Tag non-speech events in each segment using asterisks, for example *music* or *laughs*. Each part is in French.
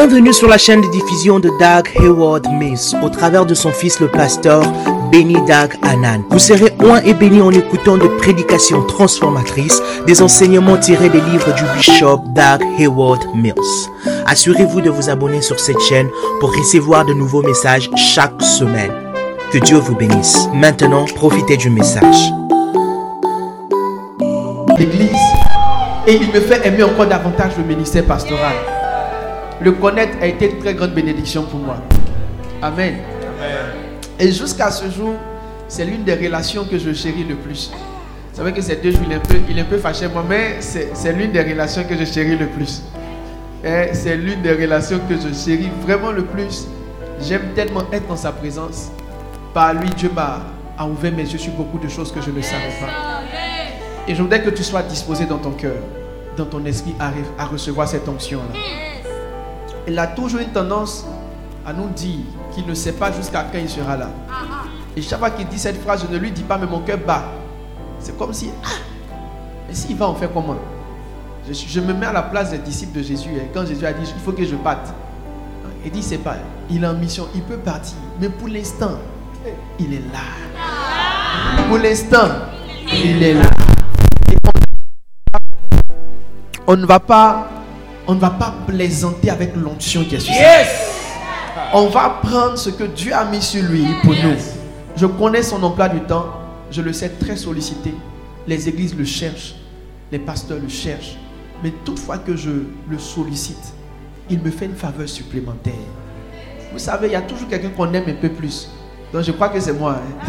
Bienvenue sur la chaîne de diffusion de Doug Hayward Mills au travers de son fils le pasteur Benny Doug Anan. Vous serez oint et béni en écoutant des prédications transformatrices, des enseignements tirés des livres du bishop Doug Hayward Mills. Assurez-vous de vous abonner sur cette chaîne pour recevoir de nouveaux messages chaque semaine. Que Dieu vous bénisse. Maintenant, profitez du message. L'église et il me fait aimer encore davantage le ministère pastoral. Le connaître a été une très grande bénédiction pour moi. Amen. Et jusqu'à ce jour, c'est l'une des relations que je chéris le plus. Vous savez que ces deux jours, il est un peu, il est un peu fâché moi, mais c'est c'est l'une des relations que je chéris le plus. Et C'est l'une des relations que je chéris vraiment le plus. J'aime tellement être dans sa présence. Par lui, Dieu m'a ouvert mes yeux sur beaucoup de choses que je ne savais pas. Et je voudrais que tu sois disposé dans ton cœur, dans ton esprit à, re- à recevoir cette onction-là. Il a toujours une tendance à nous dire qu'il ne sait pas jusqu'à quand il sera là. Et chaque fois qu'il dit cette phrase, je ne lui dis pas, mais mon cœur bat. C'est comme si, ah, mais s'il va en faire comment? Je, me mets à la place des disciples de Jésus. Et quand Jésus a dit, il faut que je parte. Il dit, c'est pas, il est en mission, il peut partir. Mais pour l'instant, il est là. Pour l'instant, il est là. Et On ne va pas, on ne va pas plaisanter avec l'onction qui est sur. On va prendre ce que Dieu a mis sur lui pour nous. Je connais son emploi du temps. Je le sais très sollicité. Les églises le cherchent. Les pasteurs le cherchent. Mais toutefois que je le sollicite, il me fait une faveur supplémentaire. Vous savez, il y a toujours quelqu'un qu'on aime un peu plus. Donc je crois que c'est moi. hein.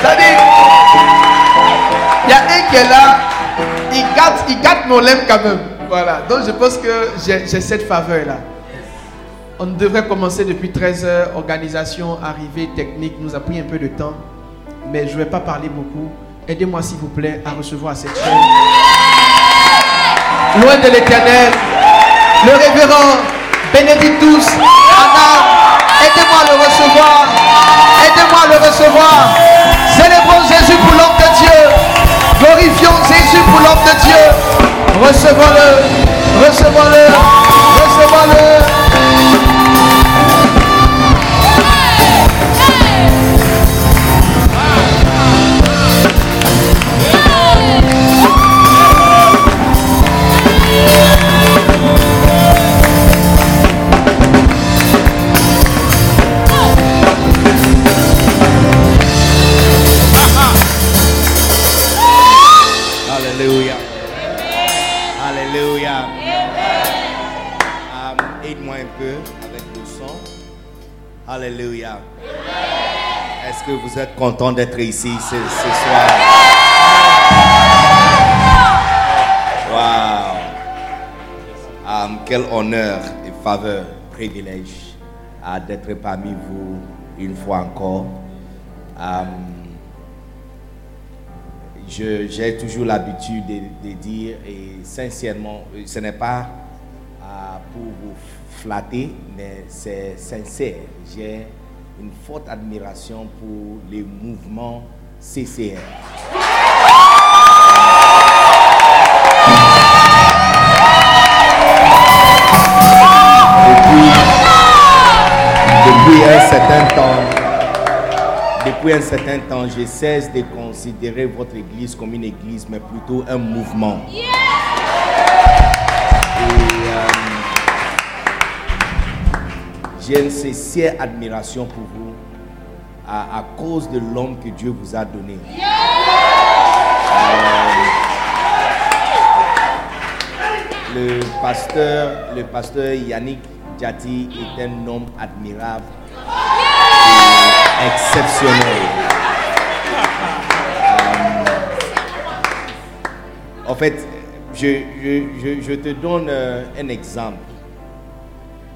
*laughs* qui est là, il gâte, il gâte mon lème quand même. Voilà. Donc je pense que j'ai cette faveur-là. On devrait commencer depuis 13 heures. Organisation, arrivée, technique, nous a pris un peu de temps. Mais je ne vais pas parler beaucoup. Aidez-moi s'il vous plaît à recevoir cette chaîne. Loin de l'éternel, le révérend Bénédictus Anna, aidez-moi à le recevoir. Aidez-moi à le recevoir. Célébrons Jésus pour l'homme de Dieu. Glorifions Jésus pour l'homme de Dieu. Recevons-le. Recevons-le. Recevons-le. Alléluia. Est-ce que vous êtes content d'être ici ce, soir? Wow. Um, quel honneur et faveur, privilège ah, d'être parmi vous une fois encore. Um, j'ai toujours l'habitude de, de dire, et sincèrement, euh, ce n'est pas ah, pour vous flatter, mais c'est sincère. J'ai une forte admiration pour les mouvements CCR. Depuis, un certain temps, depuis un certain temps, je cesse de considérer votre église comme une église, mais plutôt un mouvement. J'ai une sincère admiration pour vous à, cause de l'homme que Dieu vous a donné. Euh, le pasteur, le pasteur Yannick Djati est un homme admirable exceptionnel. Euh, en fait, je, je- je- je te donne euh, un exemple.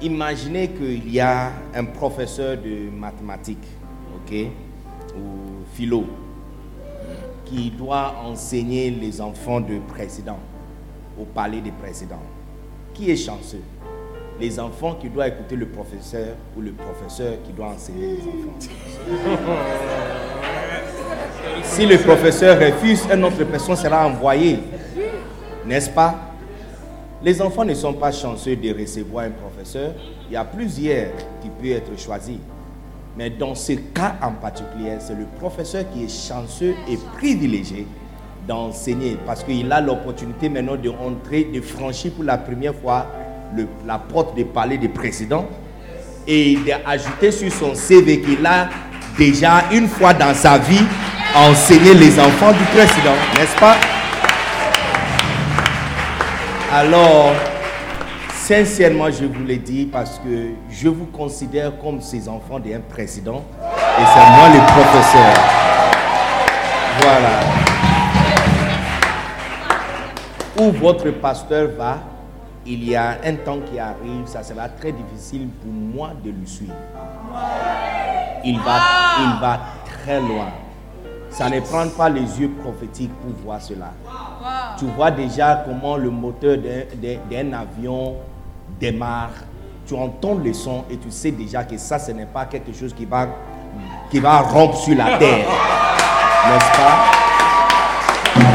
Imaginez qu'il y a un professeur de mathématiques, ok, ou philo, qui doit enseigner les enfants de président au palais des présidents. Qui est chanceux? Les enfants qui doivent écouter le professeur ou le professeur qui doit enseigner les enfants. Si le professeur refuse, une autre personne sera envoyée. N'est-ce pas? Les enfants ne sont pas chanceux de recevoir un professeur. Il y a plusieurs qui peuvent être choisis. Mais dans ce cas en particulier, c'est le professeur qui est chanceux et privilégié d'enseigner parce qu'il a l'opportunité maintenant de entrer, de franchir pour la première fois la porte de palais du président et d'ajouter sur son CV qu'il a déjà une fois dans sa vie enseigné les enfants du président, n'est-ce pas? Alors, sincèrement, je vous le dis parce que je vous considère comme ces enfants d'un président et c'est moi le professeur. Voilà. Où votre pasteur va, il y a un temps qui arrive, ça sera très difficile pour moi de le suivre. Il va, il va très loin. Ça ne prend pas les yeux prophétiques pour voir cela. Tu vois déjà comment le moteur d'un avion démarre. Tu entends le son et tu sais déjà que ça, ce n'est pas quelque chose qui va, qui va rompre sur la terre. *laughs* N'est-ce pas?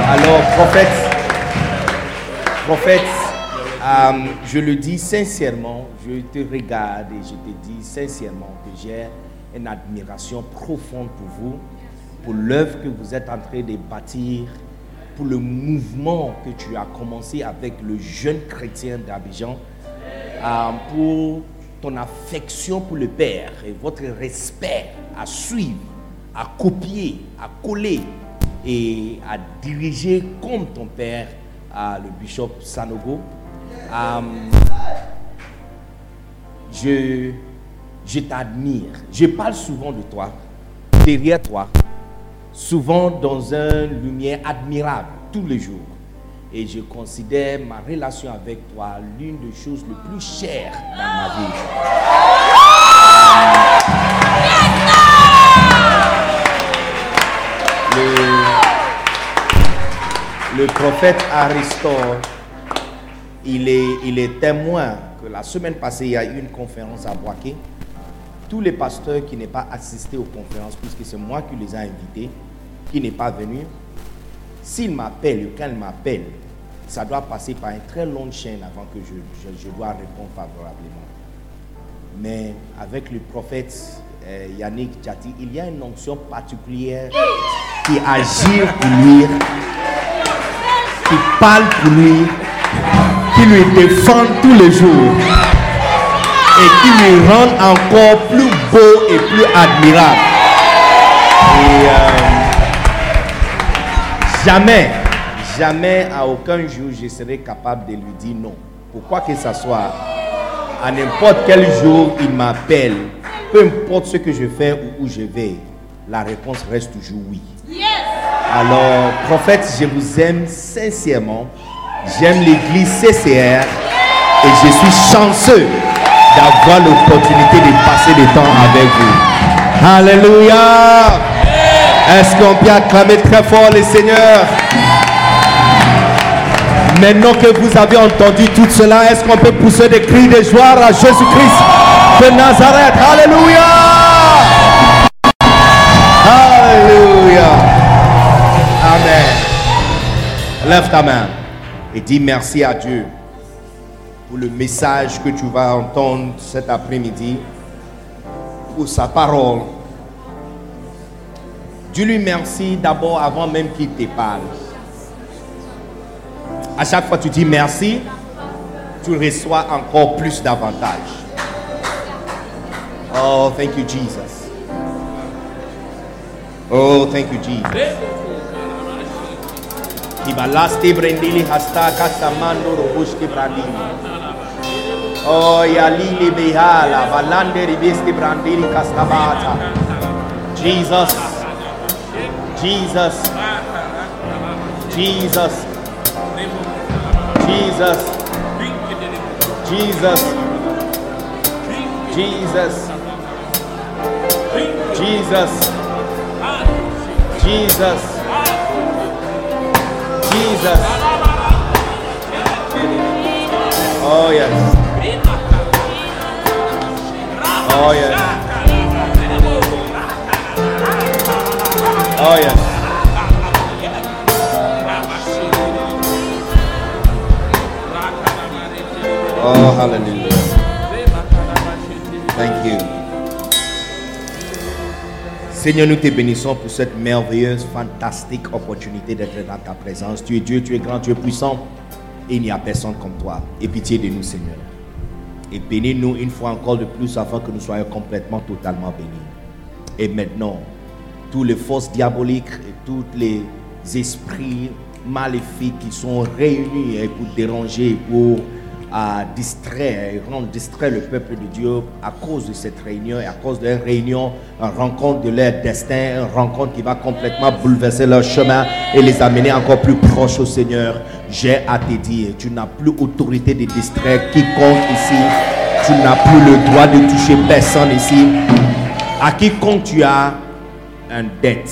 Alors, prophète, prophète, euh, je le dis sincèrement, je te regarde et je te dis sincèrement que j'ai une admiration profonde pour vous, pour l'œuvre que vous êtes en train de bâtir, pour le mouvement que tu as commencé avec le jeune chrétien d'Abidjan, euh, pour ton affection pour le Père et votre respect à suivre, à copier, à coller et à diriger comme ton Père, le bishop Sanogo. Euh, je, je t'admire. Je parle souvent de toi, derrière toi, souvent dans une lumière admirable, tous les jours. Et je considère ma relation avec toi l'une des choses les plus chères dans ma vie. Le, prophète Aristote il est, il est témoin que la semaine passée, il y a eu une conférence à Boaké. Tous les pasteurs qui n'ont pas assisté aux conférences, puisque c'est moi qui les ai invités, qui n'est pas venu, s'il m'appelle, quand il m'appelle, ça doit passer par une très longue chaîne avant que je, je, dois répondre favorablement. Mais avec le prophète euh, Yannick Djati, il y a une onction particulière qui agit pour lui, qui parle pour lui, qui lui défend tous les jours et qui lui rend encore plus beau et plus admirable. Euh, jamais, jamais à aucun jour je serai capable de lui dire non. Pourquoi que ce soit, à n'importe quel jour il m'appelle, peu importe ce que je fais ou où je vais, la réponse reste toujours oui. Alors, prophète, je vous aime sincèrement. J'aime l'église CCR et je suis chanceux d'avoir l'opportunité de passer du temps avec vous. Alléluia. Est-ce qu'on peut acclamer très fort le Seigneur Maintenant que vous avez entendu tout cela, est-ce qu'on peut pousser des cris de joie à Jésus-Christ de Nazareth? Alléluia. Alléluia. Amen. Lève ta main et dis merci à Dieu pour le message que tu vas entendre cet après-midi, pour sa parole. Dis-lui merci d'abord avant même qu'il te parle. À chaque fois que tu dis merci, tu reçois encore plus d'avantages. Oh, thank you, Jesus. Oh, thank you, Jesus. Ibalaste brendili hasta kasamando robushki brandili. Oh yalili behala balande ribesti brandili kastabata. Jesus. Jesus. Jesus. Jesus. Jesus. Jesus. Jesus. Jesus. Jesus. Oh, yes. Oh, yes. Oh, yes. Oh, hallelujah. Thank you. Seigneur, nous te bénissons pour cette merveilleuse, fantastique opportunité d'être dans ta présence. Tu es Dieu, tu es grand, tu es puissant. Et il n'y a personne comme toi. Et pitié de nous, Seigneur. Et bénis-nous une fois encore de plus afin que nous soyons complètement, totalement bénis. Et maintenant, tous les forces diaboliques et tous les esprits maléfiques qui sont réunis pour déranger, pour à distraire, rendre distrait le peuple de Dieu à cause de cette réunion et à cause la réunion, une rencontre de leur destin, une rencontre qui va complètement bouleverser leur chemin et les amener encore plus proches au Seigneur. J'ai à te dire, tu n'as plus autorité de distraire quiconque ici. Tu n'as plus le droit de toucher personne ici. À quiconque tu as un dette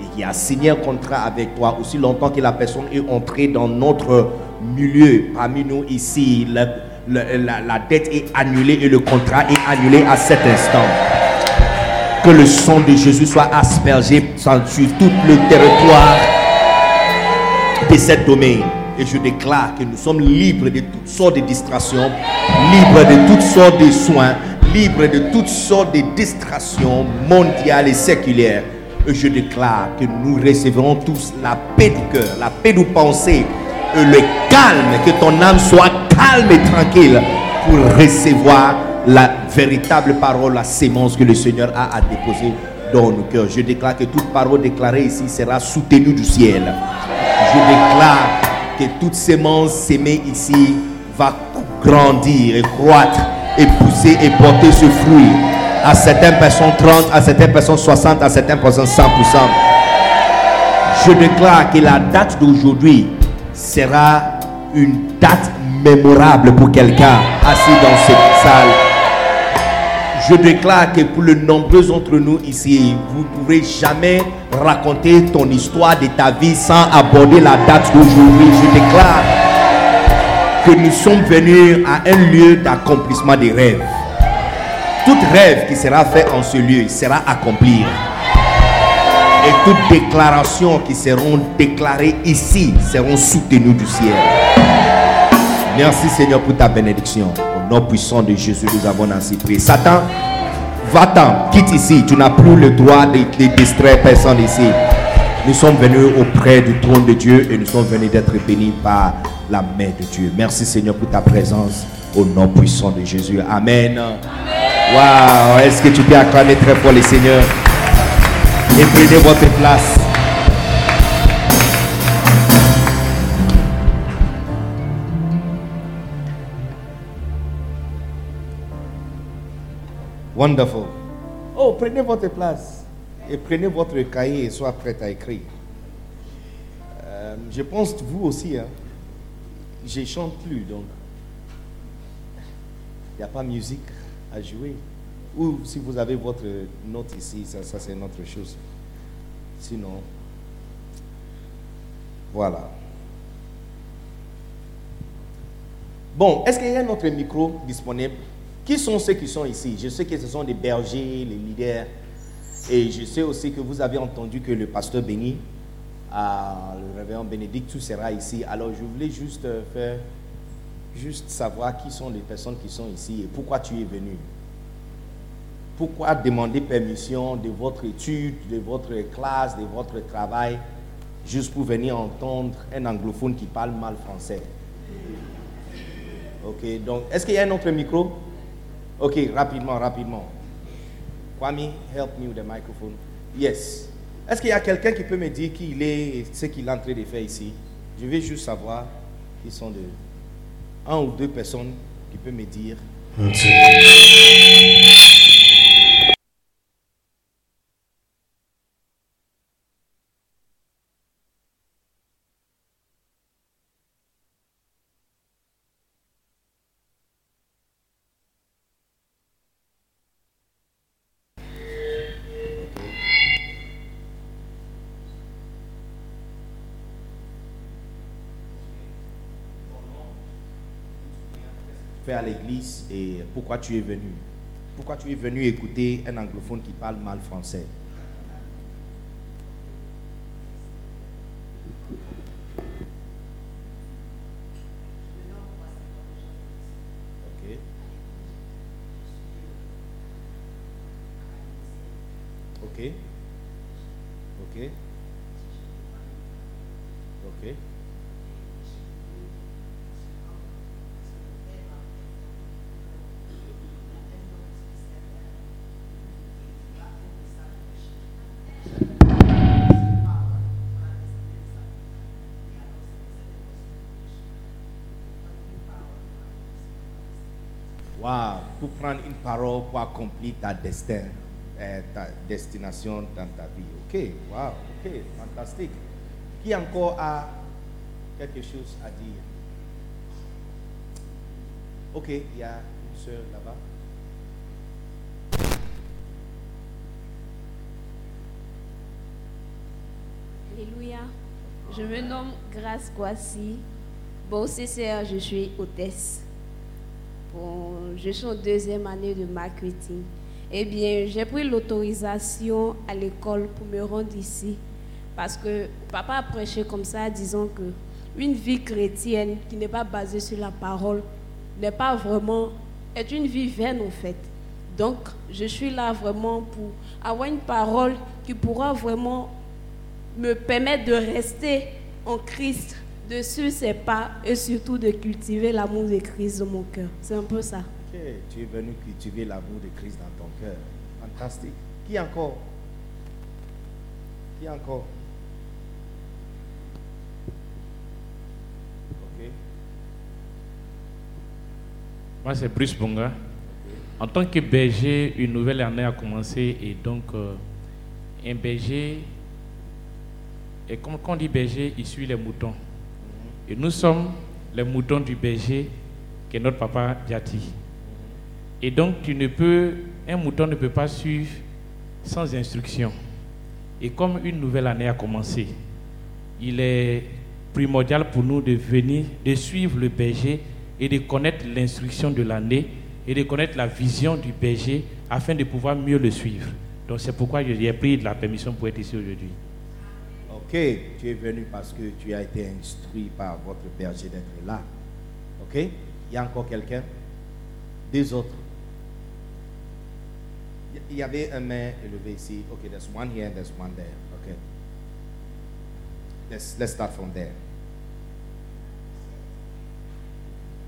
et qui a signé un contrat avec toi, aussi longtemps que la personne est entrée dans notre milieu parmi nous ici, la, dette est annulée et le contrat est annulé à cet instant. Que le sang de Jésus soit aspergé sur tout le territoire de cette domaine. Et je déclare que nous sommes libres de toutes sortes de distractions, libres de toutes sortes de soins, libres de toutes sortes de distractions mondiales et séculaires. Et je déclare que nous recevrons tous la paix du cœur, la paix de pensée, le calme, que ton âme soit calme et tranquille pour recevoir la véritable parole, la sémence que le Seigneur a à déposer dans nos cœurs. Je déclare que toute parole déclarée ici sera soutenue du ciel. Je déclare que toute sémence sémée ici va grandir et croître et pousser et porter ce fruit. À certaines personnes 30, à certaines personnes 60, à certaines personnes 100%. Je déclare que la date d'aujourd'hui sera une date mémorable pour quelqu'un assis dans cette salle. Je déclare que pour le nombreux d'entre nous ici, vous ne pourrez jamais raconter ton histoire de ta vie sans aborder la date d'aujourd'hui. Je déclare que nous sommes venus à un lieu d'accomplissement des rêves. Tout rêve qui sera fait en ce lieu sera accompli et toutes déclarations qui seront déclarées ici seront soutenues du ciel. Merci Seigneur pour ta bénédiction. Au nom puissant de Jésus, nous avons ainsi prié. Satan, va-t'en, quitte ici. Tu n'as plus le droit de, distraire personne ici. Nous sommes venus auprès du trône de Dieu et nous sommes venus d'être bénis par la main de Dieu. Merci Seigneur pour ta présence. Au nom puissant de Jésus. Amen. Waouh, est-ce que tu peux acclamer très fort le Seigneur? et prenez votre place. Wonderful. Oh, prenez votre place et prenez votre cahier et soyez prêt à écrire. Euh, je pense vous aussi, hein, je chante plus, donc il n'y a pas de musique à jouer. Ou si vous avez votre note ici, ça, ça c'est autre chose. Sinon, voilà. Bon, est-ce qu'il y a un autre micro disponible? Qui sont ceux qui sont ici? Je sais que ce sont des bergers, les leaders. Et je sais aussi que vous avez entendu que le pasteur Béni, le révérend Bénédicte, tout sera ici. Alors je voulais juste euh, faire, juste savoir qui sont les personnes qui sont ici et pourquoi tu es venu. Pourquoi demander permission de votre étude, de votre classe, de votre travail, juste pour venir entendre un anglophone qui parle mal français? Ok, donc, est-ce qu'il y a un autre micro? Ok, rapidement, rapidement. Kwame, help me with the microphone. Yes. Est-ce qu'il y a quelqu'un qui peut me dire qui il est et ce qu'il est en train de faire ici? Je veux juste savoir qui sont de... Un ou deux personnes qui peuvent me dire. À l'église et pourquoi tu es venu? Pourquoi tu es venu écouter un anglophone qui parle mal français Ok. Ok. Ok. Wow, pour prendre une parole pour accomplir ta destin, euh, ta destination dans ta vie. Ok, wow, ok, fantastique. Qui encore a quelque chose à dire? Ok, il y a une soeur là-bas. Alléluia. Je me nomme Grace Kwasi. Bon, CCR, je suis hôtesse. Je suis en deuxième année de marketing. Eh bien, j'ai pris l'autorisation à l'école pour me rendre ici. Parce que papa a prêché comme ça, disant que une vie chrétienne qui n'est pas basée sur la parole n'est pas vraiment, est une vie vaine en fait. Donc, je suis là vraiment pour avoir une parole qui pourra vraiment me permettre de rester en Christ, de suivre ses pas et surtout de cultiver l'amour de Christ dans mon cœur. C'est un peu ça. Ok, tu es venu cultiver l'amour de Christ dans ton cœur. Fantastique. Qui encore? Qui encore? Ok. Moi, c'est Bruce Bonga. En tant que berger, une nouvelle année a commencé et donc euh, un berger, et comme quand on dit berger, il suit les moutons. Et nous sommes les moutons du berger qui est notre papa Diati. Et donc, tu ne peux, un mouton ne peut pas suivre sans instruction. Et comme une nouvelle année a commencé, il est primordial pour nous de venir, de suivre le berger et de connaître l'instruction de l'année et de connaître la vision du berger afin de pouvoir mieux le suivre. Donc c'est pourquoi j'ai pris la permission pour être ici aujourd'hui. Ok, tu es venu parce que tu as été instruit par votre berger d'être là. Ok, il y a encore quelqu'un? Des autres Il y avait un main élevé ici. Ok, there's one here and there's one there. Ok. Let's, let's start from there.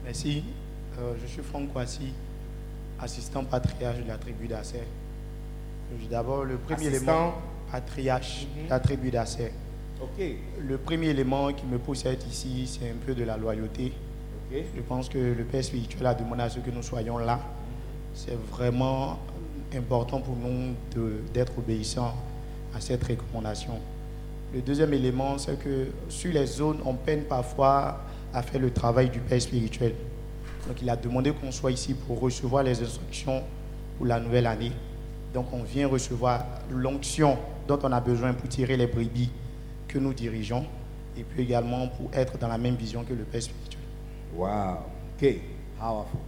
Merci. Euh, je suis Franck Kwasi, assistant patriarche de la tribu d'Asser. D'abord, le premier Assistant? élément, patriarche Mhm. de la tribu d'Asser. Ok, Le premier élément qui me pousse à être ici, c'est un peu de la loyauté. Je pense que le Père spirituel a demandé à ce que nous soyons là. C'est vraiment important pour nous de- d'être obéissants à cette recommandation. Le deuxième élément, c'est que sur les zones, on peine parfois à faire le travail du Père spirituel. Donc il a demandé qu'on soit ici pour recevoir les instructions pour la nouvelle année. Donc on vient recevoir l'onction dont on a besoin pour tirer les brebis que nous dirigeons et puis également pour être dans la même vision que le Père spirituel. Wow. Ok, powerful.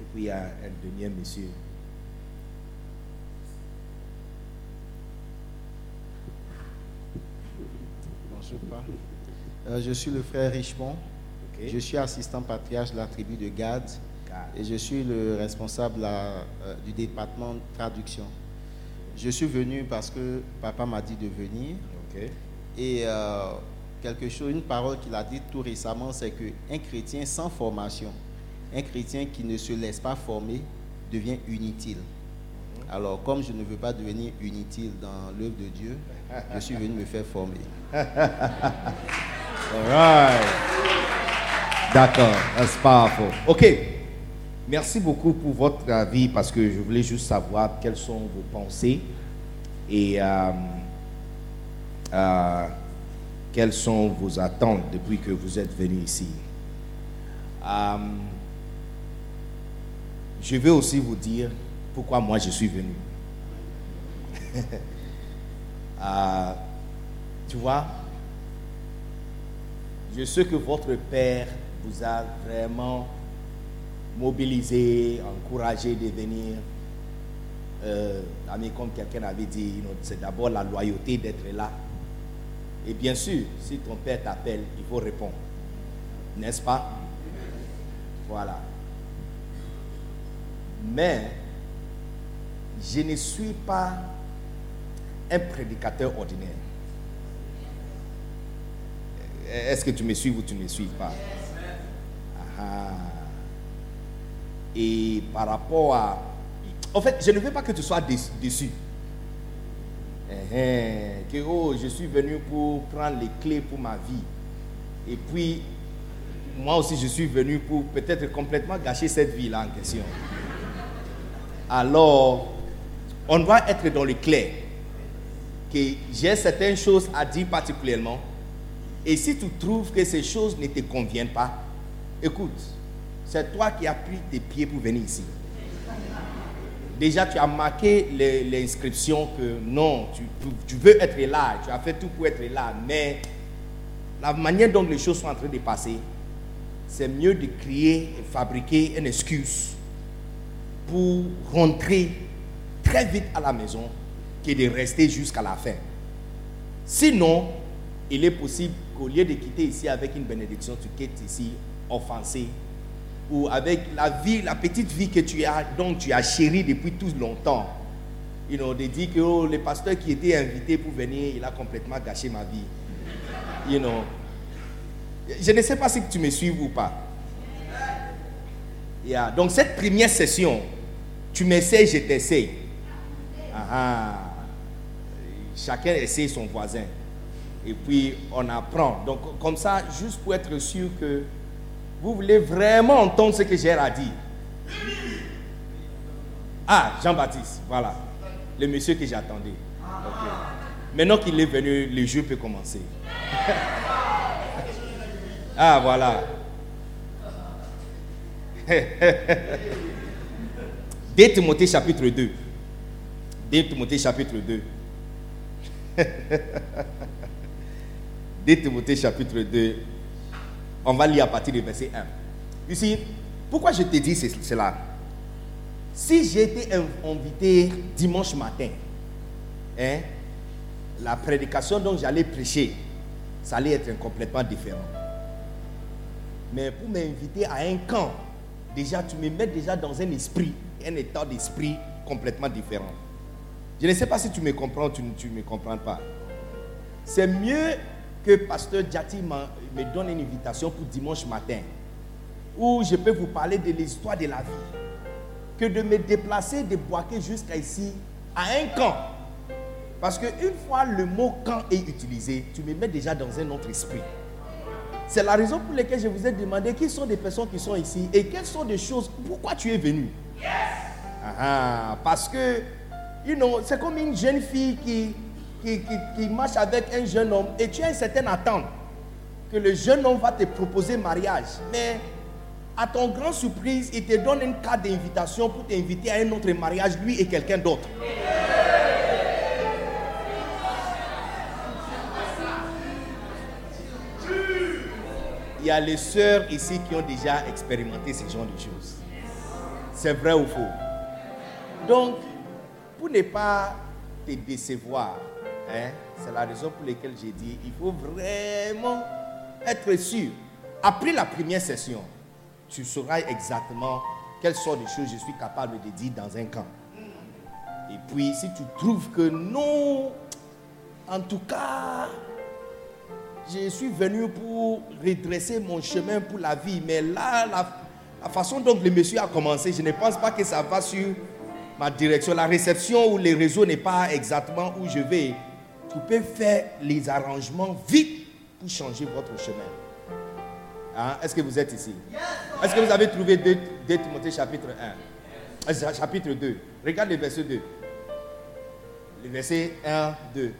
Et puis il y a un dernier monsieur. Bonjour. Euh, je suis le frère Richemont. Ok. Je suis assistant patriarche de la tribu de Gad et je suis le responsable là, euh, du département de traduction. Je suis venu parce que papa m'a dit de venir Et euh, quelque chose, une parole qu'il a dite tout récemment, c'est qu'un chrétien sans formation, un chrétien qui ne se laisse pas former, devient inutile. Alors, comme je ne veux pas devenir inutile dans l'œuvre de Dieu, je suis venu me faire former. *laughs* Alright. D'accord, that's powerful. Ok. Merci beaucoup pour votre avis parce que je voulais juste savoir quelles sont vos pensées et euh, quelles sont vos attentes depuis que vous êtes venu ici. Je vais aussi vous dire pourquoi moi je suis venu. Euh, *laughs* tu vois, je sais que votre Père vous a vraiment mobilisé, encouragé de venir. Euh, comme quelqu'un avait dit, c'est d'abord la loyauté d'être là. Et bien sûr, si ton Père t'appelle, il faut répondre. N'est-ce pas? Voilà. Mais je ne suis pas un prédicateur ordinaire. Est-ce que tu me suis ou tu ne me suis pas? Ah. Et par rapport à... En fait, je ne veux pas que tu sois déçu. Eh, eh, que oh, je suis venu pour prendre les clés pour ma vie. Et puis, moi aussi, je suis venu pour peut-être complètement gâcher cette vie-là en question. Alors, on doit être dans le clair. Que j'ai certaines choses à dire particulièrement. Et si tu trouves que ces choses ne te conviennent pas, écoute, c'est toi qui as pris tes pieds pour venir ici. Déjà, tu as marqué l'inscription que non, tu, veux être là, tu as fait tout pour être là, mais la manière dont les choses sont en train de passer, c'est mieux de créer et fabriquer une excuse pour rentrer très vite à la maison que de rester jusqu'à la fin. Sinon, il est possible qu'au lieu de quitter ici avec une bénédiction, tu quittes ici offensé ou avec la vie, la petite vie que tu as, dont tu as chéri depuis tout longtemps. You know, de dire que oh, le pasteur qui était invité pour venir, il a complètement gâché ma vie. You know. Je ne sais pas si tu me suis ou pas. Yeah. Donc cette première session, tu m'essayes, je t'essaye. Ah, ah. Chacun essaie son voisin. Et puis on apprend. Donc comme ça, juste pour être sûr que vous voulez vraiment entendre ce que j'ai à dire. Ah, Jean-Baptiste, voilà. Le monsieur que j'attendais. Maintenant qu'il est venu, le jeu peut commencer. *laughs* ah, voilà. *laughs* 2 Timothée chapitre 2. 2 Timothée chapitre 2. 2 *laughs* Timothée chapitre 2. On va lire à partir du verset 1. Ici, pourquoi je te dis cela? Si j'étais invité dimanche matin, hein, la prédication dont j'allais prêcher, ça allait être complètement différent. Mais pour m'inviter à un camp, déjà tu me mets déjà dans un esprit, un état d'esprit complètement différent. Je ne sais pas si tu me comprends ou tu ne me comprends pas. C'est mieux que Pasteur Djati me donne une invitation pour dimanche matin, où je peux vous parler de l'histoire de la vie, que de me déplacer de Boaké jusqu'à ici, à un camp. Parce qu'une fois le mot camp est utilisé, tu me mets déjà dans un autre esprit. C'est la raison pour laquelle je vous ai demandé qui sont les personnes qui sont ici et quelles sont les choses, pourquoi tu es venu. Ah, ah, parce que, you know, c'est comme une jeune fille qui, qui, marche avec un jeune homme et tu as une certaine attente que le jeune homme va te proposer mariage. Mais à ton grand surprise, il te donne une carte d'invitation pour t'inviter à un autre mariage, lui et quelqu'un d'autre. Il y a les sœurs ici qui ont déjà expérimenté ce genre de choses. C'est vrai ou faux? Donc, pour ne pas te décevoir, Hein? C'est la raison pour laquelle j'ai dit, il faut vraiment être sûr. Après la première session, tu sauras exactement quelles sont les choses je suis capable de dire dans un camp. Et puis, si tu trouves que non, en tout cas, je suis venu pour redresser mon chemin pour la vie, mais là, la, la façon dont le monsieur a commencé, je ne pense pas que ça va sur ma direction. La réception ou les réseaux n'est pas exactement où je vais tu peux faire les arrangements vite pour changer votre chemin. Hein? Est-ce que vous êtes ici? Est-ce que vous avez trouvé 2, Timothée chapitre 1 euh, Chapitre 2. Regarde le verset 2. Le verset 1, 2.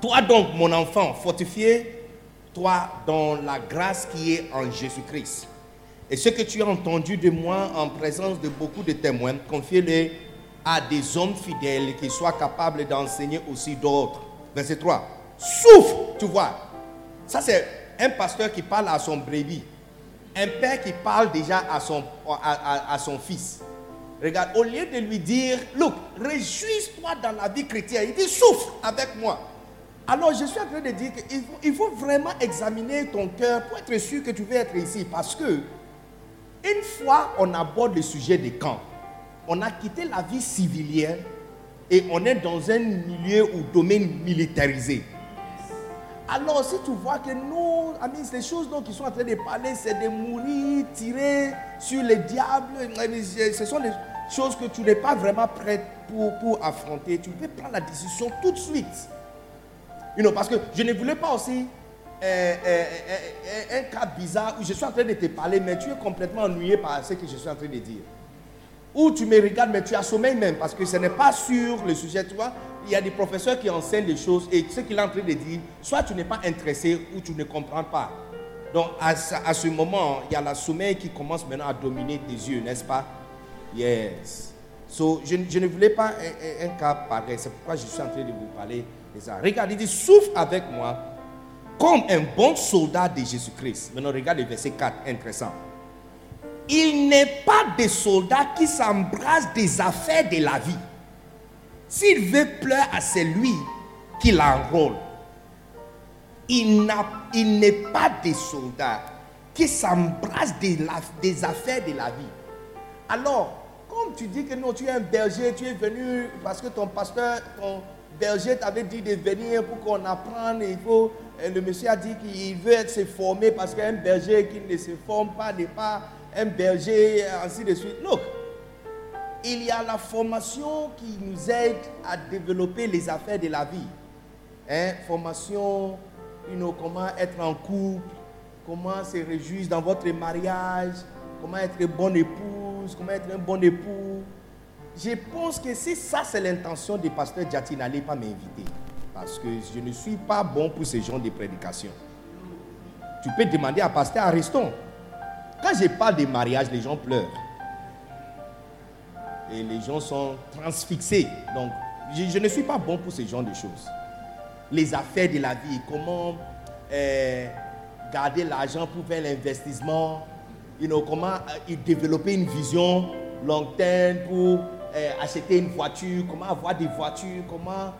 Toi donc, mon enfant, fortifié-toi dans la grâce qui est en Jésus-Christ. Et ce que tu as entendu de moi en présence de beaucoup de témoins, confie-le à des hommes fidèles qui soient capables d'enseigner aussi d'autres. Verset 3. Souffre, tu vois. Ça, c'est un pasteur qui parle à son brebis. Un père qui parle déjà à son, à, son fils. Regarde, au lieu de lui dire, look, réjouis-toi dans la vie chrétienne, il dit, souffre avec moi. Alors, je suis en train de dire qu'il faut, vraiment examiner ton cœur pour être sûr que tu veux être ici. Parce que, une fois on aborde le sujet des camps, on a quitté la vie civilienne et on est dans un milieu ou domaine militarisé. Alors, si tu vois que nous, amis, les choses dont ils sont en train de parler, c'est de mourir, tirer sur les diables, ce sont des choses que tu n'es pas vraiment prêt pour, pour affronter. Tu peux prendre la décision tout de suite. You know, parce que je ne voulais pas aussi euh, euh, euh, un cas bizarre où je suis en train de te parler, mais tu es complètement ennuyé par ce que je suis en train de dire. Ou tu me regardes, mais tu as sommeil même, parce que ce n'est pas sur le sujet, tu vois. Il y a des professeurs qui enseignent des choses et ce qu'il est en train de dire, soit tu n'es pas intéressé ou tu ne comprends pas. Donc à, ce moment, il y a la sommeil qui commence maintenant à dominer tes yeux, n'est-ce pas? Yes. So, je, ne voulais pas un, cas pareil. C'est pourquoi je suis en train de vous parler de ça. Regarde, il dit, souffle avec moi comme un bon soldat de Jésus-Christ. Maintenant, regarde le verset 4, intéressant. Il n'est pas des soldats qui s'embrassent des affaires de la vie. S'il veut pleurer à celui qui l'enrôle, il n'est pas des soldats qui s'embrassent des, affaires de la vie. Alors, comme tu dis que non, tu es un berger, tu es venu parce que ton pasteur, ton berger t'avait dit de venir pour qu'on apprenne, il faut le monsieur a dit qu'il veut se former parce qu'un berger qui ne se forme pas n'est pas un berger, ainsi de suite. Look, il y a la formation qui nous aide à développer les affaires de la vie. Hein? Formation, you comment être en couple, comment se réjouir dans votre mariage, comment être une bonne épouse, comment être un bon époux. Je pense que si ça c'est l'intention du pasteur Djati, n'allez pas m'inviter. Parce que je ne suis pas bon pour ce genre de prédication. Tu peux demander à Pasteur Ariston. Quand je parle de mariage, les gens pleurent. Et les gens sont transfixés. Donc, je, ne suis pas bon pour ce genre de choses. Les affaires de la vie, comment euh, garder l'argent pour faire l'investissement, comment euh, développer une vision long terme pour euh, acheter une voiture, comment avoir des voitures, comment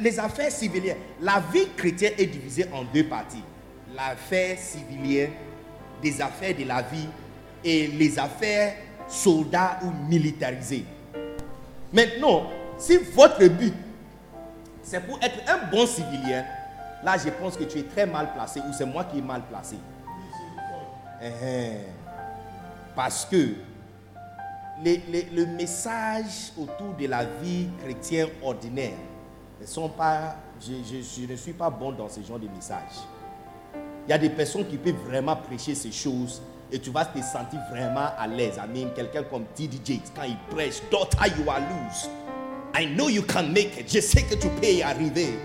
les affaires civiliennes. La vie chrétienne est divisée en deux parties. L'affaire civilienne, affaires de la vie et les affaires soldats ou militarisées. Maintenant, si votre but, c'est pour être un bon civilien, là je pense que tu es très mal placé ou c'est moi qui est mal placé. Parce que le message autour de la vie chrétienne ordinaire, ne sont pas, je, ne suis pas bon dans ce genre de messages. Il y a des personnes qui peuvent vraiment prêcher ces choses et tu vas te sentir vraiment à l'aise. I mean, quelqu'un comme T.D. Jakes, quand il prêche, Daughter, you are loose. I know you can make it. Je sais que tu peux y arriver.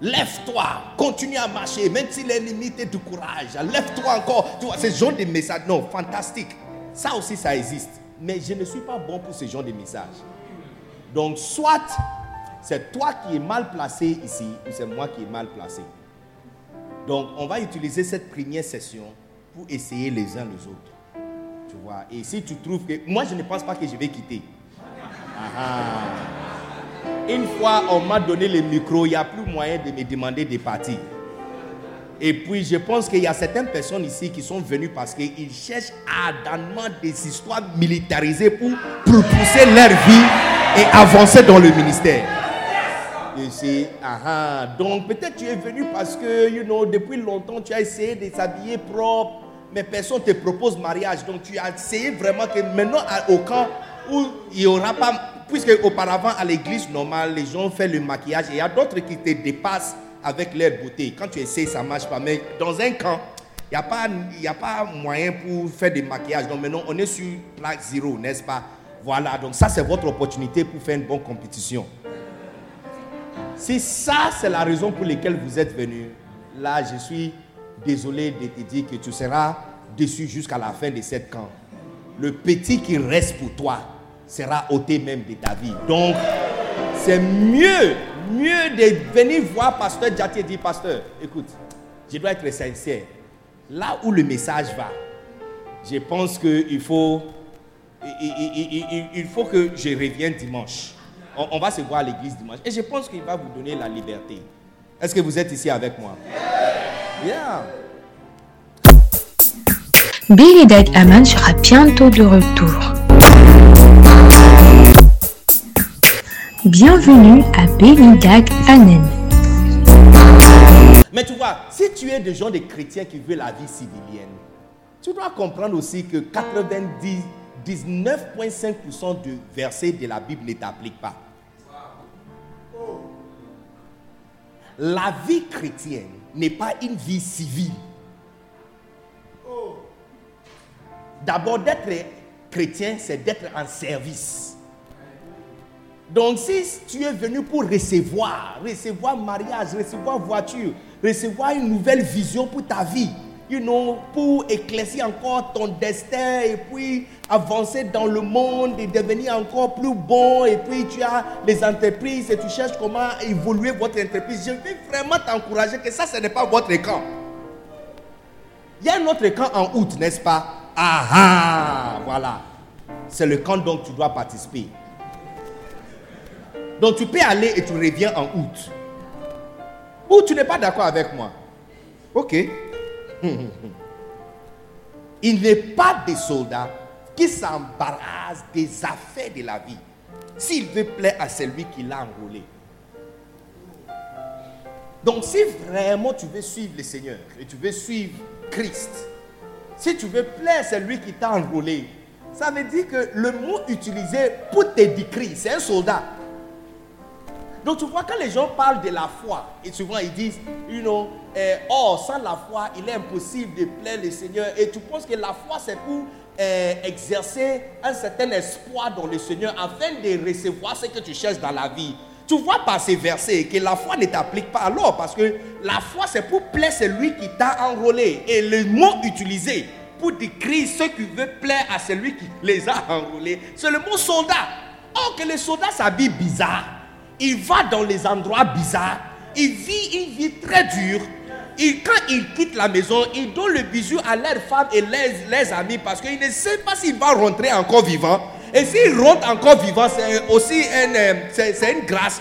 Lève-toi, continue à marcher, même si les limites de courage. Lève-toi encore. Tu vois, ce genre de messages, non, fantastique. Ça aussi, ça existe. Mais je ne suis pas bon pour ce genre de messages. Donc, soit c'est toi qui es mal placé ici ou c'est moi qui est mal placé. Donc, on va utiliser cette première session pour essayer les uns les autres. Tu vois, et si tu trouves que. Moi, je ne pense pas que je vais quitter. Une fois, on m'a donné le micro, il n'y a plus moyen de me demander de partir. Et puis, je pense qu'il y a certaines personnes ici qui sont venues parce qu'ils cherchent ardemment des histoires militarisées pour propulser leur vie et avancer dans le ministère. Donc peut-être tu es venu parce que, you know, depuis longtemps tu as essayé de s'habiller propre, mais personne ne te propose mariage. Donc tu as essayé vraiment que maintenant au camp où il n'y aura pas, puisque auparavant à l'église normale, les gens font le maquillage et il y a d'autres qui te dépassent avec leur beauté. Quand tu essayes, ça ne marche pas. Mais dans un camp, il n'y a, pas, a pas moyen pour faire des maquillages. Donc maintenant, on est sur plaque zéro, n'est-ce pas? Voilà, donc ça c'est votre opportunité pour faire une bonne compétition. Si ça, c'est la raison pour laquelle vous êtes venu, là, je suis désolé de te dire que tu seras déçu jusqu'à la fin de cette camp. Le petit qui reste pour toi sera ôté même de ta vie. Donc, c'est mieux, mieux de venir voir Pasteur Djati et dire, Pasteur, écoute, je dois être sincère. Là où le message va, je pense qu'il faut, il faut que je revienne dimanche. On, va se voir à l'église dimanche. Et je pense qu'il va vous donner la liberté. Est-ce que vous êtes ici avec moi? Yeah. Billy Dag Aman sera bientôt de retour. Bienvenue à Benidag Anen. Mais tu vois, si tu es de gens de chrétiens qui veulent la vie civilienne, tu dois comprendre aussi que 99,5% de versets de la Bible ne t'appliquent pas. La vie chrétienne n'est pas une vie civile. D'abord, d'être chrétien, c'est d'être en service. Donc, si tu es venu pour recevoir, recevoir mariage, recevoir voiture, recevoir une nouvelle vision pour ta vie, you know, pour éclaircir encore ton destin et puis avancer dans le monde et devenir encore plus bon, et puis tu as les entreprises et tu cherches comment évoluer votre entreprise, je vais vraiment t'encourager que ça, ce n'est pas votre camp. Il y a un autre camp en août, n'est-ce pas? Ah ah, voilà. C'est le camp dont tu dois participer. Donc tu peux aller et tu reviens en août. Ou tu n'es pas d'accord avec moi. Ok. *laughs* Il n'est pas des soldats qui s'embarrassent des affaires de la vie s'il veut plaire à celui qui l'a enrôlé. Donc si vraiment tu veux suivre le Seigneur et tu veux suivre Christ, si tu veux plaire à celui qui t'a enrôlé, ça veut dire que le mot utilisé pour te décrire, c'est un soldat. Donc tu vois, quand les gens parlent de la foi, et souvent ils disent, you know, eh, oh, sans la foi, il est impossible de plaire le Seigneur. Et tu penses que la foi, c'est pour eh, exercer un certain espoir dans le Seigneur afin de recevoir ce que tu cherches dans la vie. Tu vois par ces versets que la foi ne t'applique pas alors, parce que la foi, c'est pour plaire celui qui t'a enrôlé. Et le mot utilisé pour décrire ce qui veut plaire à celui qui les a enrôlés, c'est le mot soldat. Or que le soldat s'habille bizarre il va dans les endroits bizarres, il vit une vie très dure. Et quand il quitte la maison, il donne le bisou à leurs femmes et leurs, amis parce qu'il ne sait pas s'il va rentrer encore vivant. Et s'il rentre encore vivant, c'est aussi une, euh, c'est une grâce.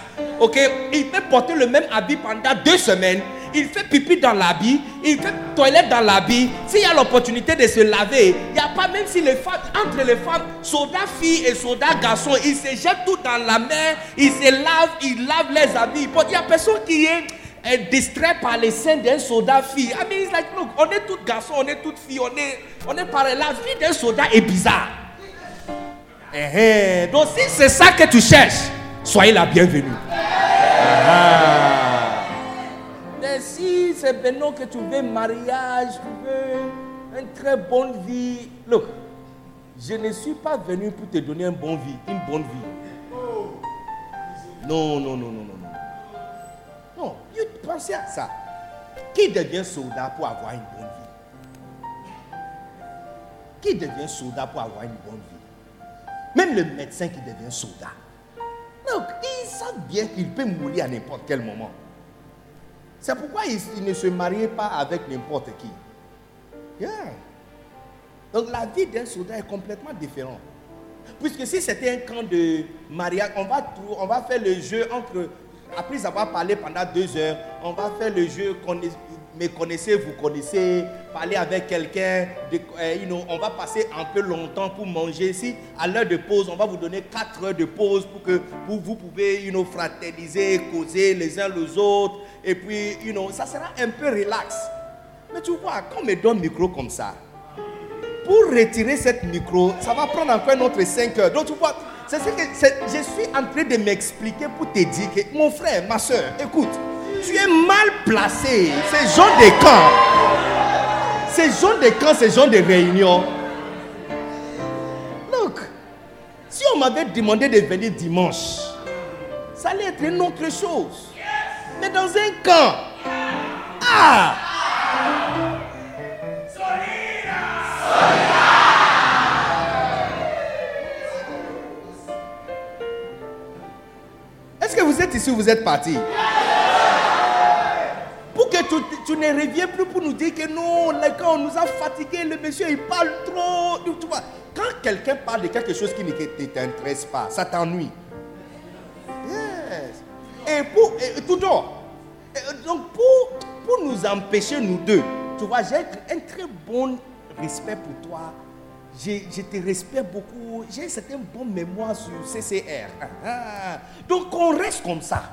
Il peut porter le même habit pendant deux semaines il fait pipi dans l'habit, il fait toilette dans l'habit. S'il y a l'opportunité de se laver, il n'y a pas, même si les femmes, entre les femmes, soldats filles et soldats garçons, ils se jettent tout dans la mer, ils se lavent, ils lavent les habits. Il n'y a personne qui est distrait par les seins d'un soldat fille. I mean, like, look, on est tous garçons, on est toutes filles, on est, on est pareil. La vie d'un soldat est bizarre. Eh, eh. Donc, si c'est ça que tu cherches, soyez la bienvenue. Ah si c'est maintenant que tu veux mariage, tu veux une très bonne vie. Look, je ne suis pas venu pour te donner une bonne vie, une bonne vie. Non, non, non, non, non. Non, non pensez à ça. Qui devient soldat pour avoir une bonne vie? Qui devient soldat pour avoir une bonne vie? Même le médecin qui devient soldat. Donc, ils savent bien qu'il peut mourir à n'importe quel moment. C'est pourquoi il, ne se mariait pas avec n'importe qui. Donc la vie d'un soldat est complètement différente. Puisque si c'était un camp de mariage, on va, on va faire le jeu entre, après avoir parlé pendant deux heures, on va faire le jeu me connaissez, vous connaissez, parler avec quelqu'un, eh, on va passer un peu longtemps pour manger. Si à l'heure de pause, on va vous donner quatre heures de pause pour que vous pouvez fraterniser, causer les uns les autres, et puis ça sera un peu relax. Mais tu vois, quand on me donne micro comme ça, pour retirer cette micro, ça va prendre encore autre 5 heures. Donc tu vois, c'est ce que je suis en train de m'expliquer pour te dire que mon frère, ma soeur, écoute, tu es mal placé. Ces gens de camp, ces gens de camp, ces gens de réunion. Look, si on m'avait demandé de venir dimanche, ça allait être une autre chose. Mais dans un camp, ah! Est-ce que vous êtes ici ou vous êtes parti? Pour que tu, ne reviens plus pour nous dire que non, quand on nous a fatigués, le monsieur il parle trop. Tu vois, quand quelqu'un parle de quelque chose qui ne t'intéresse pas, ça t'ennuie. Yes. Et pour, tout donc, donc pour, pour nous empêcher, nous deux, tu vois, j'ai un très bon respect pour toi je te respecte beaucoup. J'ai une certaine bonne mémoire sur CCR. Ah, ah. Donc on reste comme ça.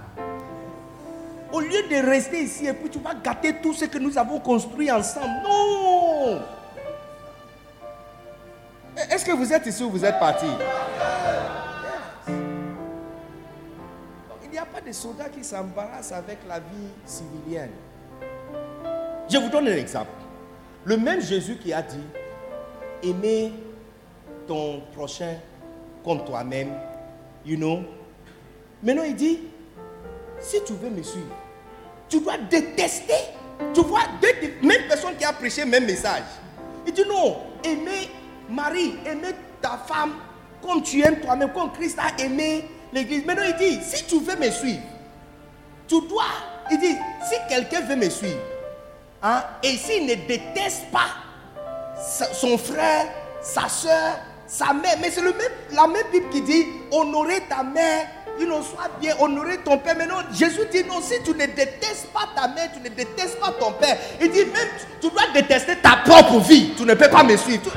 Au lieu de rester ici et puis tu vas gâter tout ce que nous avons construit ensemble. Non Est-ce que vous êtes ici ou vous êtes parti? Il n'y a pas de soldats qui s'embarrassent avec la vie civilienne. Je vous donne un exemple. Le même Jésus qui a dit, aimer ton prochain comme toi-même, you know. Maintenant il dit, si tu veux me suivre, tu dois détester. Tu vois, même personne qui a prêché même message. Il dit non, aimer Marie, aimer ta femme comme tu aimes toi-même, comme Christ a aimé l'église. Maintenant il dit, si tu veux me suivre, tu dois, il dit, si quelqu'un veut me suivre, hein, et s'il ne déteste pas son frère, sa soeur, sa mère, mais c'est la même Bible qui dit, honorer ta mère il ne soit bien honorer ton père. Mais non, Jésus dit non, si tu ne détestes pas ta mère, tu ne détestes pas ton père. Il dit même, tu dois détester ta propre vie. Tu ne peux pas me suivre.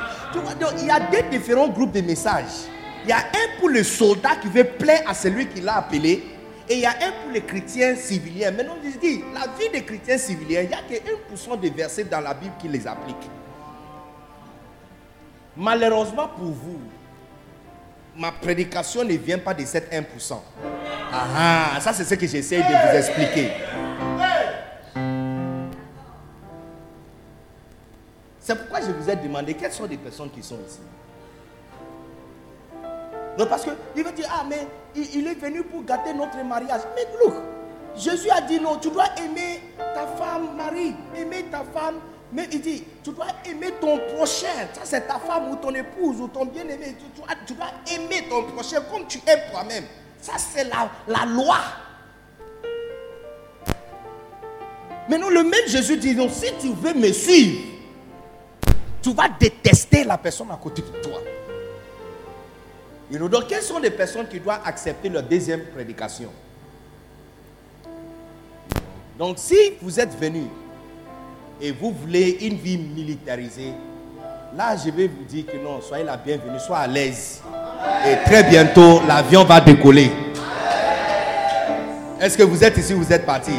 il y a des différents groupes de messages. Il y a un pour le soldat qui veut plaire à celui qui l'a appelé. Et il y a un pour les chrétiens civiliens. Maintenant, je dis, la vie des chrétiens civiliens, il n'y a que 1% des versets dans la Bible qui les appliquent. Malheureusement pour vous, ma prédication ne vient pas de cet 1%. Ah, ça c'est ce que j'essaie de vous expliquer. C'est pourquoi je vous ai demandé quelles sont les personnes qui sont ici. Parce qu'il veut dire, ah, mais il, est venu pour gâter notre mariage. Mais look, Jésus a dit non, tu dois aimer ta femme, Marie, aimer ta femme, mais il dit, tu dois aimer ton prochain. Ça, c'est ta femme ou ton épouse ou ton bien-aimé. Tu, dois, aimer ton prochain comme tu aimes toi-même. Ça, c'est la, la loi. Maintenant, le même Jésus dit, donc, si tu veux me suivre, tu vas détester la personne à côté de toi. Et nous, donc, quelles sont les personnes qui doivent accepter leur deuxième prédication? Donc, si vous êtes venu et vous voulez une vie militarisée, là je vais vous dire que non, soyez la bienvenue, soyez à l'aise. Et très bientôt, l'avion va décoller. Est-ce que vous êtes ici, vous êtes parti?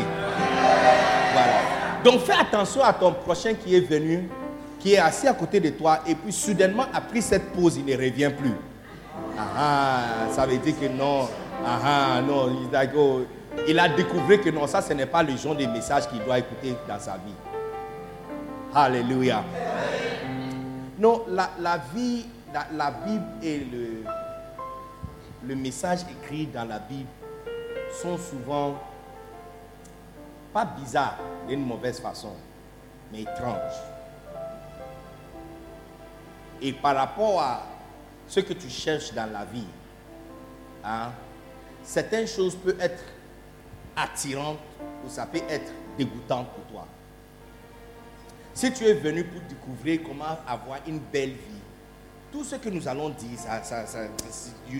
Voilà. Donc fais attention à ton prochain qui est venu, qui est assis à côté de toi, et puis soudainement, après cette pause, il ne revient plus. Ah, ah ça veut dire que non. Ah, ah non, il a découvert que non, ça, ce n'est pas le genre de message qu'il doit écouter dans sa vie. Alléluia. Non, la, vie, la, Bible et le, message écrit dans la Bible sont souvent pas bizarres d'une mauvaise façon, mais étranges. Et par rapport à ce que tu cherches dans la vie, hein, certaines choses peuvent être attirantes ou ça peut être dégoûtant pour toi. Si tu es venu pour découvrir comment avoir une belle vie, tout ce que nous allons dire,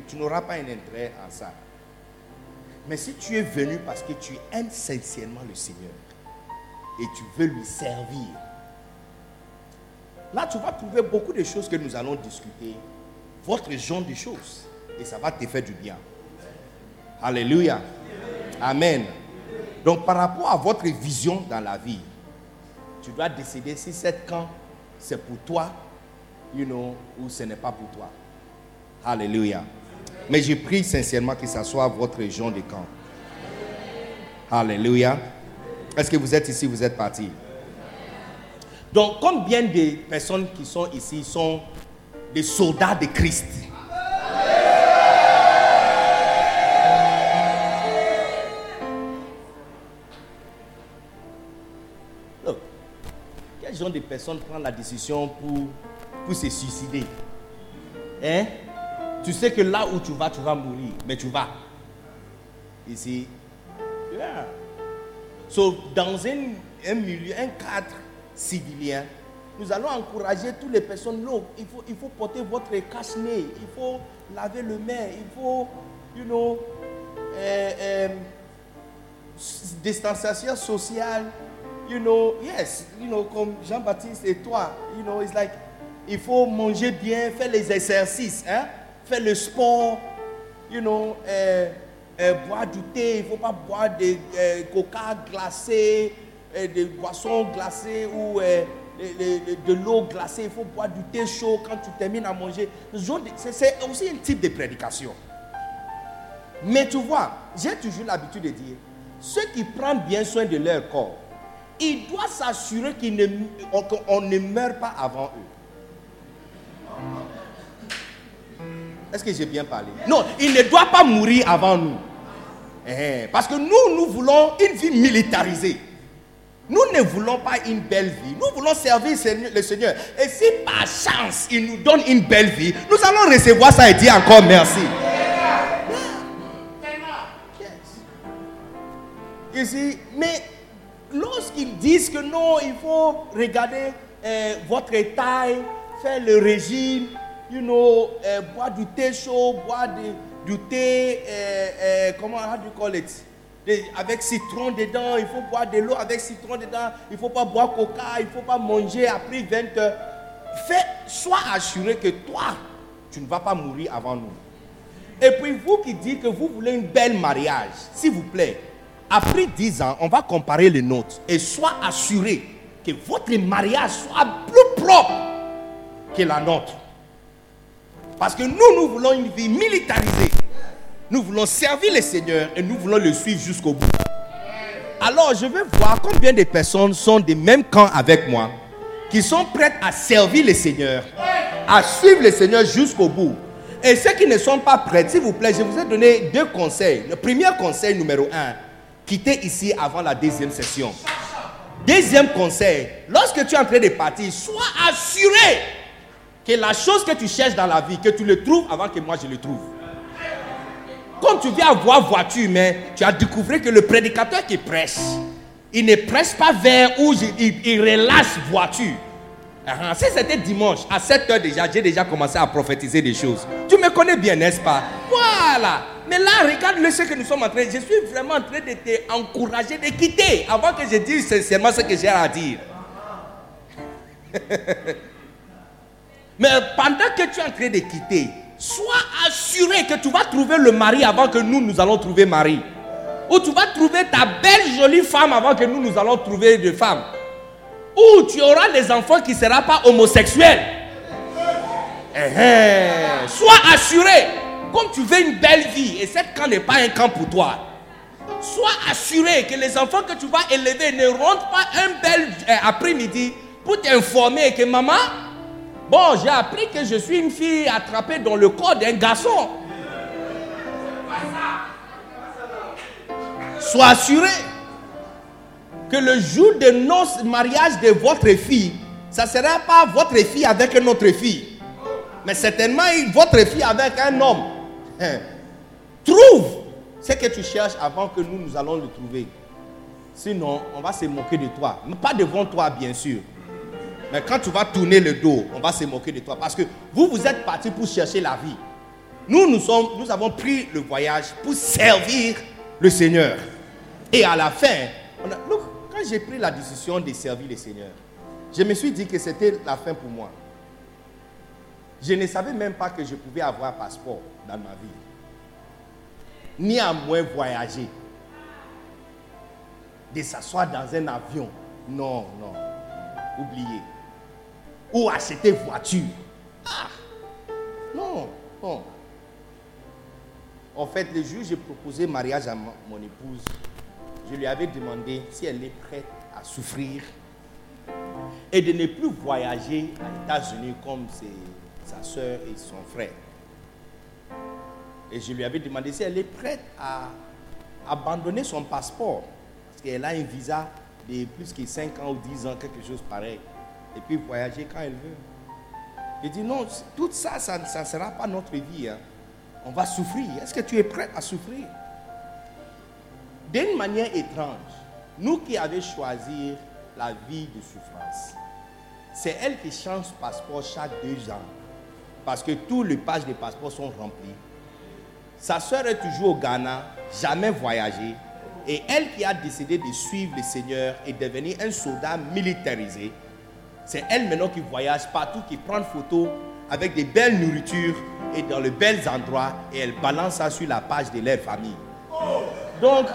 tu n'auras pas un intérêt en ça. Mais si tu es venu parce que tu aimes sincèrement le Seigneur et tu veux lui servir, là tu vas trouver beaucoup de choses que nous allons discuter, votre genre de choses, et ça va te faire du bien. Alléluia. Amen. Donc par rapport à votre vision dans la vie, tu dois décider si cette camp, c'est pour toi, you know, ou ce n'est pas pour toi. Alléluia. Mais je prie sincèrement que ce soit votre région de camp. Alléluia. Est-ce que vous êtes ici, vous êtes parti? Donc, combien de personnes qui sont ici sont des soldats de Christ? Des personnes prennent la décision pour, pour se suicider Hein? Tu sais que là où tu vas, tu vas mourir, mais tu vas. Ici. So, dans un, un milieu, un cadre civilien, nous allons encourager toutes les personnes. Il faut, il faut porter votre cache-nez, il faut laver le main, il faut, you know, euh, euh, distanciation sociale you know, yes, you know, comme Jean-Baptiste et toi, you know, it's like, il faut manger bien, faire les exercices, hein, faire le sport, you know, euh, euh, boire du thé, il ne faut pas boire des euh, coca glacés, des boissons glacées ou de, l'eau glacée, il faut boire du thé chaud quand tu termines à manger. C'est aussi un type de prédication. Mais tu vois, j'ai toujours l'habitude de dire, ceux qui prennent bien soin de leur corps, ils doivent s'assurer ne- qu'on ne meurt pas avant eux. Est-ce que j'ai bien parlé? Non, ils ne doivent pas mourir avant nous. Eh, parce que nous, nous voulons une vie militarisée. Nous ne voulons pas une belle vie. Nous voulons servir le Seigneur. Et si par chance, il nous donne une belle vie, nous allons recevoir ça et dire encore merci. Ici, mais lorsqu'ils disent que non, il faut regarder euh, votre taille, faire le régime, you know, euh, boire du thé chaud, boire du, thé, euh, comment, how do you call it? Avec citron dedans, il faut boire de l'eau avec citron dedans, il ne faut pas boire coca, il ne faut pas manger après 20 heures. Sois assuré que toi, tu ne vas pas mourir avant nous. Et puis vous qui dites que vous voulez une belle mariage, s'il vous plaît, après 10 ans, on va comparer les nôtres. Et sois assuré que votre mariage soit plus propre que la nôtre. Parce que nous, nous voulons une vie militarisée. Nous voulons servir le Seigneur et nous voulons le suivre jusqu'au bout. Alors, je veux voir combien de personnes sont des mêmes camps avec moi, qui sont prêtes à servir le Seigneur, à suivre le Seigneur jusqu'au bout. Et ceux qui ne sont pas prêts, s'il vous plaît, je vous ai donné deux conseils. Le premier conseil numéro un, quittez ici avant la deuxième session. Deuxième conseil, lorsque tu es en train de partir, sois assuré que la chose que tu cherches dans la vie, que tu le trouves avant que moi je le trouve. Quand tu viens avoir voiture, mais tu as découvert que le prédicateur qui prêche, il ne prêche pas vers où il, il relâche voiture. Ah, Si c'était dimanche, à 7 heures déjà, j'ai déjà commencé à prophétiser des choses. Tu me connais bien, n'est-ce pas? Voilà. Mais là, regarde le ce que nous sommes en train. Je suis vraiment en train de t'encourager de quitter avant que je dise sincèrement ce que j'ai à dire. *laughs* Mais pendant que tu es en train de quitter, sois assuré que tu vas trouver le mari avant que nous, nous allons trouver mari. Ou tu vas trouver ta belle, jolie femme avant que nous, nous allons trouver de femme. Ou tu auras des enfants qui ne seront pas homosexuels. Eh, eh, Sois assuré. Comme tu veux une belle vie, et cette camp n'est pas un camp pour toi. Sois assuré que les enfants que tu vas élever ne rentrent pas un bel euh, après-midi pour t'informer que maman, bon, j'ai appris que je suis une fille attrapée dans le corps d'un garçon. Sois assuré que le jour de noces mariage de votre fille, ça ne sera pas votre fille avec une autre fille, mais certainement votre fille avec un homme. Hein. Trouve ce que tu cherches avant que nous, nous allons le trouver. Sinon, on va se moquer de toi. Mais Pas devant toi, bien sûr. Mais quand tu vas tourner le dos, on va se moquer de toi. Parce que vous, vous êtes partis pour chercher la vie. Nous, nous, sommes, nous avons pris le voyage pour servir le Seigneur. Et à la fin, on quand j'ai pris la décision de servir le Seigneur, je me suis dit que c'était la fin pour moi. Je ne savais même pas que je pouvais avoir un passeport dans ma vie. Ni à moins voyager. De s'asseoir dans un avion. Non, non. Oubliez. Ou acheter voiture. Ah. Non, non. En fait, le jour où j'ai proposé mariage à mon épouse, je lui avais demandé si elle est prête à souffrir et de ne plus voyager aux États-Unis comme ses- sa soeur et son frère. Et je lui avais demandé si elle est prête à abandonner son passeport, parce qu'elle a un visa de plus que 5 ans ou 10 ans, quelque chose pareil, et puis voyager quand elle veut. Il dit non, tout ça, ça ne sera pas notre vie. hein. On va souffrir. Est-ce que tu es prêt à souffrir? D'une manière étrange, nous qui avons choisi la vie de souffrance, c'est elle qui change passeport chaque deux ans. Parce que tous les pages de passeport sont remplies. Sa soeur est toujours au Ghana, jamais voyagé. Et elle qui a décidé de suivre le Seigneur et devenir un soldat militarisé, C'est elle maintenant qui voyage partout, qui prend photos avec des belles nourritures et dans les belles endroits et elle balance ça sur la page de leur famille. Donc,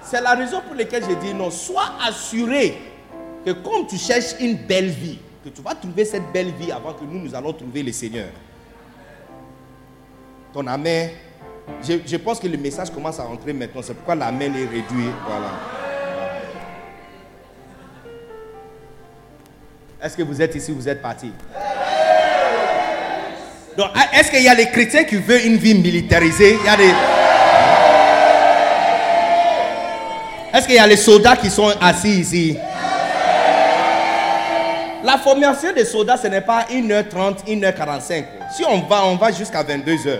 c'est la raison pour laquelle j'ai dit non, sois assuré que comme tu cherches une belle vie, que tu vas trouver cette belle vie avant que nous, nous allons trouver le Seigneur. Ton amen, je, je pense que le message commence à rentrer maintenant. C'est pourquoi l'amen est réduit. Voilà. Est-ce que vous êtes ici, vous êtes parti Donc, est-ce qu'il y a les chrétiens qui veulent une vie militarisée? Il y a des... Est-ce qu'il y a les soldats qui sont assis ici? La formation des soldats, ce n'est pas 1h30, 1h45. Si on va, on va jusqu'à 22h.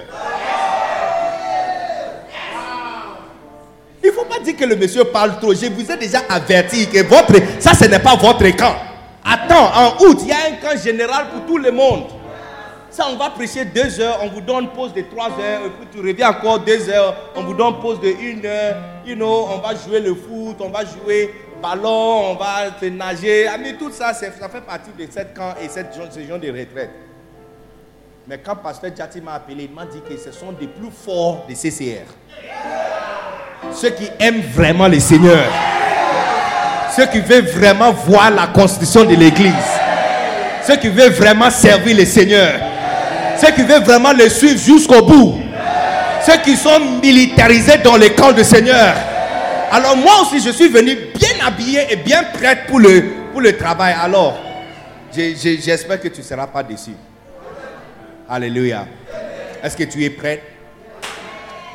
Il ne faut pas dire que le monsieur parle trop. Je vous ai déjà averti que votre, ça, ce n'est pas votre camp. Attends, en août, il y a un camp général pour tout le monde. Ça, on va prêcher deux heures, on vous donne pause de trois heures, et puis tu reviens encore deux heures, on vous donne pause de une heure. You know, on va jouer le foot, on va jouer ballon, on va se nager. Mais tout ça, ça fait partie de cette camp et cette, ce genre de retraite. Mais quand Pasteur Jati m'a appelé, il m'a dit que ce sont des plus forts des CCR. Ceux qui aiment vraiment le Seigneur. Ceux qui veulent vraiment voir la constitution de l'Église. Ceux qui veulent vraiment servir le Seigneur. Ceux qui veulent vraiment le suivre jusqu'au bout. Ceux qui sont militarisés dans les camps du Seigneur. Alors moi aussi, je suis venu bien habillé et bien prêt pour le, pour le travail. Alors, j'espère que tu ne seras pas déçu. Alléluia. Est-ce que tu es prêt?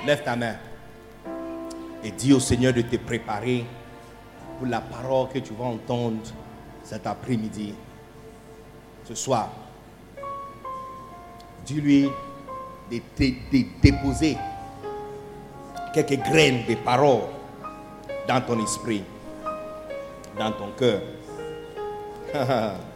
Lève ta main et dis au Seigneur de te préparer pour la parole que tu vas entendre cet après-midi, ce soir. Dis-lui de, de, déposer quelques graines de parole dans ton esprit, dans ton cœur. *laughs*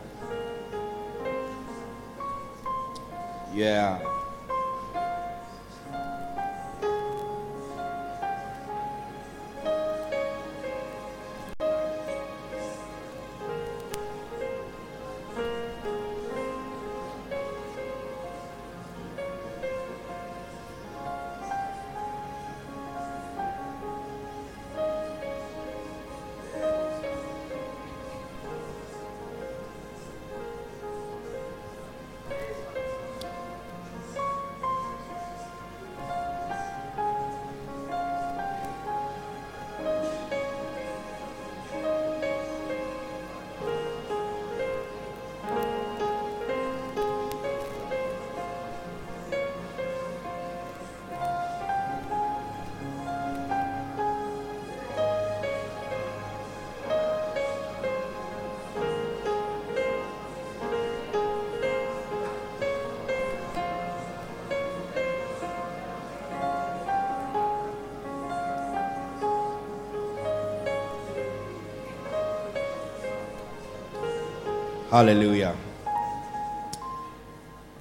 Alléluia.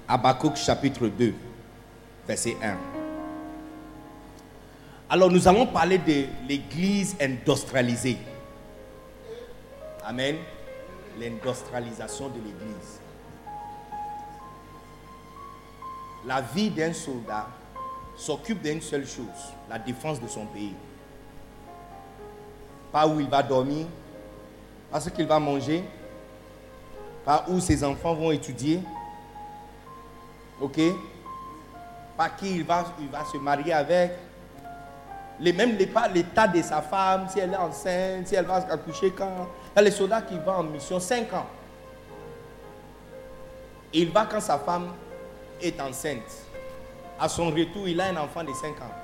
Habakkuk chapitre 2, verset 1. Alors nous allons parler de l'église industrialisée. Amen. L'industrialisation de l'église. La vie d'un soldat s'occupe d'une seule chose, la défense de son pays. Pas où il va dormir, pas ce qu'il va manger, pas où ses enfants vont étudier. Ok? Pas qui il va, se marier avec. Les, même l'état de sa femme, si elle est enceinte, si elle va accoucher quand. Il les soldats qui vont en mission 5 ans. il va quand sa femme est enceinte. À son retour, il a un enfant de 5 ans.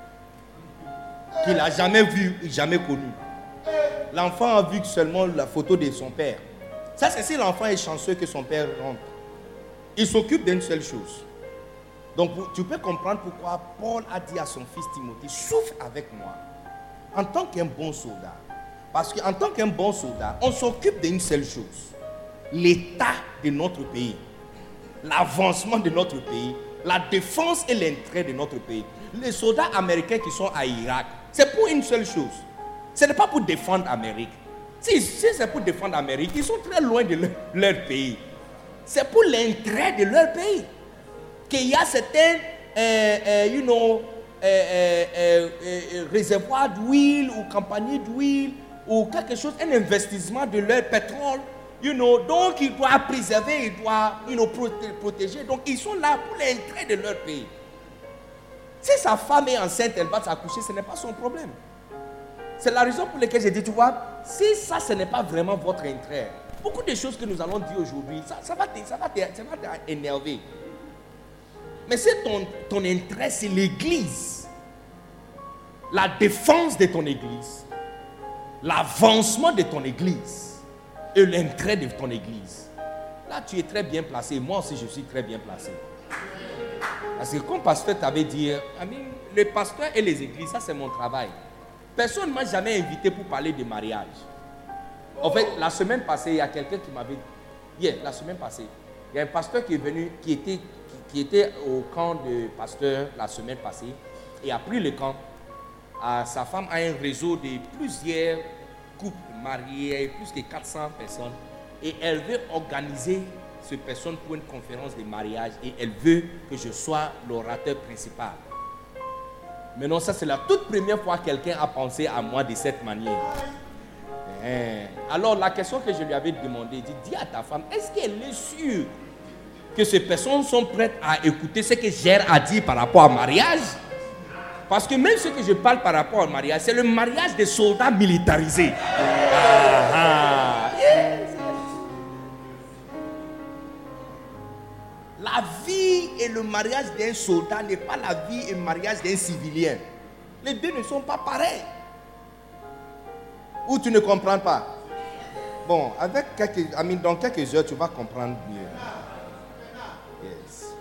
Qu'il n'a jamais vu, jamais connu. L'enfant a vu seulement la photo de son père. Ça, c'est si l'enfant est chanceux que son père rentre. Il s'occupe d'une seule chose. Donc, tu peux comprendre pourquoi Paul a dit à son fils Timothée, souffre avec moi en tant qu'un bon soldat. Parce qu'en tant qu'un bon soldat, on s'occupe d'une seule chose. L'état de notre pays, l'avancement de notre pays, la défense et l'entrée de notre pays. Les soldats américains qui sont à Irak, c'est pour une seule chose. Ce n'est pas pour défendre l'Amérique. Si, c'est pour défendre l'Amérique, ils sont très loin de leur, pays. C'est pour l'intérêt de leur pays qu'il y a certains, euh, euh, you know, euh, euh, euh, réservoirs d'huile ou compagnie d'huile ou quelque chose, un investissement de leur pétrole. You know, donc ils doivent préserver, ils doivent you know, proté- protéger. Donc ils sont là pour l'intérêt de leur pays. Si sa femme est enceinte, elle va s'accoucher, ce n'est pas son problème. C'est la raison pour laquelle j'ai dit, tu vois, si ça, ce n'est pas vraiment votre intérêt, beaucoup de choses que nous allons dire aujourd'hui, ça, ça va t'énerver. Mais si ton, ton intérêt, c'est l'église, la défense de ton église, l'avancement de ton église et l'intérêt de ton église, là, tu es très bien placé. Moi aussi, je suis très bien placé. Parce que comme pasteur t'avait dit, ami, le pasteur et les églises, ça c'est mon travail. Personne ne m'a jamais invité pour parler de mariage. En fait, la semaine passée, il y a quelqu'un qui m'avait dit, la semaine passée, il y a un pasteur qui est venu, qui était, qui, était au camp de pasteur la semaine passée, et après le camp, sa femme a un réseau de plusieurs couples mariés, plus de 400 personnes, et elle veut organiser ces personnes pour une conférence de mariage, et elle veut que je sois l'orateur principal. Maintenant, ça c'est la toute première fois que quelqu'un a pensé à moi de cette manière. Hein. Alors la question que je lui avais demandé, dit, dis à ta femme, est-ce qu'elle est sûre que ces personnes sont prêtes à écouter ce que j'ai à dire par rapport au mariage? Parce que même ce que je parle par rapport au mariage, c'est le mariage des soldats militarisés. Ah. Et le mariage d'un soldat n'est pas la vie et le mariage d'un civilien. Les deux ne sont pas pareils. Ou tu ne comprends pas? Bon, avec quelques, dans quelques heures, tu vas comprendre mieux. Yes.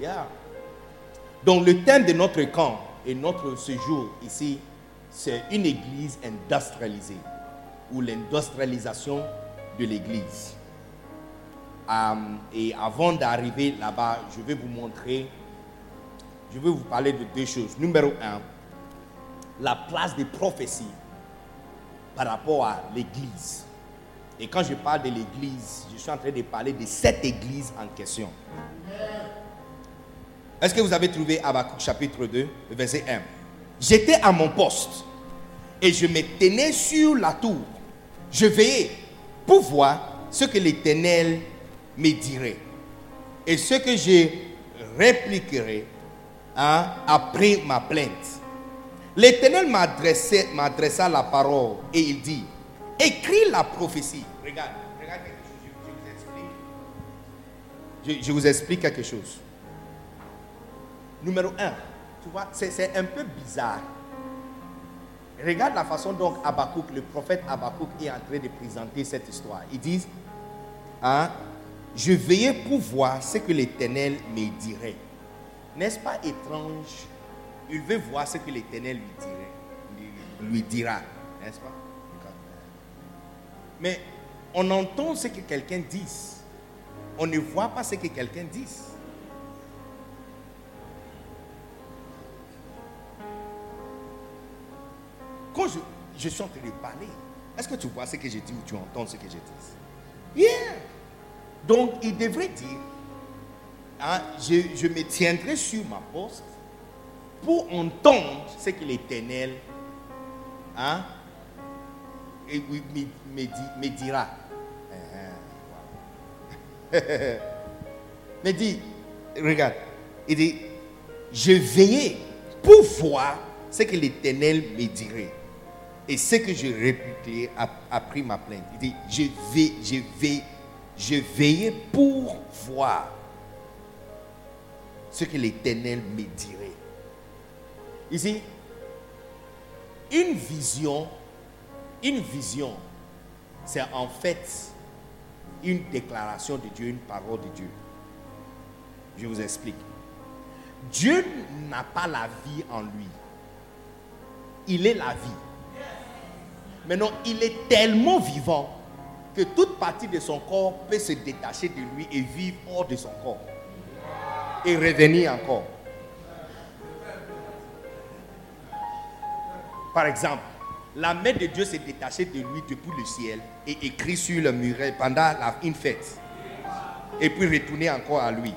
Yeah. Donc le thème de notre camp et notre séjour ici, c'est une église industrialisée ou l'industrialisation de l'église. Um, et avant d'arriver là-bas, je vais vous montrer, je vais vous parler de deux choses. Numéro un, la place des prophéties par rapport à l'église. Et quand je parle de l'église, je suis en train de parler de cette église en question. Est-ce que vous avez trouvé Habakkuk chapitre 2, verset 1 J'étais à mon poste et je me tenais sur la tour. Je veillais pour voir ce que l'Éternel me dirait et ce que je répliquerai hein, après ma plainte. L'Éternel m'adressa la parole et il dit, écris la prophétie. Regarde, regarde je, vous explique. Je, vous explique quelque chose. Numéro un, tu vois, c'est un peu bizarre. Regarde la façon dont Habakkuk, le prophète Habakkuk est en train de présenter cette histoire. Ils disent, hein, je veillais pour voir ce que l'Éternel me dirait. N'est-ce pas étrange? Il veut voir ce que l'Éternel lui dira, n'est-ce pas? Mais on entend ce que quelqu'un dit. On ne voit pas ce que quelqu'un dit. Quand je, je suis en train de parler, est-ce que tu vois ce que je dis ou tu entends ce que je dis? Yeah. Donc, il devrait dire, hein, je, me tiendrai sur ma poste pour entendre ce que l'Éternel hein, me, me me dira. *laughs* Me dit, regarde, il dit, je veillais pour voir ce que l'Éternel me dirait et ce que je répliquerai ap- après ma plainte. Il dit, je vais, je vais, je veillais pour voir ce que l'Éternel me dirait. Ici, une vision, une vision, c'est en fait une déclaration de Dieu, une parole de Dieu. Je vous explique. Dieu n'a pas la vie en lui. Il est la vie. Maintenant, il est tellement vivant toute partie de son corps peut se détacher de lui et vivre hors de son corps. Et revenir encore. Par exemple, la main de Dieu s'est détachée de lui depuis le ciel et écrit sur le muret pendant la, une fête. Et puis retourner encore à lui.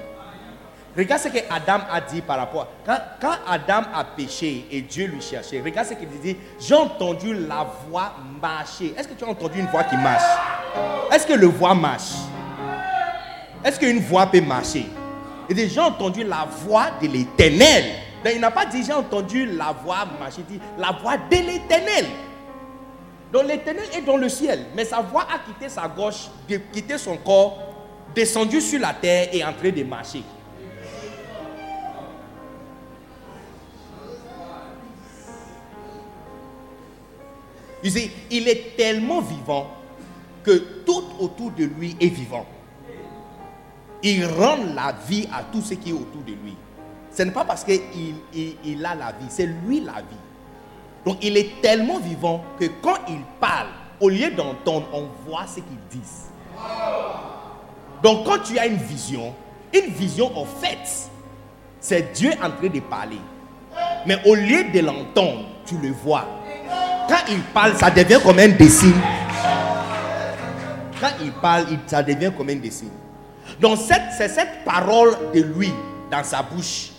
Regarde ce que Adam a dit par rapport. Quand, Adam a péché et Dieu lui cherchait, regarde ce qu'il dit. J'ai entendu la voix marcher. Est-ce que tu as entendu une voix qui marche? Est-ce que le voix marche? Est-ce qu'une voix peut marcher? Il dit J'ai entendu la voix de l'éternel. Donc, il n'a pas dit j'ai entendu la voix marcher, il dit la voix de l'éternel. Donc l'éternel est dans le ciel, mais sa voix a quitté sa gauche, quitté son corps, descendu sur la terre et entré de marcher. Il est tellement vivant que tout autour de lui est vivant. Il rend la vie à tout ce qui est autour de lui. Ce n'est pas parce qu'il il, a la vie, c'est lui la vie. Donc il est tellement vivant que quand il parle, au lieu d'entendre, on voit ce qu'il dit. Donc quand tu as une vision, une vision en fait, c'est Dieu en train de parler. Mais au lieu de l'entendre, tu le vois. Quand il parle, ça devient comme un dessin. Quand il parle, ça devient comme un dessin. Donc c'est cette parole de lui dans sa bouche.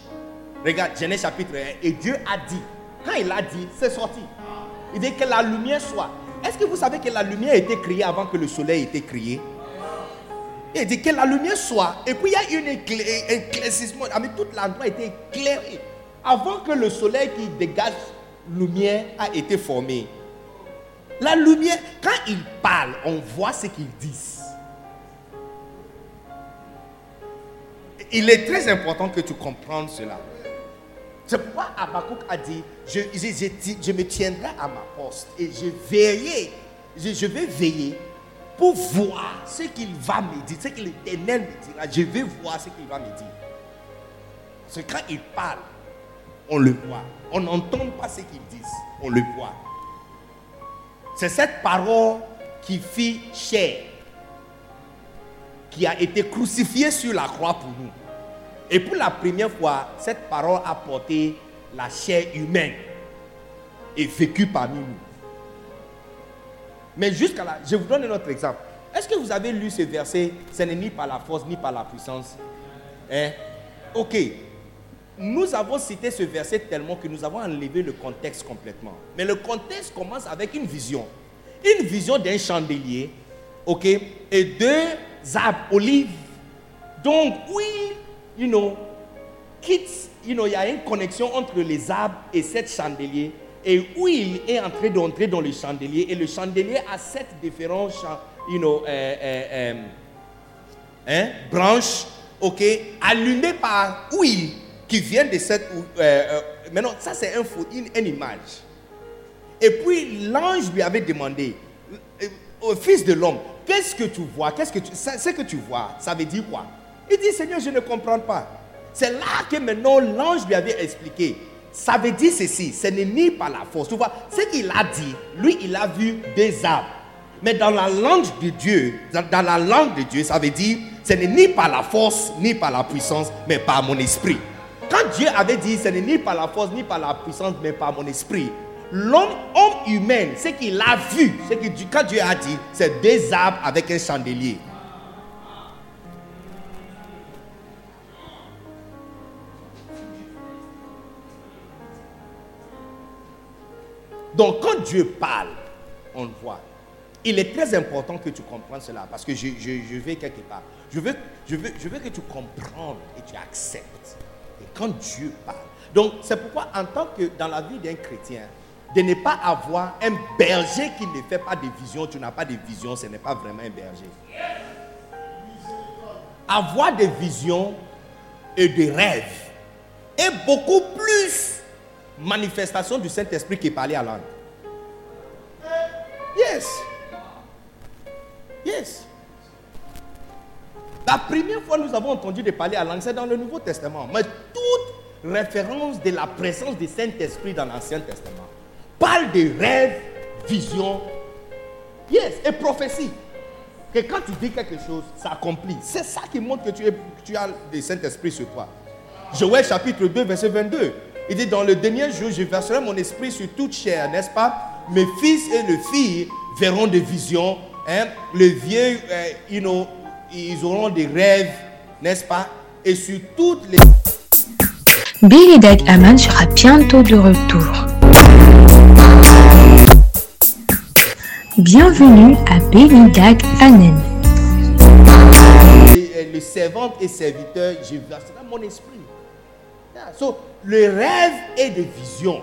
Regarde, Genèse chapitre 1. Et Dieu a dit, quand il a dit, c'est sorti. Il dit que la lumière soit. Est-ce que vous savez que la lumière a été créée avant que le soleil ait été créé? Il dit que la lumière soit. Et puis il y a une éclaircissement. Ah, toute l'endroit a été éclairé. Avant que le soleil qui dégage lumière a été formée. La lumière, quand ils parlent, on voit ce qu'ils disent. Il est très important que tu comprennes cela. C'est pourquoi Abakouk a dit, je, me tiendrai à ma poste et je veillerai, je, vais veiller pour voir ce qu'il va me dire, ce que l'éternel me dira. Je vais voir ce qu'il va me dire. C'est quand il parle, on le voit. On n'entend pas ce qu'ils disent, on le voit. C'est cette parole qui fit chair, qui a été crucifiée sur la croix pour nous. Et pour la première fois, cette parole a porté la chair humaine et vécu parmi nous. Mais jusqu'à là, je vous donne un autre exemple. Est-ce que vous avez lu ce verset Ce n'est ni par la force ni par la puissance. Hein? Ok, nous avons cité ce verset tellement que nous avons enlevé le contexte complètement. Mais le contexte commence avec une vision. Une vision d'un chandelier, ok, et deux arbres olives. Donc, oui, you know, quitte, you know, il y a une connexion entre les arbres et cet chandelier. Et où il est en train d'entrer dans le chandelier. Et le chandelier a sept différentes you know, euh, euh, euh, hein, branches, ok, allumées par huile qui vient de cette. Euh, euh, maintenant, ça c'est un une, une, image. Et puis l'ange lui avait demandé, euh, au fils de l'homme, qu'est-ce que tu vois? Qu'est-ce que tu, ce que tu vois, ça veut dire quoi? Il dit, Seigneur, je ne comprends pas. C'est là que maintenant l'ange lui avait expliqué. Ça veut dire ceci, ce n'est ni par la force. Tu vois, ce qu'il a dit, lui, il a vu des arbres. Mais dans la langue de Dieu, dans la langue de Dieu, ça veut dire, ce n'est ni par la force, ni par la puissance, mais par mon esprit. Quand Dieu avait dit, ce n'est ni par la force, ni par la puissance, mais par mon esprit, l'homme, homme humain, ce qu'il a vu, ce que quand Dieu a dit, c'est des arbres avec un chandelier. Donc quand Dieu parle, on le voit. Il est très important que tu comprennes cela parce que je, vais quelque part. Je veux, je, veux, je veux que tu comprennes et tu acceptes quand Dieu parle. Donc, c'est pourquoi, en tant que dans la vie d'un chrétien, de ne pas avoir un berger qui ne fait pas de vision, tu n'as pas de vision, ce n'est pas vraiment un berger. Avoir des visions et des rêves est beaucoup plus manifestation du Saint-Esprit qui parler à langue. Yes. Yes. La première fois nous avons entendu de parler à langue, c'est dans le Nouveau Testament. Mais toute référence de la présence du Saint-Esprit dans l'Ancien Testament parle de rêves, visions, yes, et prophétie. Que quand tu dis quelque chose, ça accomplit. C'est ça qui montre que tu, as le Saint-Esprit sur toi. Joël chapitre 2, verset 22. Il dit, dans le dernier jour, je verserai mon esprit sur toute chair, n'est-ce pas? Mes fils et les filles verront des visions. Hein? Les vieux, euh, you know, ils auront des rêves, n'est-ce pas? Et sur toutes les... Billy Dag Aman sera bientôt de retour. Bienvenue à Billy Dag Anen. les, les servantes et vu c'est dans mon esprit. Yeah. So, les rêves et des visions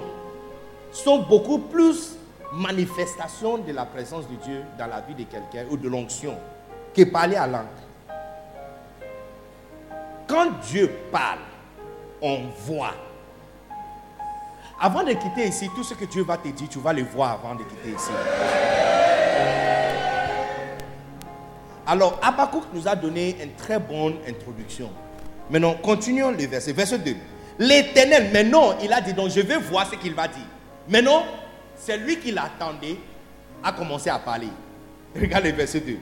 sont beaucoup plus manifestations de la présence de Dieu dans la vie de quelqu'un ou de l'onction que parler à langue. Quand Dieu parle, on voit. Avant de quitter ici, tout ce que Dieu va te dire, tu vas le voir avant de quitter ici. Alors, Habakkuk nous a donné une très bonne introduction. Maintenant, continuons le verset. Verset 2. L'éternel, maintenant, il a dit, donc je vais voir ce qu'il va dire. Maintenant, c'est lui qui l'attendait, a commencé à parler. Regarde le verset 2.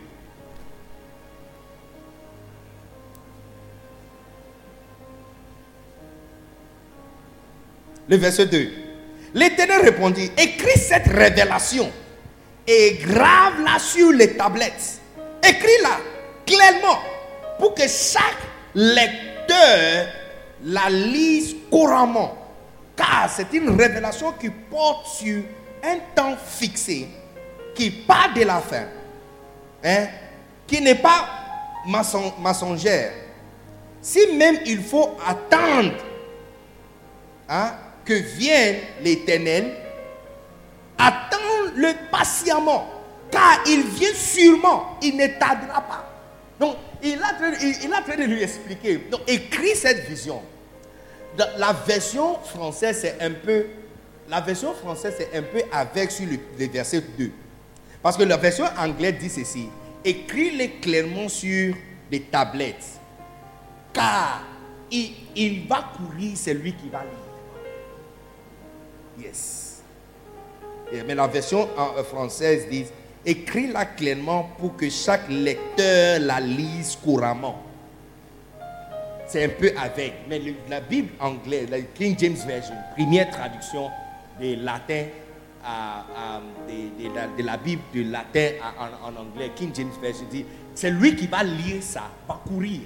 Le verset 2. L'Éternel répondit, écris cette révélation et grave-la sur les tablettes. Écris-la clairement pour que chaque lecteur la lise couramment. Car c'est une révélation qui porte sur un temps fixé, qui part de la fin, hein, qui n'est pas maçon- mensongère. Si même il faut attendre hein, que vienne l'Éternel, attends-le patiemment, car il vient sûrement, il ne tardera pas. Donc, il a il, train de lui expliquer. Donc, écris cette vision. La version française, c'est un peu, la version française, c'est un peu avec sur le, le verset 2. Parce que la version anglaise dit ceci écris-les clairement sur des tablettes, car il, il va courir, c'est lui qui va lire. Yes. Mais la version euh, française dit écris-la clairement pour que chaque lecteur la lise couramment. C'est un peu avec. Mais la Bible anglaise, la King James Version, première traduction de latin de, la, Bible de latin en, en anglais, King James Version dit c'est lui qui va lire ça, va courir.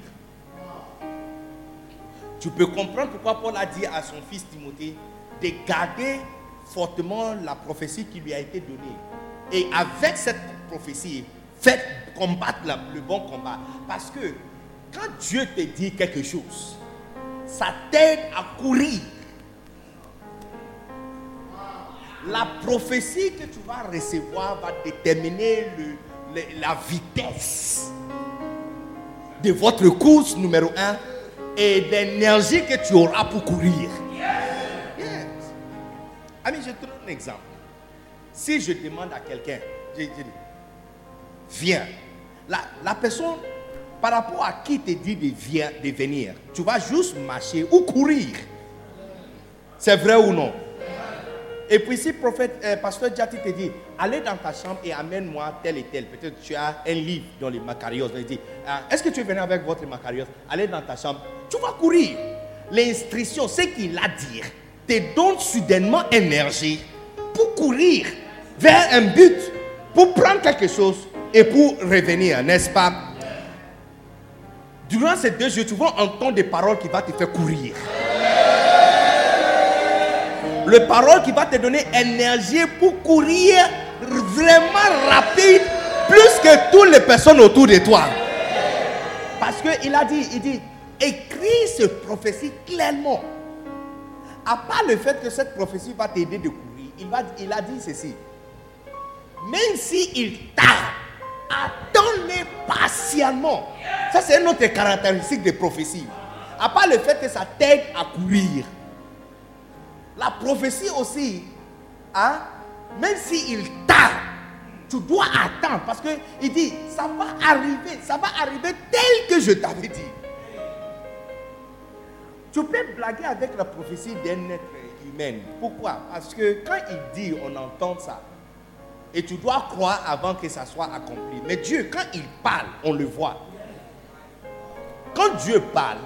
Tu peux comprendre pourquoi Paul a dit à son fils Timothée de garder fortement la prophétie qui lui a été donnée. Et avec cette prophétie, faites combattre le bon combat. Parce que quand Dieu te dit quelque chose, ça t'aide à courir. La prophétie que tu vas recevoir va déterminer la vitesse de votre course numéro un et l'énergie que tu auras pour courir. Ami, je te donne un exemple. Si je demande à quelqu'un, je, dis, viens, la, personne, par rapport à qui te dit de, venir, tu vas juste marcher ou courir. C'est vrai ou non? Et puis si prophète, euh, pasteur Jati te dit, allez dans ta chambre et amène-moi tel et tel. Peut-être tu as un livre dans les Macarios. Il dit, Ah, est-ce que tu es venu avec votre Macarios? Allez dans ta chambre. Tu vas courir. L'instruction, ce qu'il a dit, te donne soudainement énergie pour courir vers un but, pour prendre quelque chose et pour revenir, n'est-ce pas? Durant ces deux jours, tu vas entendre des paroles qui vont te faire courir. Le parole qui va te donner énergie pour courir vraiment rapide, plus que toutes les personnes autour de toi. Parce qu'il a dit, il dit, écris cette prophétie clairement. À part le fait que cette prophétie va t'aider de courir, il, va, il a dit ceci. Même s'il tarde, attends-le patiemment. Ça, c'est une autre caractéristique des prophéties. À part le fait que ça t'aide à courir. La prophétie aussi, hein, même s'il tarde, tu dois attendre parce qu'il dit, ça va arriver, ça va arriver tel que je t'avais dit. Tu peux blaguer avec la prophétie d'un être humain. Pourquoi? Parce que quand il dit, on entend ça. Et tu dois croire avant que ça soit accompli. Mais Dieu, quand il parle, on le voit. Quand Dieu parle,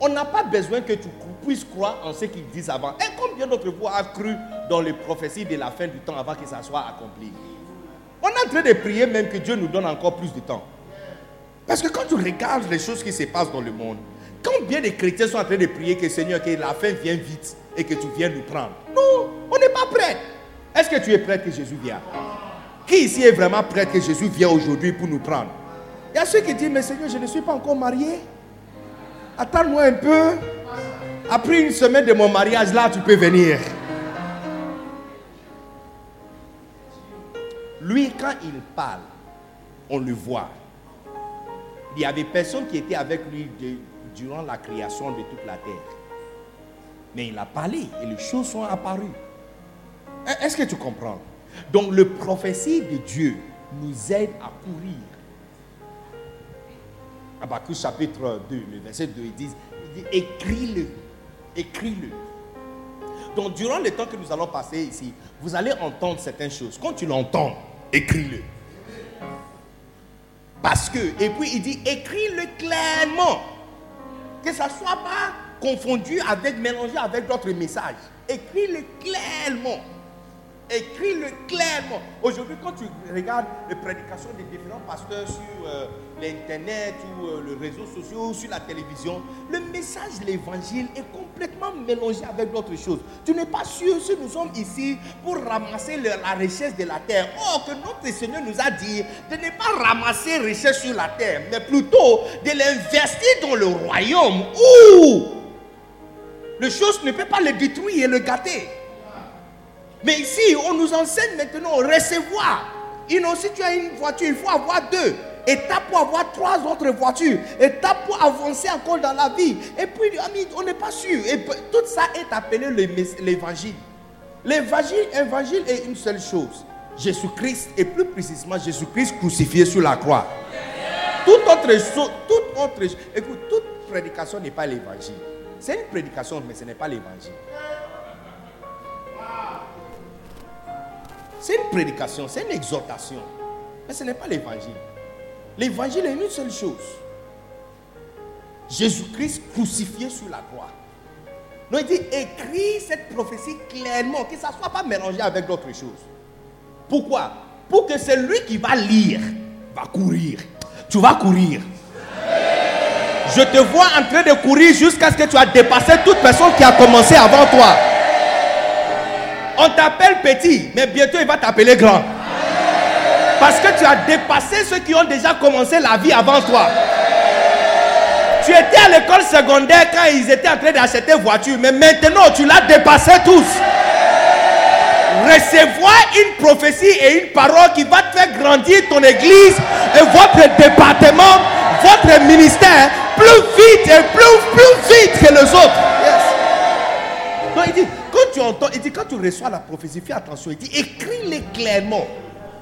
on n'a pas besoin que tu puisses croire en ce qu'ils disent avant. Et combien d'autres vous a cru dans les prophéties de la fin du temps avant que ça soit accompli? On est en train de prier même que Dieu nous donne encore plus de temps. Parce que quand tu regardes les choses qui se passent dans le monde, combien de chrétiens sont en train de prier que Seigneur, que la fin vienne vite et que tu viennes nous prendre Non, on n'est pas prêt. Est-ce que tu es prêt que Jésus vienne Qui ici est vraiment prêt que Jésus vienne aujourd'hui pour nous prendre? Il y a ceux qui disent, mais Seigneur, je ne suis pas encore marié. Attends-moi un peu. Après une semaine de mon mariage, là, tu peux venir. Lui, quand il parle, on le voit. Il y avait personne qui était avec lui durant la création de toute la terre. Mais il a parlé et les choses sont apparues. Est-ce que tu comprends? Donc, le prophétie de Dieu nous aide à courir. Habakkuk chapitre 2, le verset 2, il dit, dit écris-le, écris-le. Donc, durant le temps que nous allons passer ici, vous allez entendre certaines choses. Quand tu l'entends, écris-le. Parce que, et puis il dit, écris-le clairement. Que ça ne soit pas confondu avec, mélangé avec d'autres messages. Écris-le clairement. Écris-le clairement. Aujourd'hui, quand tu regardes les prédications des différents pasteurs sur euh, l'Internet ou euh, les réseaux sociaux ou sur la télévision, le message de l'évangile est complètement mélangé avec d'autres choses. Tu n'es pas sûr si nous sommes ici pour ramasser la richesse de la terre. Or, que notre Seigneur nous a dit de ne pas ramasser richesse sur la terre, mais plutôt de l'investir dans le royaume où les choses ne peuvent pas le détruire et le gâter. Mais ici, on nous enseigne maintenant recevoir. Sinon, si tu as une voiture, il faut avoir deux. Étape pour avoir trois autres voitures. Étape pour avancer encore dans la vie. Et puis, on n'est pas sûr. Et tout ça est appelé l'évangile. L'évangile évangile est une seule chose. Jésus-Christ, et plus précisément Jésus-Christ crucifié sur la croix. Toute autre chose, écoute, toute prédication n'est pas l'évangile. C'est une prédication, mais ce n'est pas l'évangile. C'est une prédication, c'est une exhortation. Mais ce n'est pas l'évangile. L'évangile est une seule chose. Jésus-Christ crucifié sur la croix. Donc il dit, écris cette prophétie clairement, que ça ne soit pas mélangé avec d'autres choses. Pourquoi? Pour que celui qui va lire va courir. Tu vas courir. Je te vois en train de courir jusqu'à ce que tu as dépassé toute personne qui a commencé avant toi. On t'appelle petit, mais bientôt il va t'appeler grand. Parce que tu as dépassé ceux qui ont déjà commencé la vie avant toi. Tu étais à l'école secondaire quand ils étaient en train d'acheter voiture, mais maintenant tu l'as dépassé tous. Recevoir une prophétie et une parole qui va te faire grandir ton église et votre département, votre ministère plus vite et plus, plus vite que les autres. Donc il dit, quand tu entends, il dit, quand tu reçois la prophétie, fais attention. Il dit, écris-les clairement.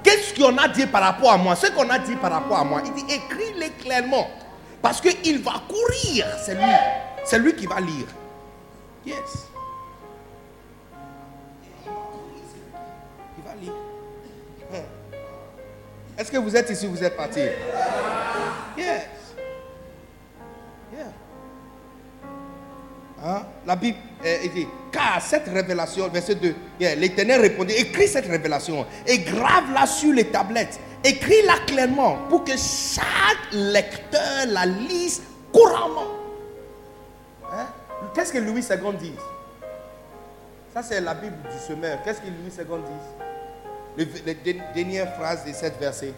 Qu'est-ce qu'on a dit par rapport à moi? Ce qu'on a dit par rapport à moi. Il dit, écris-les clairement. Parce qu'il va courir. C'est lui. C'est lui qui va lire. Yes. Il va lire. Hein. Est-ce que vous êtes ici, vous êtes parti? Yes. Hein? La Bible dit, car cette révélation, verset 2, l'Éternel répondit, écris cette révélation et grave-la sur les tablettes. Écris-la clairement pour que chaque lecteur la lise couramment. Hein? Qu'est-ce que Louis II dit? Ça, c'est la Bible du semeur. Qu'est-ce que Louis II dit? Les dernières phrases de cette verset.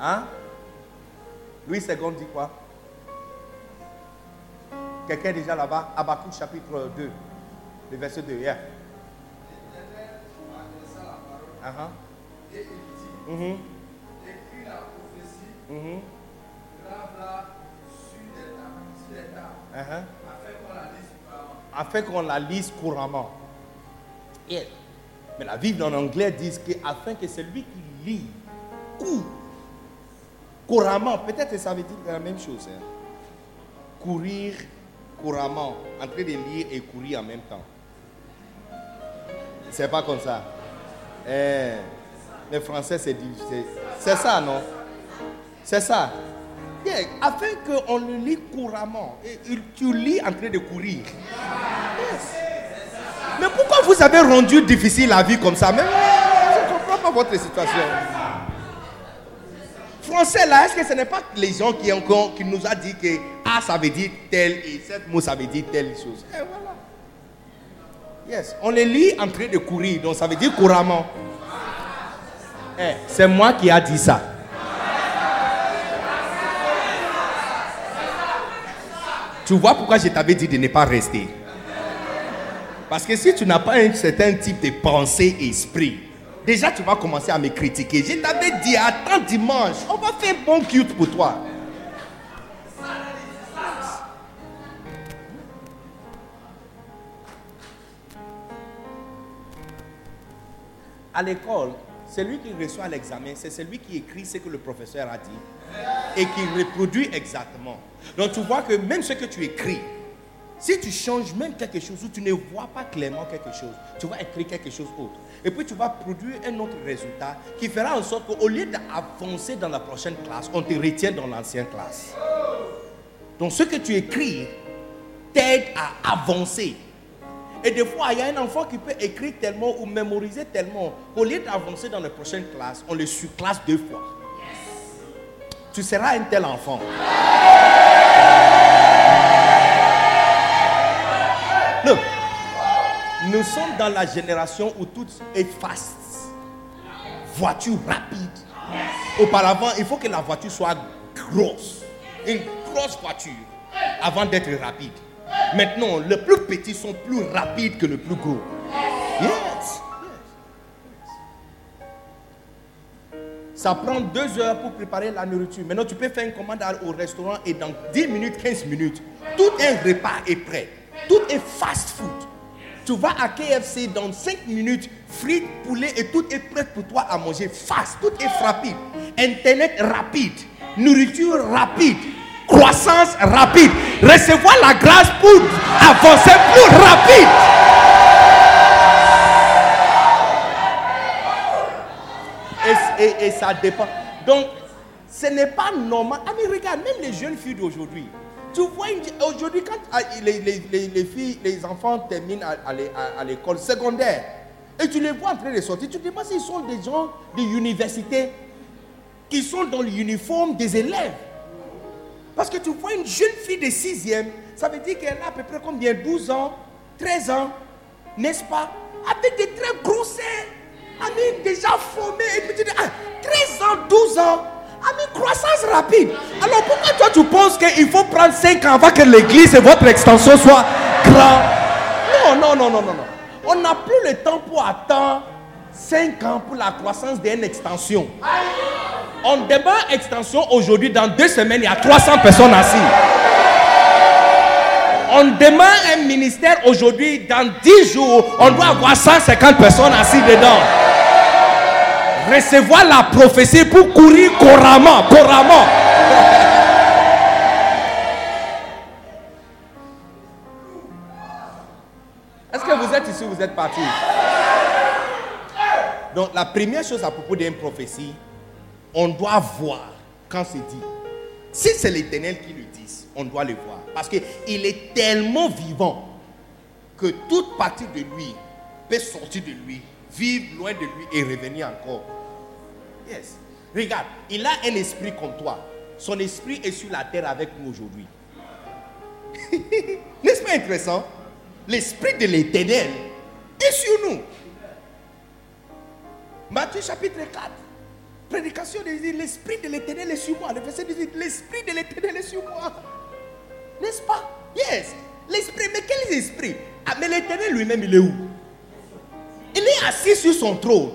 Hein? Louis II dit quoi? Quelqu'un déjà là-bas Abakou chapitre 2, le verset 2. Yeah. Uh. Et il dit, mm écris la prophétie, mm -hmm. grave-la sur les tables, afin qu'on la lise couramment. Afin qu'on la lise couramment. Mais la Bible en anglais dit que afin que celui qui lit court couramment, peut-être ça veut dire la même chose. Hein. Courir couramment, en train de lire et courir en même temps. C'est pas comme ça. Eh, le français, c'est C'est ça, non? C'est ça. Afin qu'on le lit couramment. Tu lis en train de courir. Mais pourquoi vous avez rendu difficile la vie comme ça? Je ne comprends pas votre situation. Français là, est-ce que ce n'est pas les gens qui, qui nous a dit que A ça veut dire tel et cette mot ça veut dire telle chose voilà. Yes, on les lit en train de courir, donc ça veut dire couramment. Eh, c'est moi qui a dit ça. Tu vois pourquoi je t'avais dit de ne pas rester? Parce que si tu n'as pas un certain type de pensée esprit, déjà tu vas commencer à me critiquer. Je t'avais dit, attends dimanche, on va faire un bon culte pour toi. À l'école, celui qui reçoit l'examen, c'est celui qui écrit ce que le professeur a dit et qui reproduit exactement. Donc tu vois que même ce que tu écris, si tu changes même quelque chose ou tu ne vois pas clairement quelque chose, tu vas écrire quelque chose d'autre. Et puis tu vas produire un autre résultat qui fera en sorte qu'au lieu d'avancer dans la prochaine classe, on te retient dans l'ancienne classe. Donc ce que tu écris t'aide à avancer. Et des fois, il y a un enfant qui peut écrire tellement ou mémoriser tellement qu'au lieu d'avancer dans la prochaine classe, on le surclasse deux fois. Tu seras un tel enfant. *coughs* nous sommes dans la génération où tout est fast. Voiture rapide. Auparavant, il faut que la voiture soit grosse. Une grosse voiture avant d'être rapide. Maintenant, les plus petits sont plus rapides que le plus gros. Yes. Ça prend deux heures pour préparer la nourriture. Maintenant, tu peux faire une commande au restaurant et dans 10 minutes, 15 minutes, tout un repas est prêt. Tout est fast food. Tu vas à KFC dans 5 minutes, frites, poulet et tout est prêt pour toi à manger fast. Tout est rapide. Internet rapide. Nourriture rapide. Croissance rapide. Recevoir la grâce pour avancer plus rapide. Et, ça dépend. Donc, ce n'est pas normal. Ah, mais regarde, même les jeunes filles d'aujourd'hui. Tu vois, aujourd'hui, quand ah, les, les, filles, les enfants terminent à, l'école secondaire, et tu les vois en train de sortir, tu te demandes s'ils sont des gens de l'université qui sont dans l'uniforme des élèves. Parce que tu vois une jeune fille de sixième, ça veut dire qu'elle a à peu près combien 12 ans, 13 ans, n'est-ce pas? Avec des très gros seins, déjà formés, et puis tu dis, 13 ah, ans, 12 ans, Ami, croissance rapide. Alors pourquoi toi tu penses qu'il faut prendre 5 ans avant que l'église et votre extension soient grand? Non, non, non, non, non. On n'a plus le temps pour attendre 5 ans pour la croissance d'une extension. On démarre extension aujourd'hui, dans deux semaines, il y a 300 personnes assises. On démarre un ministère aujourd'hui, dans 10 jours, on doit avoir 150 personnes assises dedans recevoir la prophétie pour courir couramment, couramment. Est-ce que vous êtes ici ou vous êtes parti? Donc la première chose à propos d'une prophétie, on doit voir quand c'est dit. Si c'est l'éternel qui le dit, on doit le voir. Parce qu'il est tellement vivant que toute partie de lui peut sortir de lui, vivre loin de lui et revenir encore. Yes. Regarde, il a un esprit comme toi. Son esprit est sur la terre avec nous aujourd'hui. *laughs* N'est-ce pas intéressant? L'esprit de l'éternel est sur nous. Matthieu chapitre 4. Prédication de l'esprit de l'éternel est sur moi. Le verset dit l'esprit de l'éternel est sur moi. N'est-ce pas? Yes. L'esprit, mais quel esprit ah, Mais l'éternel lui-même, il est où? Il est assis sur son trône.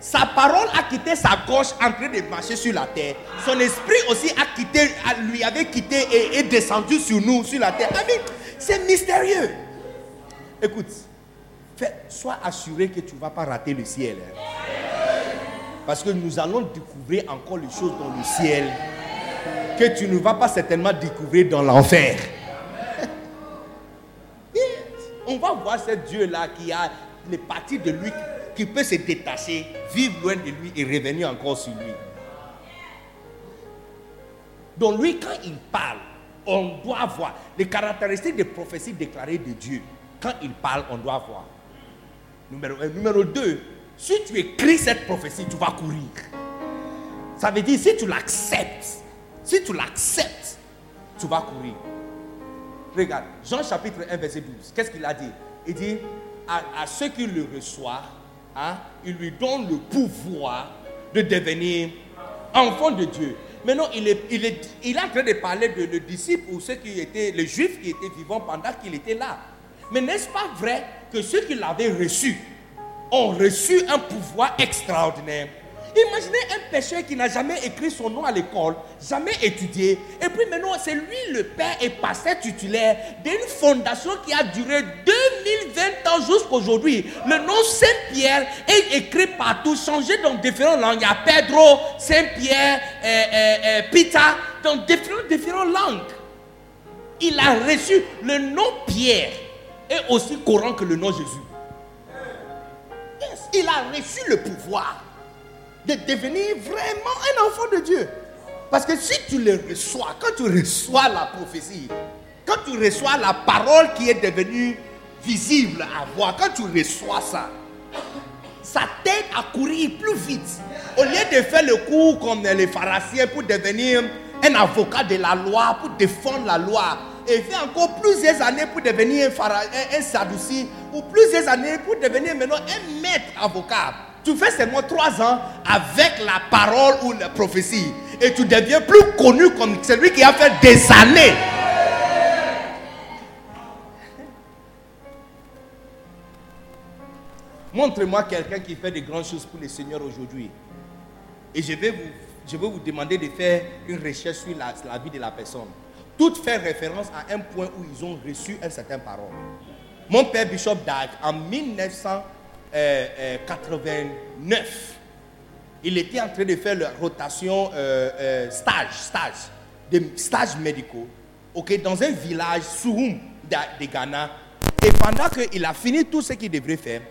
Sa parole a quitté sa gauche en train de marcher sur la terre. Son esprit aussi a quitté, lui avait quitté et descendu sur nous, sur la terre. C'est mystérieux. Écoute, sois assuré que tu ne vas pas rater le ciel. Hein. Parce que nous allons découvrir encore les choses dans le ciel que tu ne vas pas certainement découvrir dans l'enfer. *laughs* On va voir ce Dieu-là qui a les parties de lui qui peut se détacher, vivre loin de lui et revenir encore sur lui. Donc lui, quand il parle, on doit voir les caractéristiques des prophéties déclarées de Dieu. Quand il parle, on doit voir. Numéro un. Numéro deux, si tu écris cette prophétie, tu vas courir. Ça veut dire, si tu l'acceptes, si tu l'acceptes, tu vas courir. Regarde, Jean chapitre 1, verset 12. Qu'est-ce qu'il a dit? Il dit, à, ceux qui le reçoivent, hein, il lui donne le pouvoir de devenir enfant de Dieu. Maintenant, il est, il est, il est en train de parler de le disciple ou ceux qui étaient, les juifs qui étaient vivants pendant qu'il était là. Mais n'est-ce pas vrai que ceux qui l'avaient reçu ont reçu un pouvoir extraordinaire? Imaginez un pécheur qui n'a jamais écrit son nom à l'école, jamais étudié, et puis maintenant c'est lui le père et pasteur titulaire d'une fondation qui a duré 2020 ans jusqu'aujourd'hui. Le nom Saint-Pierre est écrit partout, changé dans différentes langues. Il y a Pedro, Saint-Pierre, euh, euh, euh, Peter, dans différentes, différentes langues. Il a reçu le nom Pierre est aussi courant que le nom Jésus. il a reçu le pouvoir de devenir vraiment un enfant de Dieu. Parce que si tu le reçois, quand tu reçois la prophétie, quand tu reçois la parole qui est devenue visible à voir, quand tu reçois ça, ça t'aide à courir plus vite. Au lieu de faire le cours comme les pharisiens pour devenir un avocat de la loi, pour défendre la loi, et fait encore plusieurs années pour devenir un, un sadouci, ou plusieurs années pour devenir maintenant un maître avocat. Tu fais seulement trois ans avec la parole ou la prophétie. Et tu deviens plus connu comme celui qui a fait des années. Montre-moi quelqu'un qui fait des grandes choses pour le Seigneur aujourd'hui. Et je vais, vous, je vais vous demander de faire une recherche sur la, vie de la personne. Tout fait référence à un point où ils ont reçu un certain parole. Mon père Bishop Dag, en 1900, 89, il était en train de faire la rotation euh, euh, stage, stage, des médicaux, ok, dans un village, Souhoum, de, Ghana. Et pendant qu'il a fini tout ce qu'il devrait faire,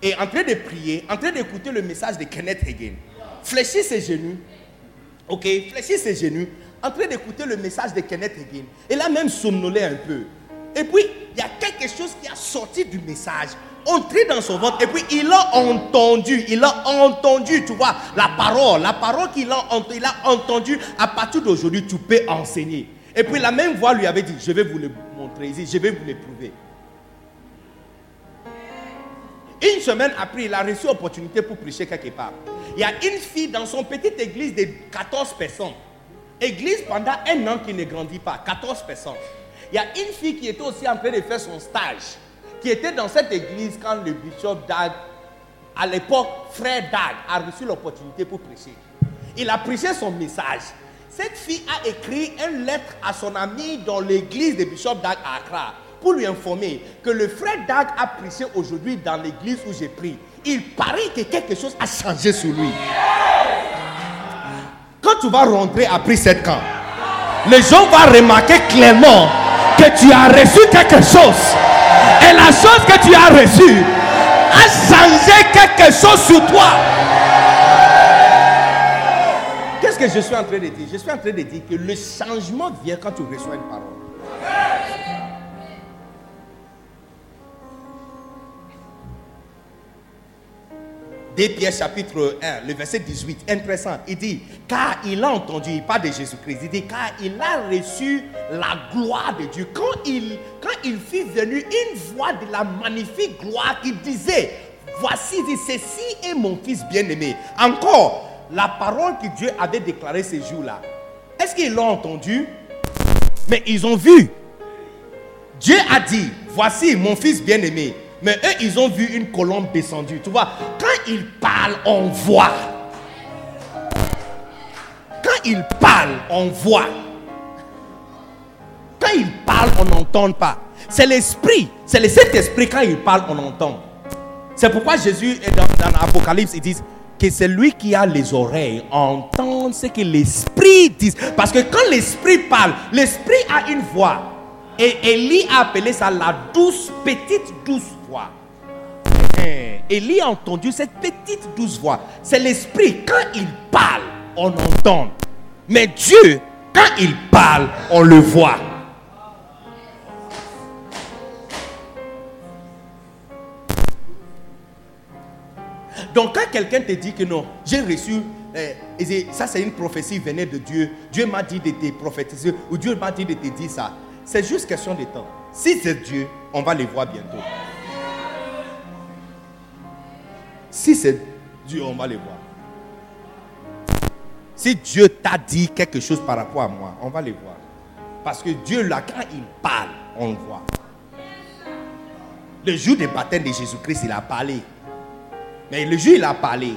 et en train de prier, en train d'écouter le message de Kenneth Hagin, fléchit ses genoux, ok, fléchit ses genoux, en train d'écouter le message de Kenneth Hagin. Il a même somnolé un peu. Et puis, il y a quelque chose qui a sorti du message entré dans son ventre et puis il a entendu, il a entendu, tu vois, la parole, la parole qu'il a, a entendu, à partir d'aujourd'hui, tu peux enseigner. Et puis la même voix lui avait dit, je vais vous le montrer ici, je vais vous le prouver. Une semaine après, il a reçu l'opportunité pour prêcher quelque part. Il y a une fille dans son petite église de 14 personnes. Église pendant un an qui ne grandit pas, 14 personnes. Il y a une fille qui était aussi en train de faire son stage qui était dans cette église quand le bishop Dag, à l'époque, frère Dag, a reçu l'opportunité pour prêcher. Il a prêché son message. Cette fille a écrit une lettre à son ami dans l'église de bishop Dag à Accra pour lui informer que le frère Dag a prêché aujourd'hui dans l'église où j'ai pris. Il paraît que quelque chose a changé sur lui. Quand tu vas rentrer après cette camp, les gens vont remarquer clairement que tu as reçu quelque chose. Et la chose que tu as reçue a changé quelque chose sur toi. Qu'est-ce que je suis en train de dire? Je suis en train de dire que le changement vient quand tu reçois une parole. 2 Pierre chapitre 1, le verset 18, intéressant. Il dit, car il a entendu, il parle de Jésus-Christ, il dit, car il a reçu la gloire de Dieu. Quand il, quand il fut venu, une voix de la magnifique gloire qui disait, voici, ceci est mon fils bien-aimé. Encore, la parole que Dieu avait déclarée ces jours-là. Est-ce qu'ils l'ont entendu? Mais ils ont vu. Dieu a dit, voici mon fils bien-aimé. Mais eux, ils ont vu une colombe descendue. Tu vois, quand ils parlent, on voit. Quand ils parlent, on voit. Quand ils parlent, on n'entend pas. C'est l'esprit. C'est le Saint-Esprit. Quand il parle, on entend. C'est pourquoi Jésus est dans, l'Apocalypse, il dit que c'est lui qui a les oreilles entend ce que l'esprit dit. Parce que quand l'esprit parle, l'esprit a une voix. Et Élie a appelé ça la douce, petite douce voix. Élie a entendu cette petite douce voix. C'est l'esprit. Quand il parle, on entend. Mais Dieu, quand il parle, on le voit. Donc quand quelqu'un te dit que non, j'ai reçu, eh, ça c'est une prophétie venait de Dieu, Dieu m'a dit de te prophétiser, ou Dieu m'a dit de te dire ça, c'est juste question de temps. Si c'est Dieu, on va les voir bientôt. Si c'est Dieu, on va les voir. Si Dieu t'a dit quelque chose par rapport à moi, on va les voir. Parce que Dieu, là, quand il parle, on le voit. Le jour du baptême de Jésus-Christ, il a parlé. Mais le jour il a parlé,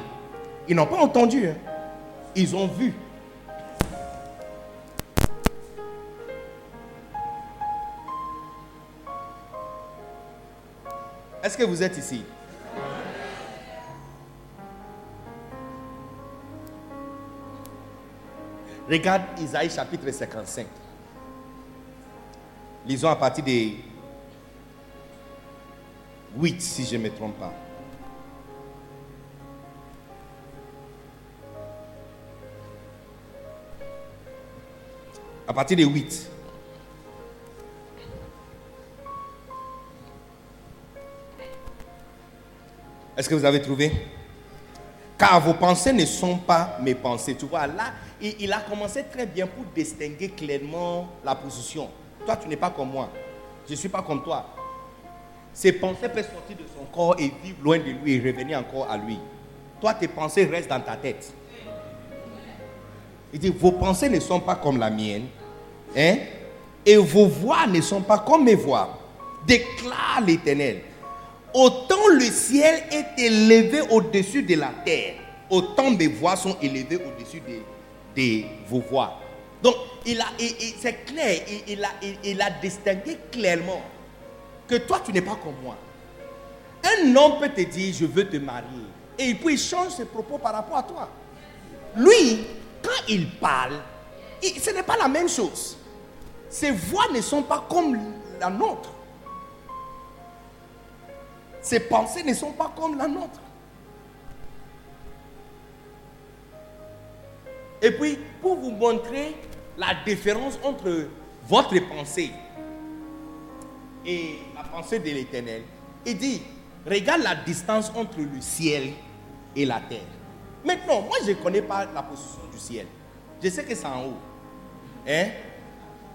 ils n'ont pas entendu. hein. Ils ont vu. Est-ce que vous êtes ici? Regarde Isaïe chapitre 55. Lisons à partir de 8, si je ne me trompe pas. À partir de 8. Est-ce que vous avez trouvé? Car vos pensées ne sont pas mes pensées. Tu vois, là, il, il a commencé très bien pour distinguer clairement la position. Toi, tu n'es pas comme moi. Je ne suis pas comme toi. Ses pensées peuvent sortir de son corps et vivre loin de lui et revenir encore à lui. Toi, tes pensées restent dans ta tête. Il dit, vos pensées ne sont pas comme la mienne. Hein? Et vos voix ne sont pas comme mes voix. Déclare l'Éternel. Autant le ciel est élevé au-dessus de la terre, autant mes voix sont élevées au-dessus de, de vos voix. Donc, il a, c'est clair, il, il a, il- il a distingué clairement que toi, tu n'es pas comme moi. Un homme peut te dire, je veux te marier. Et puis il change ses propos par rapport à toi. Lui, quand il parle, ce n'est pas la même chose. Ses voix ne sont pas comme la nôtre. Ses pensées ne sont pas comme la nôtre. Et puis, pour vous montrer la différence entre votre pensée et la pensée de l'éternel, il dit, regarde la distance entre le ciel et la terre. Maintenant, moi, je ne connais pas la position du ciel. Je sais que c'est en haut. Hein?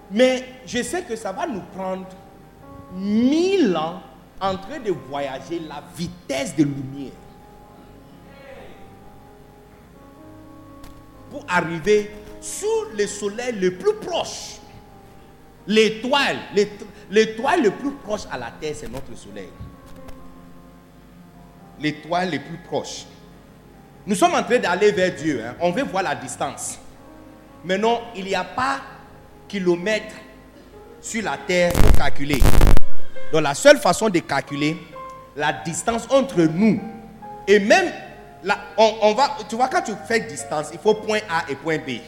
Mais je sais que ça va nous prendre mille ans en train de voyager la vitesse de lumière pour arriver sous le soleil le plus proche. L'étoile, l'ét- l'étoile le plus proche à la terre, c'est notre soleil. L'étoile le plus proche. Nous sommes en train d'aller vers Dieu. hein. On veut voir la distance. Mais non, il n'y a pas kilomètre sur la terre pour calculer. Donc la seule façon de calculer la distance entre nous et même là, on, va, tu vois quand tu fais distance, il faut point A et point B.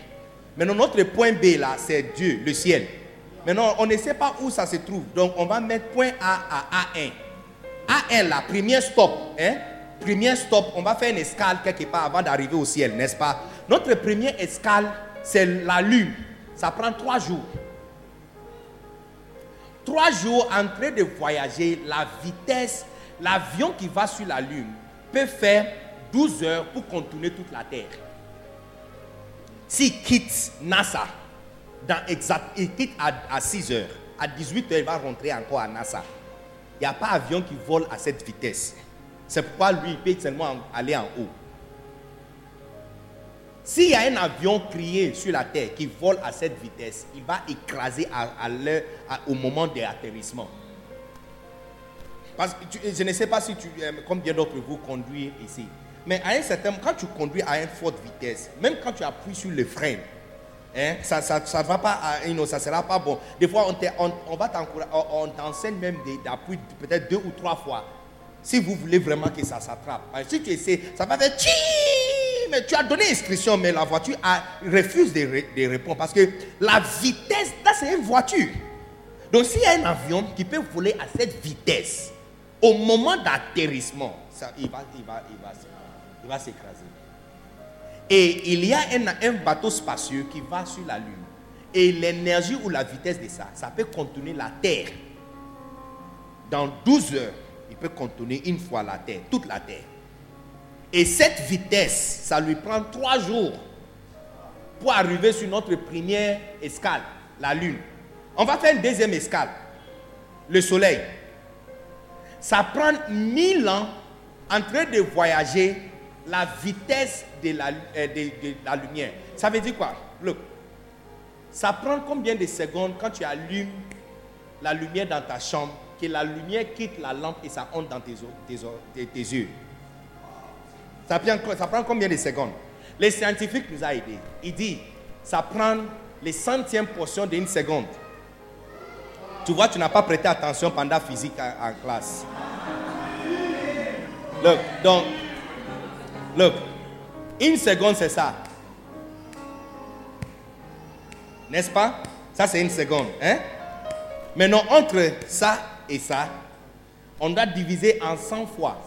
Maintenant notre point B là, c'est Dieu, le ciel. Maintenant on ne sait pas où ça se trouve, donc on va mettre point A à A1. A1 là, premier stop, hein? Premier stop, on va faire une escale quelque part avant d'arriver au ciel, n'est-ce pas? Notre première escale, c'est la lune. Ça prend trois jours. Trois jours en train de voyager, la vitesse, l'avion qui va sur la Lune peut faire 12 heures pour contourner toute la Terre. S'il quitte NASA, dans exact, il quitte à, à 6 heures, à 18 heures, il va rentrer encore à NASA. Il n'y a pas avion qui vole à cette vitesse. C'est pourquoi lui, il peut seulement aller en haut. S'il y a un avion crié sur la terre qui vole à cette vitesse, il va écraser à, au moment de l'atterrissement. Je ne sais pas si tu, euh, combien d'entre vous conduisent ici. Mais à un certain quand tu conduis à une forte vitesse, même quand tu appuies sur le frein, hein, ça ne ça, ça va pas, ça sera pas bon. Des fois, on, on- on on, t'enseigne même d'appuyer peut-être deux ou trois fois. Si vous voulez vraiment que ça s'attrape. Si tu essaies, ça va faire tchi, mais tu as donné instruction, mais la voiture refuse de, ré- de répondre parce que la vitesse, là c'est une voiture. Donc s'il y a un avion qui peut voler à cette vitesse, au moment d'atterrissement, il va, il va, il va, s- va s'écraser. Et il y a un, un bateau spacieux qui va sur la Lune. Et l'énergie ou la vitesse de ça, ça peut contourner la Terre. Dans 12 heures, il peut contourner une fois la Terre, toute la Terre. Et cette vitesse, ça lui prend trois jours pour arriver sur notre première escale, la Lune. On va faire une deuxième escale, le Soleil. Ça prend mille ans en train de voyager la vitesse de la, euh, de- la lumière. Ça veut dire quoi? Look, ça prend combien de secondes quand tu allumes la lumière dans ta chambre, que la lumière quitte la lampe et ça entre dans tes, tes yeux? Ça prend, ça prend combien de secondes? Les scientifiques nous ont aidés. Il dit, ça prend les centièmes portions d'une seconde. Tu vois, tu n'as pas prêté attention pendant physique en, classe. Look, donc, look, une seconde c'est ça. N'est-ce pas? Ça c'est une seconde. Hein? Maintenant, entre ça et ça, on doit diviser en 100 fois.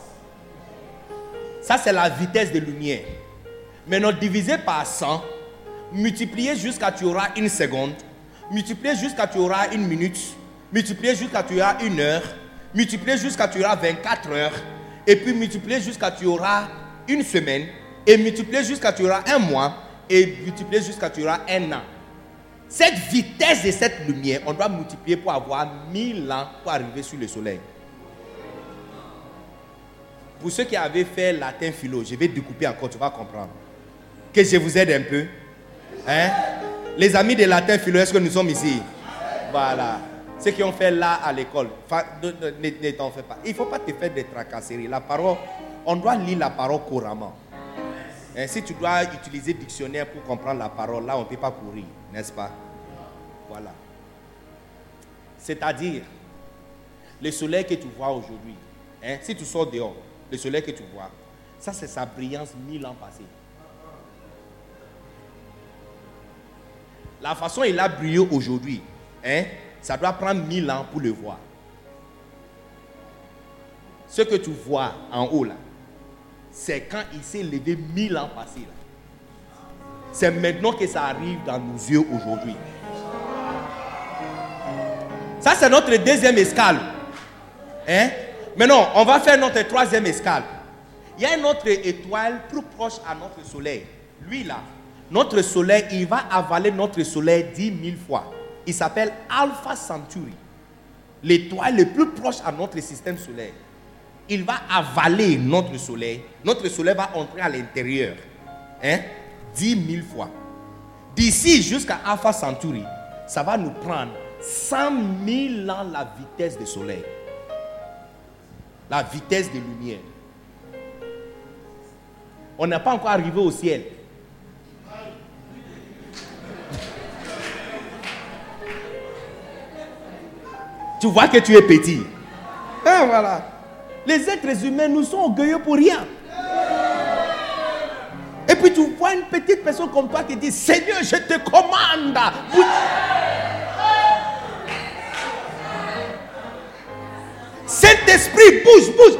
Ça, c'est la vitesse de lumière. Maintenant, divisé par 100, multiplié jusqu'à tu auras une seconde, multiplié jusqu'à tu auras une minute, multiplié jusqu'à tu auras une heure, multiplié jusqu'à tu auras 24 heures, et puis multiplié jusqu'à tu auras une semaine, et multiplié jusqu'à tu auras un mois, et multiplié jusqu'à tu auras un an. Cette vitesse de cette lumière, on doit multiplier pour avoir 1000 ans pour arriver sur le soleil. Pour ceux qui avaient fait latin philo, je vais découper encore, tu vas comprendre. Que je vous aide un peu. Hein? Les amis de latin philo, est-ce que nous sommes ici? Voilà. Ceux qui ont fait là à l'école, ne- ne t'en fais pas. Il ne faut pas te faire des tracasseries. La parole, on doit lire la parole couramment. Hein, si tu dois utiliser dictionnaire pour comprendre la parole, là, on ne peut pas courir, n'est-ce pas? Voilà. C'est-à-dire, le soleil que tu vois aujourd'hui, hein, si tu sors dehors, le soleil que tu vois, ça c'est sa brillance mille ans passés. La façon il a brillé aujourd'hui, hein, ça doit prendre mille ans pour le voir. Ce que tu vois en haut là, c'est quand il s'est levé mille ans passés. C'est maintenant que ça arrive dans nos yeux aujourd'hui. Ça, c'est notre deuxième escale. Hein? Maintenant, on va faire notre troisième escale. Il y a une autre étoile plus proche à notre soleil. Lui, là, notre soleil, il va avaler notre soleil 10 000 fois. Il s'appelle Alpha Centauri. L'étoile le plus proche à notre système solaire. Il va avaler notre soleil. Notre soleil va entrer à l'intérieur. Hein? 10 000 fois. D'ici jusqu'à Alpha Centauri, ça va nous prendre 100 000 ans la vitesse du soleil. La vitesse de lumière. On n'est pas encore arrivé au ciel. Tu vois que tu es petit. Ah, voilà. Les êtres humains, nous sont orgueilleux pour rien. Et puis tu vois une petite personne comme toi qui dit, Seigneur, je te commande. Bou- Saint-Esprit, bouge, bouge.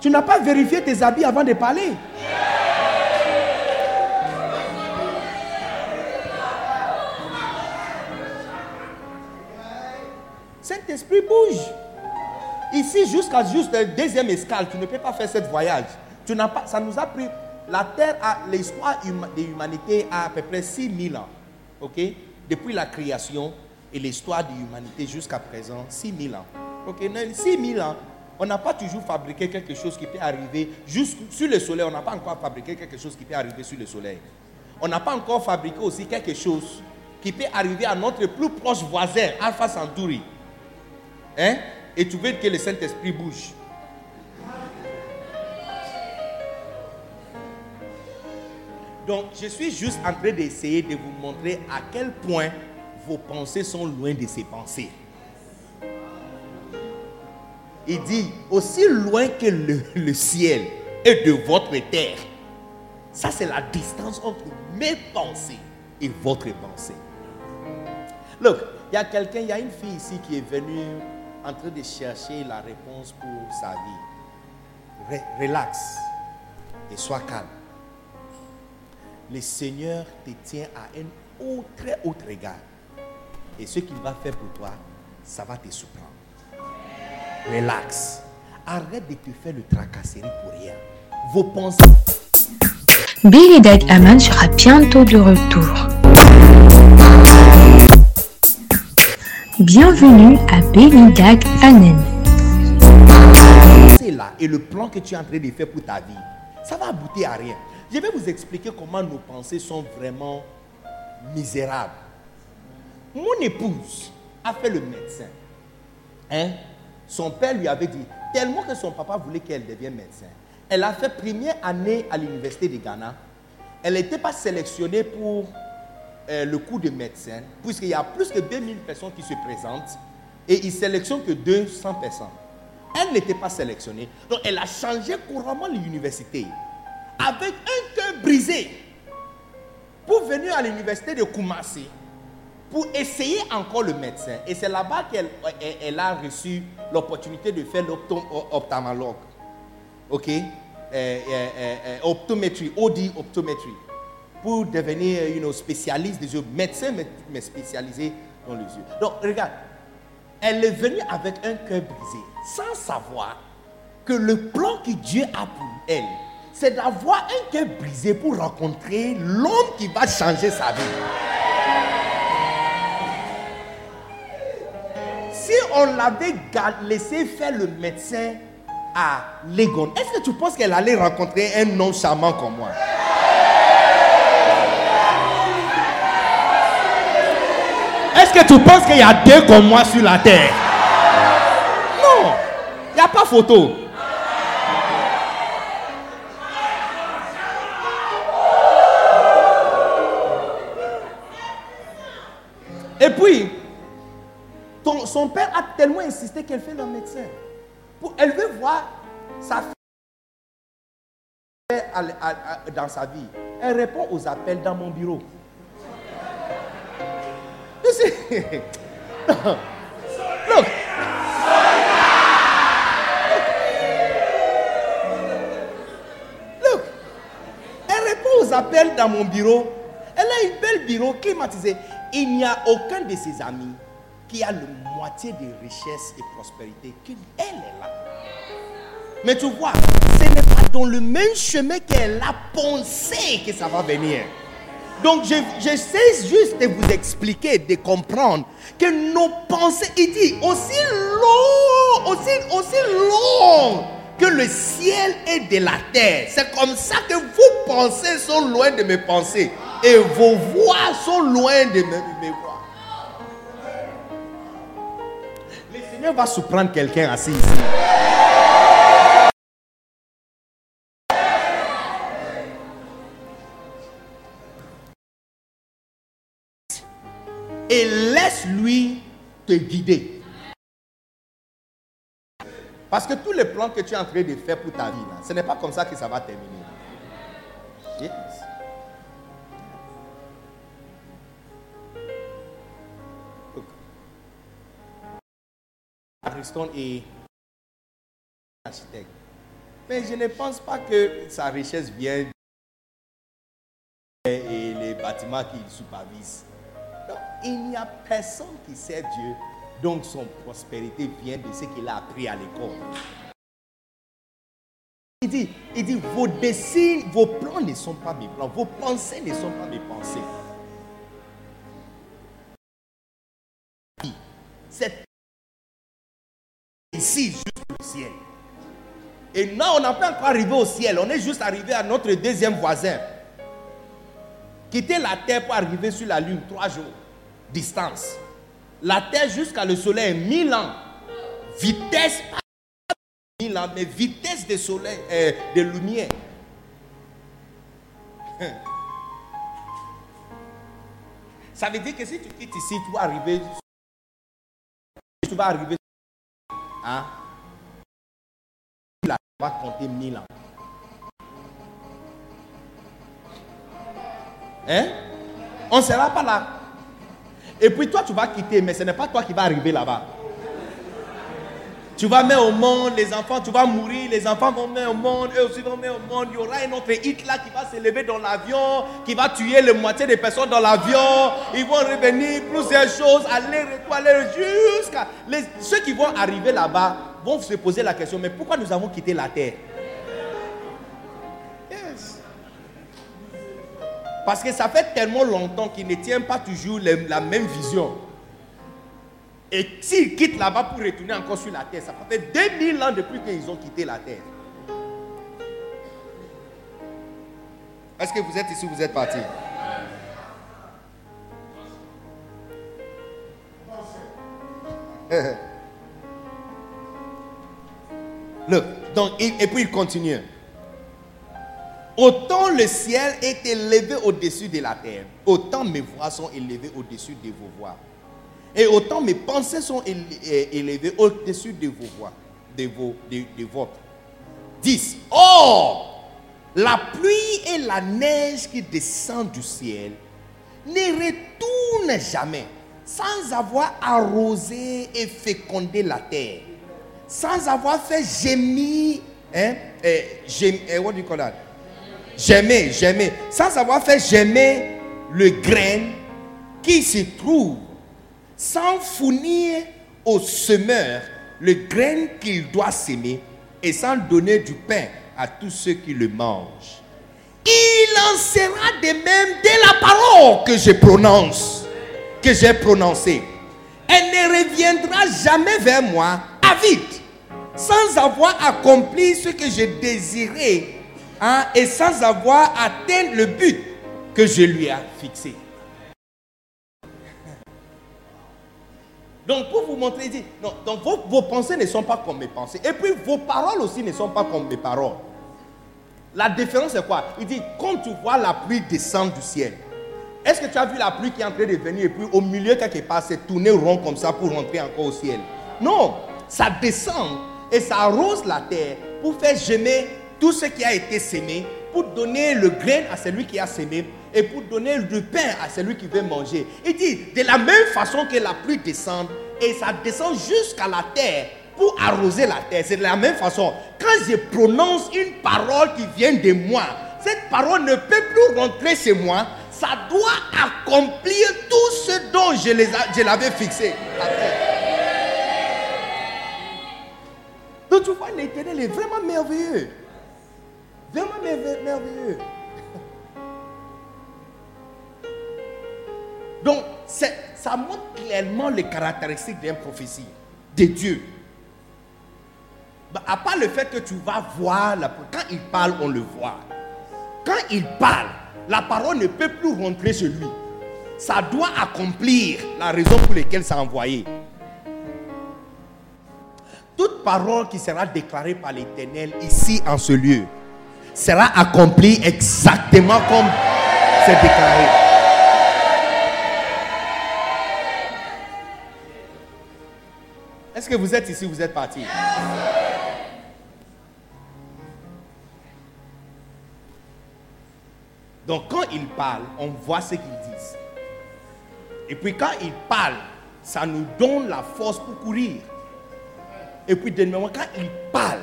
Tu n'as pas vérifié tes habits avant de parler. Saint-Esprit bouge. Ici, jusqu'à juste la deuxième escale, tu ne peux pas faire ce voyage. Tu n'as pas, ça nous a pris. La Terre, l'histoire de l'humanité a à peu près 6000 ans. Ok? Depuis la création et l'histoire de l'humanité jusqu'à présent, 6000 ans. Ok? 6000 ans, on n'a pas toujours fabriqué quelque chose qui peut arriver juste sur le soleil. On n'a pas encore fabriqué quelque chose qui peut arriver sur le soleil. On n'a pas encore fabriqué aussi quelque chose qui peut arriver à notre plus proche voisin, Alpha Centauri. Hein? Et tu veux que le Saint-Esprit bouge. Donc, je suis juste en train d'essayer de vous montrer à quel point vos pensées sont loin de ses pensées. Il dit, aussi loin que le, le ciel est de votre terre. Ça, c'est la distance entre mes pensées et votre pensée. Look, il y a quelqu'un, il y a une fille ici qui est venue en train de chercher la réponse pour sa vie. Re- relax et sois calme. Le Seigneur te tient à un haut, très haut regard. Et ce qu'il va faire pour toi, ça va te surprendre. Relax. arrête de te faire le tracasserie pour rien. Vos pensées. Billy Dag Aman sera bientôt de retour. Bienvenue à Billy Dag Anen. Là et le plan que tu es en train de faire pour ta vie, ça va aboutir à rien. Je vais vous expliquer comment nos pensées sont vraiment misérables. Mon épouse a fait le médecin. Hein? Son père lui avait dit, tellement que son papa voulait qu'elle devienne médecin. Elle a fait première année à l'université de Ghana. Elle n'était pas sélectionnée pour euh, le cours de médecin, puisqu'il y a plus que 2000 personnes qui se présentent et ils sélectionnent que 200 personnes. Elle n'était pas sélectionnée. Donc elle a changé couramment l'université avec un cœur brisé pour venir à l'université de Kumasi pour essayer encore le médecin. Et c'est là-bas qu'elle elle, elle a reçu l'opportunité de faire l'ophthalmologue. OK? Euh, euh, euh, Optométrie, OD optométrie. Pour devenir you know, spécialiste des yeux, médecin, mais, spécialisé dans les yeux. Donc, regarde, elle est venue avec un cœur brisé, sans savoir que le plan que Dieu a pour elle, c'est d'avoir un cœur brisé pour rencontrer l'homme qui va changer sa vie. Si on l'avait laissé faire le médecin à Legon, est-ce que tu penses qu'elle allait rencontrer un homme charmant comme moi? Est-ce que tu penses qu'il y a deux comme moi sur la terre? Non, il n'y a pas photo. Et puis, son père a tellement insisté qu'elle fait le médecin. Elle veut voir sa fille dans sa vie. Elle répond aux appels dans mon bureau. Look. Look. Elle répond aux appels dans mon bureau. Elle a une belle bureau climatisé. Il n'y a aucun de ses amis qui a la moitié de richesse et prospérité qu'elle est là. Mais tu vois, ce n'est pas dans le même chemin qu'elle a pensé que ça va venir. Donc je, j'essaie juste de vous expliquer, de comprendre que nos pensées, il dit, aussi long, aussi, aussi long que le ciel est de la terre. C'est comme ça que vos pensées sont loin de mes pensées et vos voix sont loin de mes voix. Le Seigneur va surprendre quelqu'un assis ici. Et laisse-lui te guider. Parce que tous les plans que tu es en train de faire pour ta vie, là, ce n'est pas comme ça que ça va terminer. Est architecte. Mais je ne pense pas que sa richesse vient et les bâtiments qu'il supervise. Il n'y a personne qui sait Dieu, donc son prospérité vient de ce qu'il a appris à l'école. Il dit, il dit, vos dessins, vos plans ne sont pas mes plans, vos pensées ne sont pas mes pensées. C'est ici, juste au ciel. Et là, on n'a pas encore arrivé au ciel, on est juste arrivé à notre deuxième voisin. Quitter la terre pour arriver sur la lune, trois jours distance. La terre jusqu'à le soleil, 1000 ans. Vitesse, pas 1000 ans, mais vitesse de soleil, euh, de lumière. *laughs* Ça veut dire que si tu quittes ici, tu vas arriver. Tu vas arriver. Hein? La va compter 1000 ans. Hein? On ne sera pas là. Et puis toi, tu vas quitter, mais ce n'est pas toi qui vas arriver là-bas. Tu vas mettre au monde les enfants, tu vas mourir, les enfants vont mettre au monde, eux aussi vont mettre au monde. Il y aura un autre hit là qui va s'élever dans l'avion, qui va tuer la moitié des personnes dans l'avion. Ils vont revenir, plusieurs choses, aller, aller jusqu'à. Ceux qui vont arriver là-bas vont se poser la question, mais pourquoi nous avons quitté la terre? Parce que ça fait tellement longtemps qu'ils ne tiennent pas toujours la même vision. Et s'ils quittent là-bas pour retourner encore sur la terre, ça fait 2000 ans depuis qu'ils ont quitté la terre. Est-ce que vous êtes ici ou vous êtes parti? *laughs* Donc, et, et puis il continue. Autant le ciel est élevé au-dessus de la terre, autant mes voix sont élevées au-dessus de vos voix. Et autant mes pensées sont élevées au-dessus de vos voix, de, vos, de, de vôtres. 10. Or, la pluie et la neige qui descendent du ciel ne retournent jamais sans avoir arrosé et fécondé la terre, sans avoir fait gémir, hein, eh, what do you call that? Gémir, gémir, sans avoir fait gémir le grain qui se trouve, sans fournir au semeur le grain qu'il doit s'aimer et sans donner du pain à tous ceux qui le mangent. Il en sera de même de la parole que je prononce, que j'ai prononcée. Elle ne reviendra jamais vers moi à vide, sans avoir accompli ce que je désirais hein, et sans avoir atteint le but que je lui ai fixé. Donc pour vous montrer, il dit, non, donc vos, pensées ne sont pas comme mes pensées. Et puis vos paroles aussi ne sont pas comme mes paroles. La différence c'est quoi? Il dit, quand tu vois la pluie descendre du ciel, est-ce que tu as vu la pluie qui est en train de venir et puis au milieu quelque part, c'est tourner rond comme ça pour rentrer encore au ciel? Non, ça descend et ça arrose la terre pour faire gemmer tout ce qui a été semé, pour donner le grain à celui qui a semé et pour donner du pain à celui qui veut manger. Il dit, de la même façon que la pluie descend et ça descend jusqu'à la terre pour arroser la terre, c'est de la même façon. Quand je prononce une parole qui vient de moi, cette parole ne peut plus rentrer chez moi, ça doit accomplir tout ce dont je l'avais fixé. Donc tu vois, l'éternel est vraiment merveilleux. Vraiment merve- merveilleux. *laughs* Donc, ça montre clairement les caractéristiques d'une prophétie de Dieu. Bah, à part le fait que tu vas voir, la, quand il parle, on le voit. Quand il parle, la parole ne peut plus rentrer chez lui. Ça doit accomplir la raison pour laquelle ça a envoyé. Toute parole qui sera déclarée par l'Éternel ici en ce lieu sera accomplie exactement comme c'est déclaré. Est-ce que vous êtes ici, vous êtes parti? Donc quand ils parlent, on voit ce qu'ils disent. Et puis quand ils parlent, ça nous donne la force pour courir. Et puis dernièrement, quand il parle,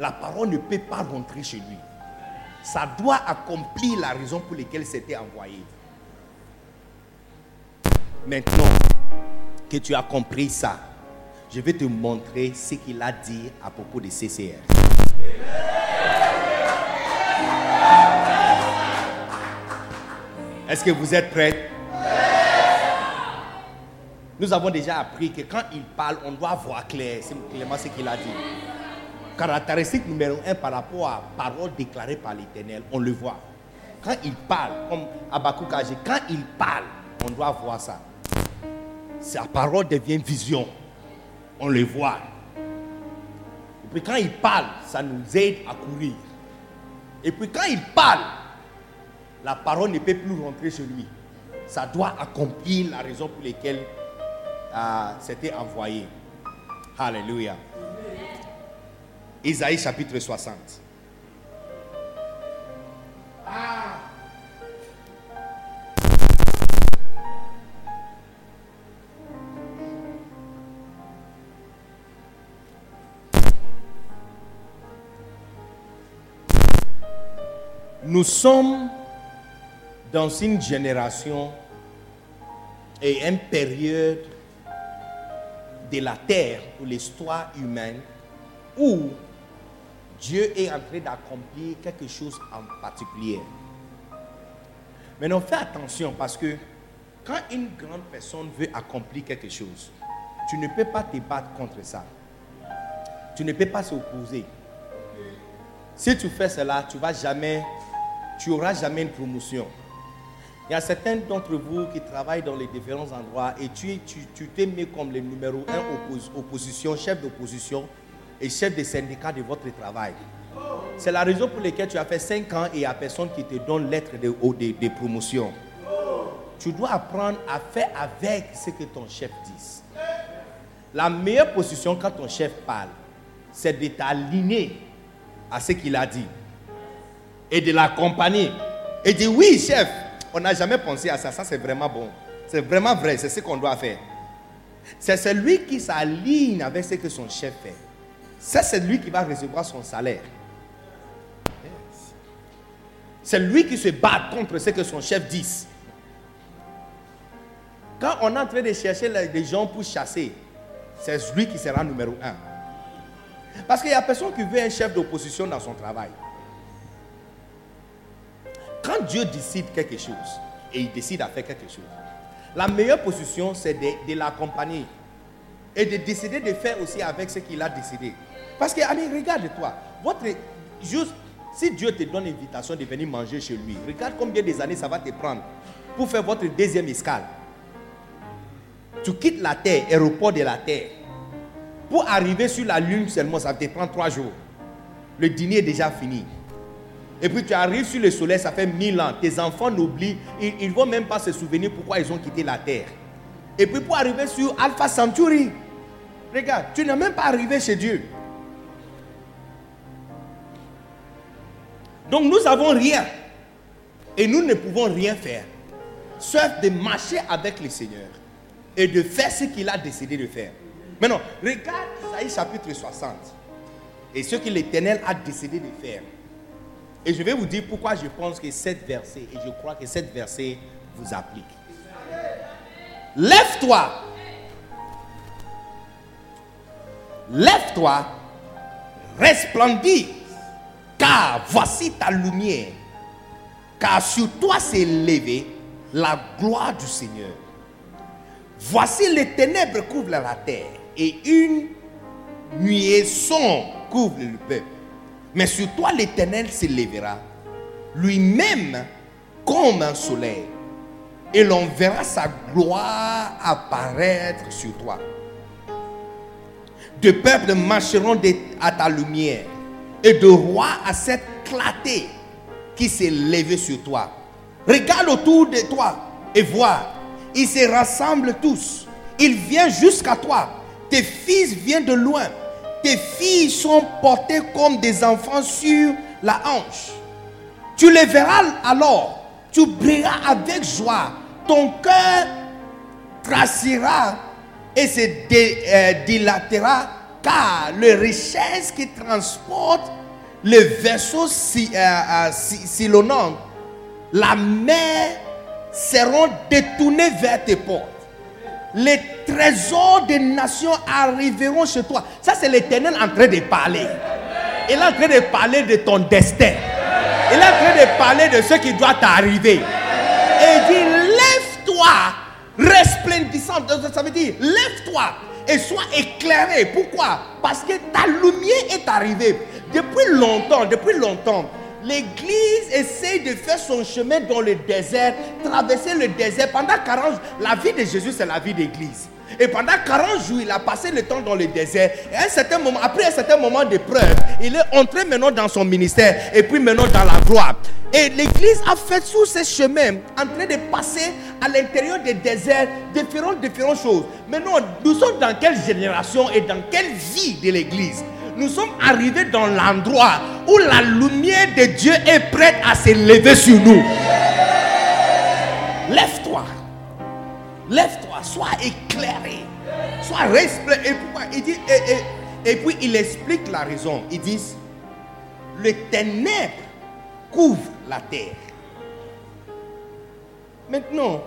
la parole ne peut pas rentrer chez lui. Ça doit accomplir la raison pour laquelle c'était envoyé. Maintenant que tu as compris ça, je vais te montrer ce qu'il a dit à propos de CCR. Est-ce que vous êtes prêts? Nous avons déjà appris que quand il parle, on doit voir clair, c'est clairement ce qu'il a dit. Caractéristique numéro un par rapport à parole déclarée par l'Éternel, on le voit. Quand il parle, comme Abakouk quand il parle, on doit voir ça. Sa parole devient vision. On le voit. Et puis quand il parle, ça nous aide à courir. Et puis quand il parle, la parole ne peut plus rentrer chez lui. Ça doit accomplir la raison pour laquelle euh, c'était envoyé. Alléluia. Isaïe chapitre 60. Nous sommes dans une génération et une période de la terre ou l'histoire humaine où Dieu est en train d'accomplir quelque chose en particulier. Maintenant, fais attention parce que quand une grande personne veut accomplir quelque chose, tu ne peux pas te battre contre ça. Tu ne peux pas s'opposer. Si tu fais cela, tu vas jamais, tu n'auras jamais une promotion. Il y a certains d'entre vous qui travaillent dans les différents endroits et tu tu, t'es mis comme le numéro un opposition, chef d'opposition et chef des syndicats de votre travail. C'est la raison pour laquelle tu as fait 5 ans et il n'y a personne qui te donne lettre de, de, de promotion. Tu dois apprendre à faire avec ce que ton chef dit. La meilleure position quand ton chef parle, c'est de t'aligner à ce qu'il a dit et de l'accompagner. Et dire oui, chef, on n'a jamais pensé à ça. Ça, c'est vraiment bon. C'est vraiment vrai. C'est ce qu'on doit faire. C'est celui qui s'aligne avec ce que son chef fait. C'est celui qui va recevoir son salaire. C'est lui qui se bat contre ce que son chef dit. Quand on est en train de chercher des gens pour chasser, c'est lui qui sera numéro un. Parce qu'il n'y a personne qui veut un chef d'opposition dans son travail. Quand Dieu décide quelque chose, et il décide à faire quelque chose, la meilleure position, c'est de l'accompagner. Et de décider de faire aussi avec ce qu'il a décidé. Parce que, allez, regarde-toi. Votre, juste, si Dieu te donne l'invitation de venir manger chez lui, regarde combien des années ça va te prendre pour faire votre deuxième escale. Tu quittes la terre, aéroport de la terre. Pour arriver sur la lune seulement, ça te prend trois jours. Le dîner est déjà fini. Et puis tu arrives sur le soleil, ça fait mille ans. Tes enfants n'oublient, ils ne vont même pas se souvenir pourquoi ils ont quitté la terre. Et puis pour arriver sur Alpha Centauri, regarde, tu n'es même pas arrivé chez Dieu. Donc nous n'avons rien. Et nous ne pouvons rien faire. Sauf de marcher avec le Seigneur. Et de faire ce qu'il a décidé de faire. Maintenant, regarde Isaïe chapitre 60. Et ce que l'Éternel a décidé de faire. Et je vais vous dire pourquoi je pense que cette verset, et je crois que cette verset vous applique. Lève-toi. Lève-toi. Resplendis car voici ta lumière, car sur toi s'est levée la gloire du Seigneur. Voici les ténèbres couvrent la terre et une nuée sombre couvre le peuple. Mais sur toi l'Éternel s'élèvera, lui-même comme un soleil, et l'on verra sa gloire apparaître sur toi. De peuples marcheront à ta lumière et de roi à cette clarté qui s'est levée sur toi. Regarde autour de toi et vois, ils se rassemblent tous. Ils viennent jusqu'à toi. Tes fils viennent de loin. Tes filles sont portées comme des enfants sur la hanche. Tu les verras alors. Tu brilleras avec joie. Ton cœur tracera et se euh, dilatera car les richesses qui transportent les vaisseaux si, euh, euh la mer seront détournés vers tes portes. Les trésors des nations arriveront chez toi. Ça, c'est l'éternel en train de parler. Il est en train de parler de ton destin. Il est en train de parler de ce qui doit t'arriver. Et il dit, lève-toi, resplendissant. Ça veut dire, lève-toi et sois éclairé. Pourquoi? Parce que ta lumière est arrivée. Depuis longtemps, depuis longtemps, l'Église essaie de faire son chemin dans le désert, traverser le désert. Pendant 40 jours, la vie de Jésus, c'est la vie d'Église. Et pendant 40 jours, il a passé le temps dans le désert. Et un certain moment, après un certain moment d'épreuve, il est entré maintenant dans son ministère et puis maintenant dans la gloire. Et l'Église a fait sous ce chemin, en train de passer à l'intérieur des déserts différentes, différentes choses. Maintenant, nous sommes dans quelle génération et dans quelle vie de l'Église? Nous sommes arrivés dans l'endroit où la lumière de Dieu est prête à se lever sur nous. Lève-toi. Lève-toi. Sois éclairé. Sois resplendissant. Et, dit, et, puis il explique la raison. Il dit, le ténèbre couvre la terre. Maintenant,